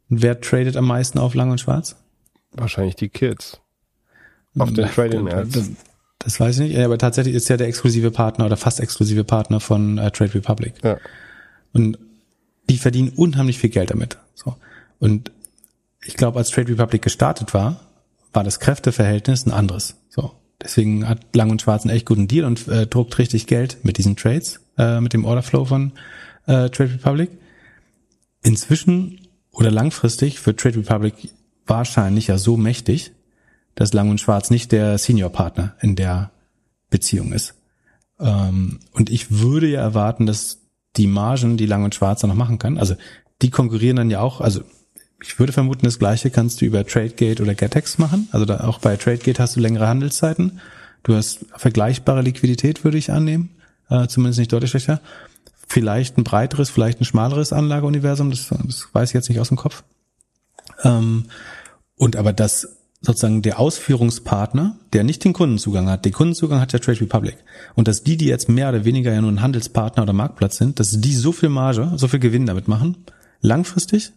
Wer tradet am meisten auf Lang und Schwarz? Wahrscheinlich die Kids. Auf den Trading Ads. Das, das, weiß ich nicht, aber tatsächlich ist ja der exklusive Partner oder fast exklusive Partner von äh, Trade Republic. Ja. Und die verdienen unheimlich viel Geld damit. So. Und ich glaube, als Trade Republic gestartet war, war das Kräfteverhältnis ein anderes. So. Deswegen hat Lang und Schwarz einen echt guten Deal und äh, druckt richtig Geld mit diesen Trades, äh, mit dem Orderflow von äh, Trade Republic. Inzwischen oder langfristig wird Trade Republic wahrscheinlich ja so mächtig, dass Lang und Schwarz nicht der Senior-Partner in der Beziehung ist. Ähm, und ich würde ja erwarten, dass die Margen, die Lang und Schwarz noch machen kann, also die konkurrieren dann ja auch, also ich würde vermuten, das gleiche kannst du über TradeGate oder GetEx machen. Also da, auch bei TradeGate hast du längere Handelszeiten. Du hast vergleichbare Liquidität, würde ich annehmen. Äh, zumindest nicht deutlich schlechter. Vielleicht ein breiteres, vielleicht ein schmaleres Anlageuniversum. Das, das weiß ich jetzt nicht aus dem Kopf. Ähm, und aber das sozusagen der Ausführungspartner, der nicht den Kundenzugang hat, den Kundenzugang hat ja Trade Republic. Und dass die, die jetzt mehr oder weniger ja nur ein Handelspartner oder Marktplatz sind, dass die so viel Marge, so viel Gewinn damit machen, langfristig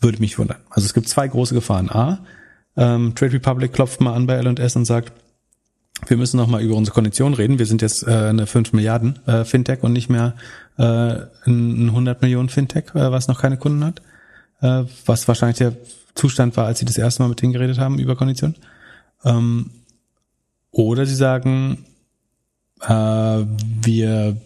würde mich wundern. Also es gibt zwei große Gefahren. A, ähm, Trade Republic klopft mal an bei L&S und sagt, wir müssen noch mal über unsere Konditionen reden. Wir sind jetzt äh, eine 5 Milliarden äh, Fintech und nicht mehr äh, ein 100 Millionen Fintech, äh, was noch keine Kunden hat. Äh, was wahrscheinlich der Zustand war, als sie das erste Mal mit denen geredet haben über Konditionen. Ähm, oder sie sagen, äh, wir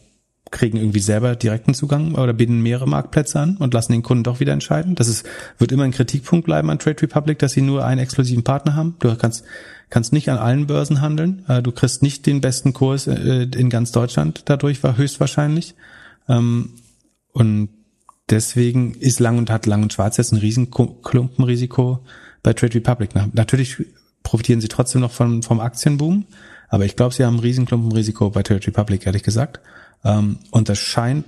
kriegen irgendwie selber direkten Zugang oder bieten mehrere Marktplätze an und lassen den Kunden doch wieder entscheiden. Das ist, wird immer ein Kritikpunkt bleiben an Trade Republic, dass sie nur einen exklusiven Partner haben. Du kannst, kannst nicht an allen Börsen handeln. Äh, du kriegst nicht den besten Kurs äh, in ganz Deutschland dadurch, war höchstwahrscheinlich. Ähm, und deswegen ist Lang und hat Lang und Schwarz jetzt ein riesen Klumpenrisiko bei Trade Republic. Natürlich profitieren sie trotzdem noch vom, vom Aktienboom, aber ich glaube, sie haben ein riesen Klumpenrisiko bei Trade Republic, ehrlich gesagt. Ähm, und das scheint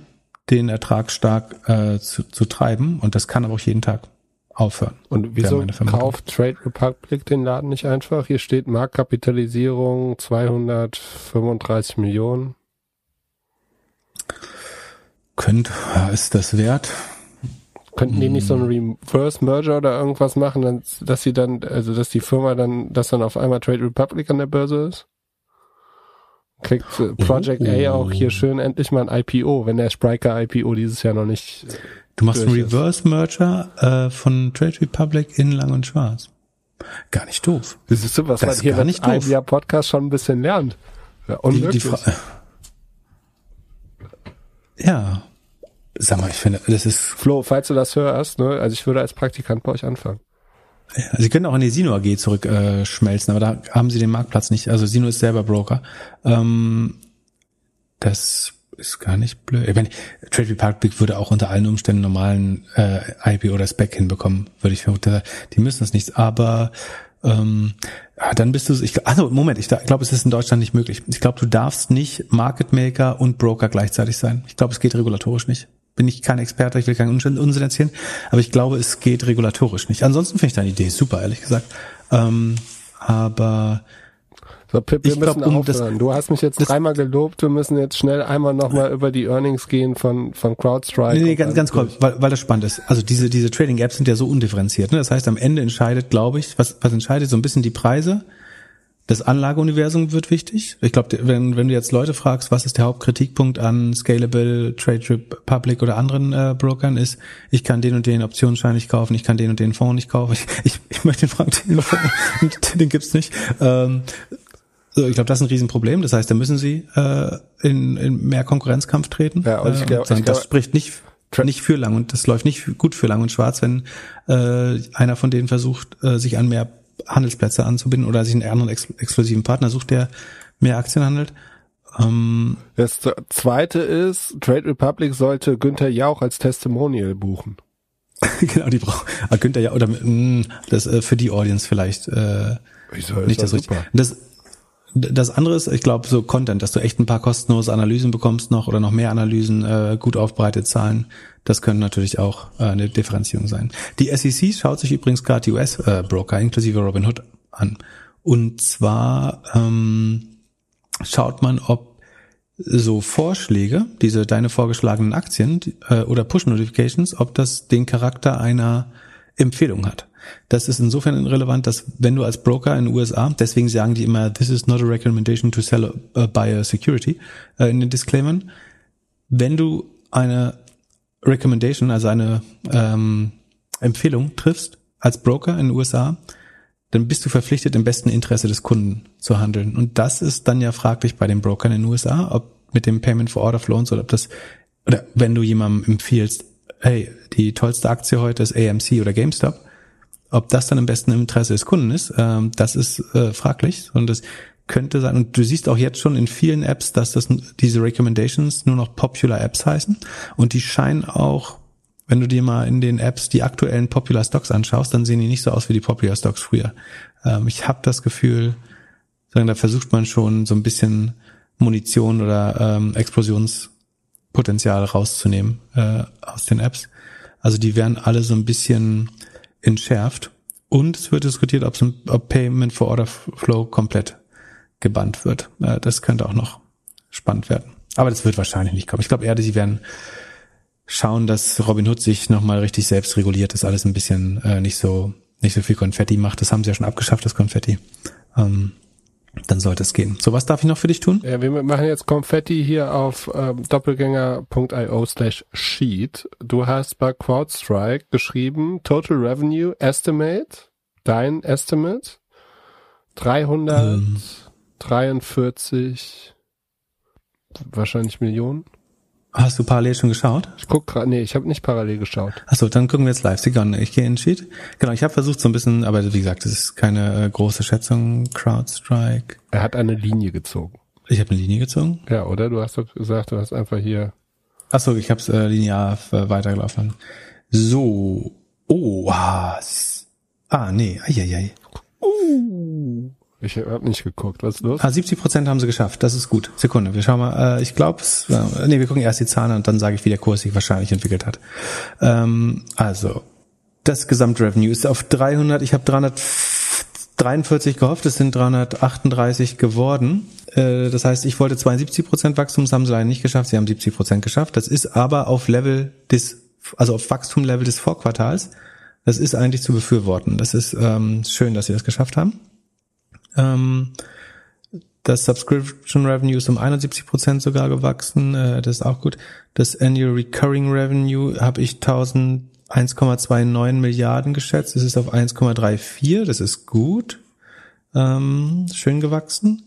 den Ertrag stark äh, zu, zu treiben und das kann aber auch jeden Tag aufhören. Und wieso kauft Trade Republic den Laden nicht einfach? Hier steht Marktkapitalisierung 235 Millionen. Könnt, ist das wert? Könnten die nicht so einen hm. Reverse Merger oder irgendwas machen, dass sie dann, also dass die Firma dann, dass dann auf einmal Trade Republic an der Börse ist? kriegt Project oh. A auch hier schön endlich mal ein IPO, wenn der Spriker IPO dieses Jahr noch nicht. Du machst einen Reverse Merger äh, von Trade Republic in Lang und Schwarz. Gar nicht doof. Das ist so was man hier mit einem Jahr Podcast schon ein bisschen lernt. Ja, unmöglich. Die, die ja. Sag mal, ich finde, das ist, Flo, falls du das hörst, ne, also ich würde als Praktikant bei euch anfangen. also Sie können auch in die Sino AG zurückschmelzen, äh, aber da haben Sie den Marktplatz nicht. Also Sino ist selber Broker. Ähm, das ist gar nicht blöd. Ich meine, Trade Republic würde auch unter allen Umständen normalen äh, IP oder Spec hinbekommen, würde ich vermuten. Die müssen das nicht, aber ähm, ja, dann bist du, ich, also Moment, ich glaube, es ist in Deutschland nicht möglich. Ich glaube, du darfst nicht Market Maker und Broker gleichzeitig sein. Ich glaube, es geht regulatorisch nicht. Bin ich kein Experte, ich will keinen Unsinn erzählen, aber ich glaube, es geht regulatorisch nicht. Ansonsten finde ich deine Idee super, ehrlich gesagt. Ähm, aber So, Pip, wir Ich glaub, müssen das- aufhören. du hast mich jetzt das- dreimal gelobt, wir müssen jetzt schnell einmal nochmal über die Earnings gehen von, von CrowdStrike. Nee, nee, ganz, ganz kurz, weil, weil das spannend ist. Also diese, diese Trading-Apps sind ja so undifferenziert. Ne? Das heißt, am Ende entscheidet, glaube ich, was, was entscheidet so ein bisschen die Preise. Das Anlageuniversum wird wichtig. Ich glaube, wenn, wenn du jetzt Leute fragst, was ist der Hauptkritikpunkt an Scalable, Trade Republic oder anderen äh, Brokern, ist, ich kann den und den Optionsschein nicht kaufen, ich kann den und den Fonds nicht kaufen. Ich, ich, ich möchte den Frank den, und den gibt's nicht. Ähm, so, ich glaube, das ist ein Riesenproblem. Das heißt, da müssen sie äh, in, in mehr Konkurrenzkampf treten. Ja, und ich Äh, glaub- sagen, ich das glaub- spricht nicht nicht für lang und das läuft nicht gut für lang und schwarz, wenn äh, einer von denen versucht, äh, sich an mehr Handelsplätze anzubinden oder sich einen anderen ex exklusiven Partner sucht, der mehr Aktien handelt. Ähm, Das zweite ist, Trade Republic sollte Günther Jauch als Testimonial buchen. genau, die braucht ah, Günther ja oder mh, das äh, für die Audience vielleicht äh, Wieso? nicht das richtig. Das das andere ist, ich glaube, so Content, dass du echt ein paar kostenlose Analysen bekommst noch oder noch mehr Analysen, äh, gut aufbereitet Zahlen, das können natürlich auch äh, eine Differenzierung sein. Die SEC schaut sich übrigens gerade die US-Broker inklusive Robinhood an. Und zwar ähm, schaut man, ob so Vorschläge, diese deine vorgeschlagenen Aktien äh, oder Push-Notifications, ob das den Charakter einer Empfehlung hat. Das ist insofern relevant, dass wenn du als Broker in den USA, deswegen sagen die immer, this is not a recommendation to sell a, buy a security äh, in den Disclaimern, wenn du eine Recommendation, also eine ähm, Empfehlung triffst als Broker in den USA, dann bist du verpflichtet, im besten Interesse des Kunden zu handeln. Und das ist dann ja fraglich bei den Brokern in den USA, ob mit dem Payment for Order Flows oder ob das, oder wenn du jemandem empfiehlst, hey, die tollste Aktie heute ist AMC oder GameStop, ob das dann im besten Interesse des Kunden ist, ähm, das ist äh, fraglich. Und das könnte sein, und du siehst auch jetzt schon in vielen Apps, dass das diese Recommendations nur noch Popular Apps heißen. Und die scheinen auch, wenn du dir mal in den Apps die aktuellen Popular Stocks anschaust, dann sehen die nicht so aus wie die Popular Stocks früher. Ähm, ich habe das Gefühl, sagen, da versucht man schon so ein bisschen Munition oder ähm, Explosionspotenzial rauszunehmen äh, aus den Apps. Also die werden alle so ein bisschen entschärft. Und es wird diskutiert, ob, ob Payment for Order Flow komplett gebannt wird. Äh, das könnte auch noch spannend werden. Aber das wird wahrscheinlich nicht kommen. Ich glaube eher, sie werden schauen, dass Robinhood sich nochmal richtig selbst reguliert, dass alles ein bisschen äh, nicht so nicht so viel Konfetti macht. Das haben sie ja schon abgeschafft, das Konfetti. Ähm, dann sollte es gehen. So, was darf ich noch für dich tun? Ja, wir machen jetzt Konfetti hier auf ähm, doppelgänger.io slash sheet. Du hast bei CrowdStrike geschrieben, Total Revenue Estimate, dein Estimate, 343 wahrscheinlich Millionen. Hast du parallel schon geschaut? Ich guck gerade, nee, ich habe nicht parallel geschaut. Achso, dann gucken wir jetzt live. Sigon, ich gehe in den Sheet. Genau, ich habe versucht so ein bisschen, aber wie gesagt, das ist keine äh, große Schätzung. CrowdStrike. Er hat eine Linie gezogen. Ich habe eine Linie gezogen. Ja, oder? Du hast doch gesagt, du hast einfach hier. Achso, ich habe es äh, linear äh, weitergelaufen. So. Oh, ah, ah nee, eieiei. Ich habe nicht geguckt. Was ist los? Ah, 70 Prozent haben sie geschafft. Das ist gut. Sekunde, wir schauen mal. Äh, ich glaube, äh, nee, wir gucken erst die Zahlen und dann sage ich, wie der Kurs sich wahrscheinlich entwickelt hat. Ähm, also, das Gesamtrevenue ist auf 300. Ich habe 343 gehofft, es sind 338 geworden. Äh, das heißt, ich wollte 72 Prozent Wachstum, das haben sie leider nicht geschafft. Sie haben 70 Prozent geschafft. Das ist aber auf Level des, also auf Wachstumlevel des Vorquartals. Das ist eigentlich zu befürworten. Das ist ähm, schön, dass sie das geschafft haben. Ähm, das Subscription Revenue ist um 71 Prozent sogar gewachsen. Äh, das ist auch gut. Das Annual Recurring Revenue habe ich 1000 1,29 Milliarden geschätzt. Es ist auf 1,34. Das ist gut. Ähm, schön gewachsen.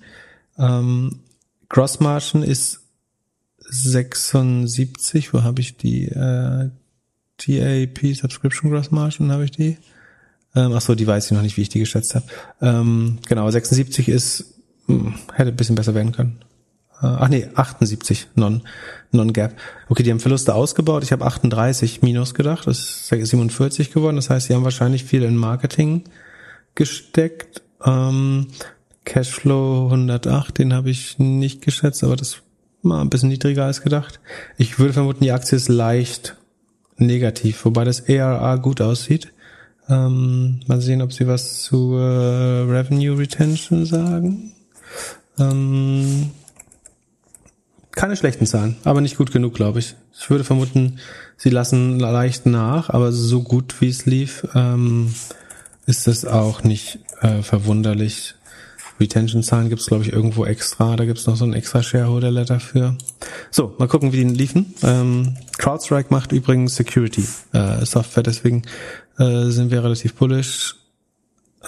Ähm, Gross Margin ist 76, wo habe ich die äh, GAP Subscription Gross Margin habe ich die? Ähm, ach so, die weiß ich noch nicht, wie ich die geschätzt habe. Ähm, genau, 76 ist hm, hätte ein bisschen besser werden können. Äh, ach nee, 78 non non gap. Okay, die haben Verluste ausgebaut. Ich habe 38 minus gedacht, das ist 47 geworden. Das heißt, sie haben wahrscheinlich viel in Marketing gesteckt. Ähm, Cashflow 108, den habe ich nicht geschätzt, aber das war ein bisschen niedriger als gedacht. Ich würde vermuten, die Aktie ist leicht negativ, wobei das ARR gut aussieht. Ähm, mal sehen, ob sie was zu äh, Revenue Retention sagen. Ähm, keine schlechten Zahlen, aber nicht gut genug, glaube ich. Ich würde vermuten, sie lassen leicht nach, aber so gut wie es lief, ähm, ist es auch nicht äh, verwunderlich. Retention-Zahlen gibt es, glaube ich, irgendwo extra. Da gibt es noch so ein extra Shareholder-Letter für. So, mal gucken, wie die liefen. Ähm, CrowdStrike macht übrigens Security-Software, äh, deswegen äh, sind wir relativ bullish.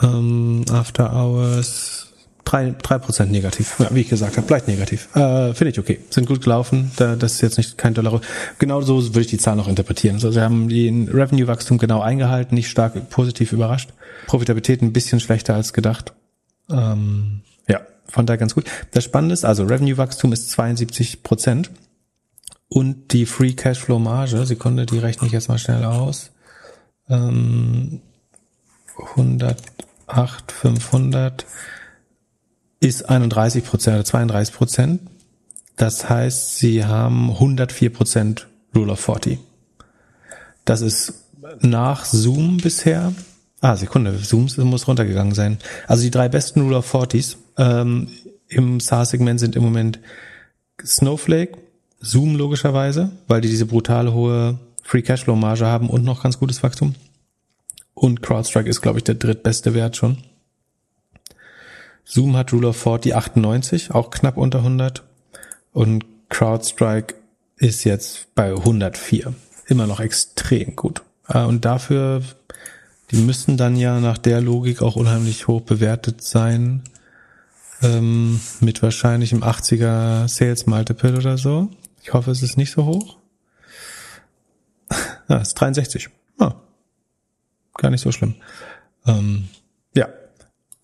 Ähm, After Hours drei drei Prozent negativ. Ja, wie ich gesagt habe, bleibt negativ. Äh, Finde ich okay. Sind gut gelaufen. Da, das ist jetzt nicht kein Dollar. Genau so würde ich die Zahl noch interpretieren. Also sie haben den Revenue-Wachstum genau eingehalten, nicht stark positiv überrascht. Profitabilität ein bisschen schlechter als gedacht. Ähm, ja, von daher ganz gut. Das Spannende ist, also Revenue-Wachstum ist 72 Prozent und die Free Cashflow-Marge, Sekunde, die rechne ich jetzt mal schnell aus. Ähm, 108, 500 ist 31 Prozent oder 32 Prozent. Das heißt, sie haben 104 Prozent Rule of 40. Das ist nach Zoom bisher. Ah, Sekunde, Zoom muss runtergegangen sein. Also die drei besten Rule of 40s ähm, im SaaS-Segment sind im Moment Snowflake, Zoom logischerweise, weil die diese brutale hohe Free Cashflow Marge haben und noch ganz gutes Wachstum. Und CrowdStrike ist, glaube ich, der drittbeste Wert schon. Zoom hat Rule of 40 98, auch knapp unter 100. Und CrowdStrike ist jetzt bei 104. Immer noch extrem gut. Äh, und dafür, die müssen dann ja nach der Logik auch unheimlich hoch bewertet sein. Ähm, mit wahrscheinlich im 80er Sales Multiple oder so. Ich hoffe, es ist nicht so hoch. Ja, ist 63. Ah, gar nicht so schlimm. Ähm, ja,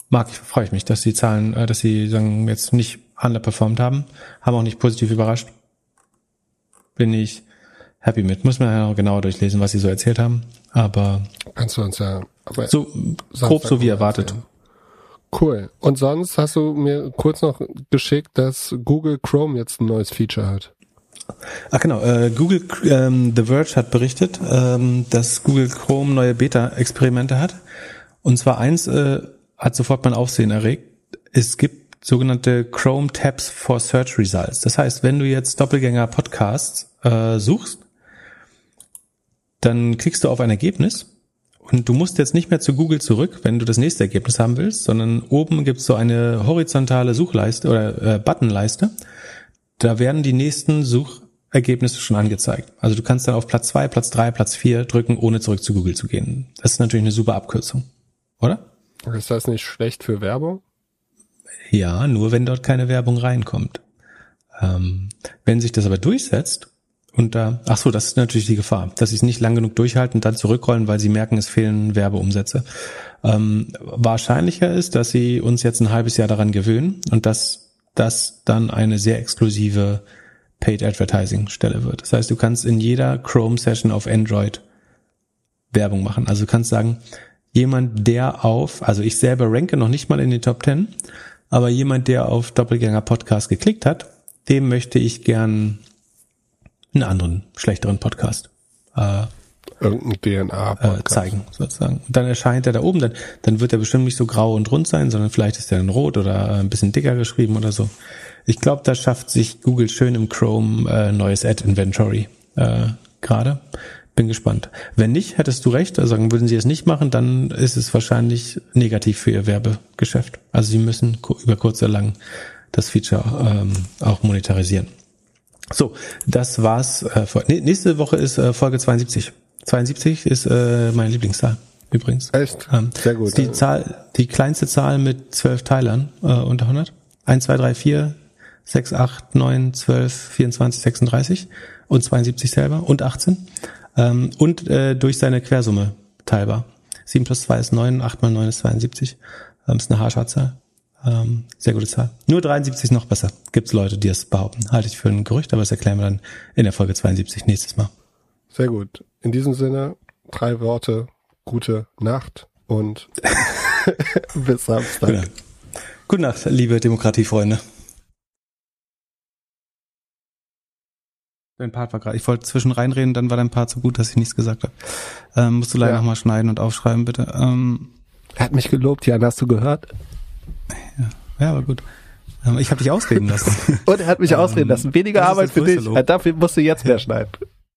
mag ich, freue ich mich, dass die Zahlen, äh, dass sie sagen, jetzt nicht underperformed haben, haben auch nicht positiv überrascht. Bin ich happy mit. Muss man ja noch genauer durchlesen, was sie so erzählt haben. Aber kannst du uns ja so grob so wie erwartet. Erzählen. Cool. Und sonst hast du mir kurz noch geschickt, dass Google Chrome jetzt ein neues Feature hat. Ach genau, äh, Google ähm, The Verge hat berichtet, ähm, dass Google Chrome neue Beta-Experimente hat. Und zwar eins äh, hat sofort mein Aufsehen erregt. Es gibt sogenannte Chrome Tabs for Search Results. Das heißt, wenn du jetzt Doppelgänger Podcasts äh, suchst, dann klickst du auf ein Ergebnis und du musst jetzt nicht mehr zu Google zurück, wenn du das nächste Ergebnis haben willst, sondern oben gibt's so eine horizontale Suchleiste oder äh, Buttonleiste. Da werden die nächsten Suchergebnisse schon angezeigt. Also du kannst dann auf Platz zwei, Platz drei, Platz vier drücken, ohne zurück zu Google zu gehen. Das ist natürlich eine super Abkürzung, oder? Ist das nicht schlecht für Werbung? Ja, nur wenn dort keine Werbung reinkommt. Ähm, wenn sich das aber durchsetzt und da, ach so, das ist natürlich die Gefahr, dass sie es nicht lang genug durchhalten und dann zurückrollen, weil sie merken, es fehlen Werbeumsätze. Ähm, wahrscheinlicher ist, dass sie uns jetzt ein halbes Jahr daran gewöhnen und dass das dann eine sehr exklusive Paid Advertising Stelle wird. Das heißt, du kannst in jeder Chrome Session auf Android Werbung machen. Also du kannst sagen, jemand, der auf, also ich selber ranke noch nicht mal in den Top 10, aber jemand, der auf Doppelgänger Podcast geklickt hat, dem möchte ich gern einen anderen, schlechteren Podcast äh, irgendein DNA äh, zeigen, sozusagen. Und dann erscheint er da oben, dann, dann wird er bestimmt nicht so grau und rund sein, sondern vielleicht ist er dann rot oder ein bisschen dicker geschrieben oder so. Ich glaube, da schafft sich Google schön im Chrome äh, neues Ad Inventory äh, gerade bin gespannt. Wenn nicht, hättest du recht, also würden sie es nicht machen, dann ist es wahrscheinlich negativ für ihr Werbegeschäft. Also sie müssen über kurz oder lang das Feature ähm, auch monetarisieren. So, das war's. Äh, nächste Woche ist äh, Folge 72. 72 ist äh, meine Lieblingszahl übrigens. Echt? Ähm, Sehr gut. Die Zahl, die kleinste Zahl mit zwölf Teilern äh, unter 100. 1, 2, 3, 4, 6, 8, 9, 12, 24, 36 und 72 selber und 18. Ähm, und äh, durch seine Quersumme teilbar. 7 plus 2 ist 9, 8 mal 9 ist 72. Ähm, ist eine Haarschartzahl. Ähm, sehr gute Zahl. Nur 73 ist noch besser. Gibt es Leute, die es behaupten. Halte ich für ein Gerücht, aber das erklären wir dann in der Folge 72 nächstes Mal. Sehr gut. In diesem Sinne, drei Worte, gute Nacht und bis Samstag. Genau. Gute Nacht, liebe Demokratiefreunde. Dein Part war gerade. Ich wollte zwischen reinreden, dann war dein Part so gut, dass ich nichts gesagt habe. Ähm, musst du leider Ja. nochmal schneiden und aufschreiben, bitte. Ähm, Er hat mich gelobt, Jan, hast du gehört? ja, aber gut. Ähm, ich habe dich ausreden lassen. Und er hat mich ausreden lassen. Weniger Arbeit für dich. Lob. Ja, Dafür musst du jetzt mehr schneiden.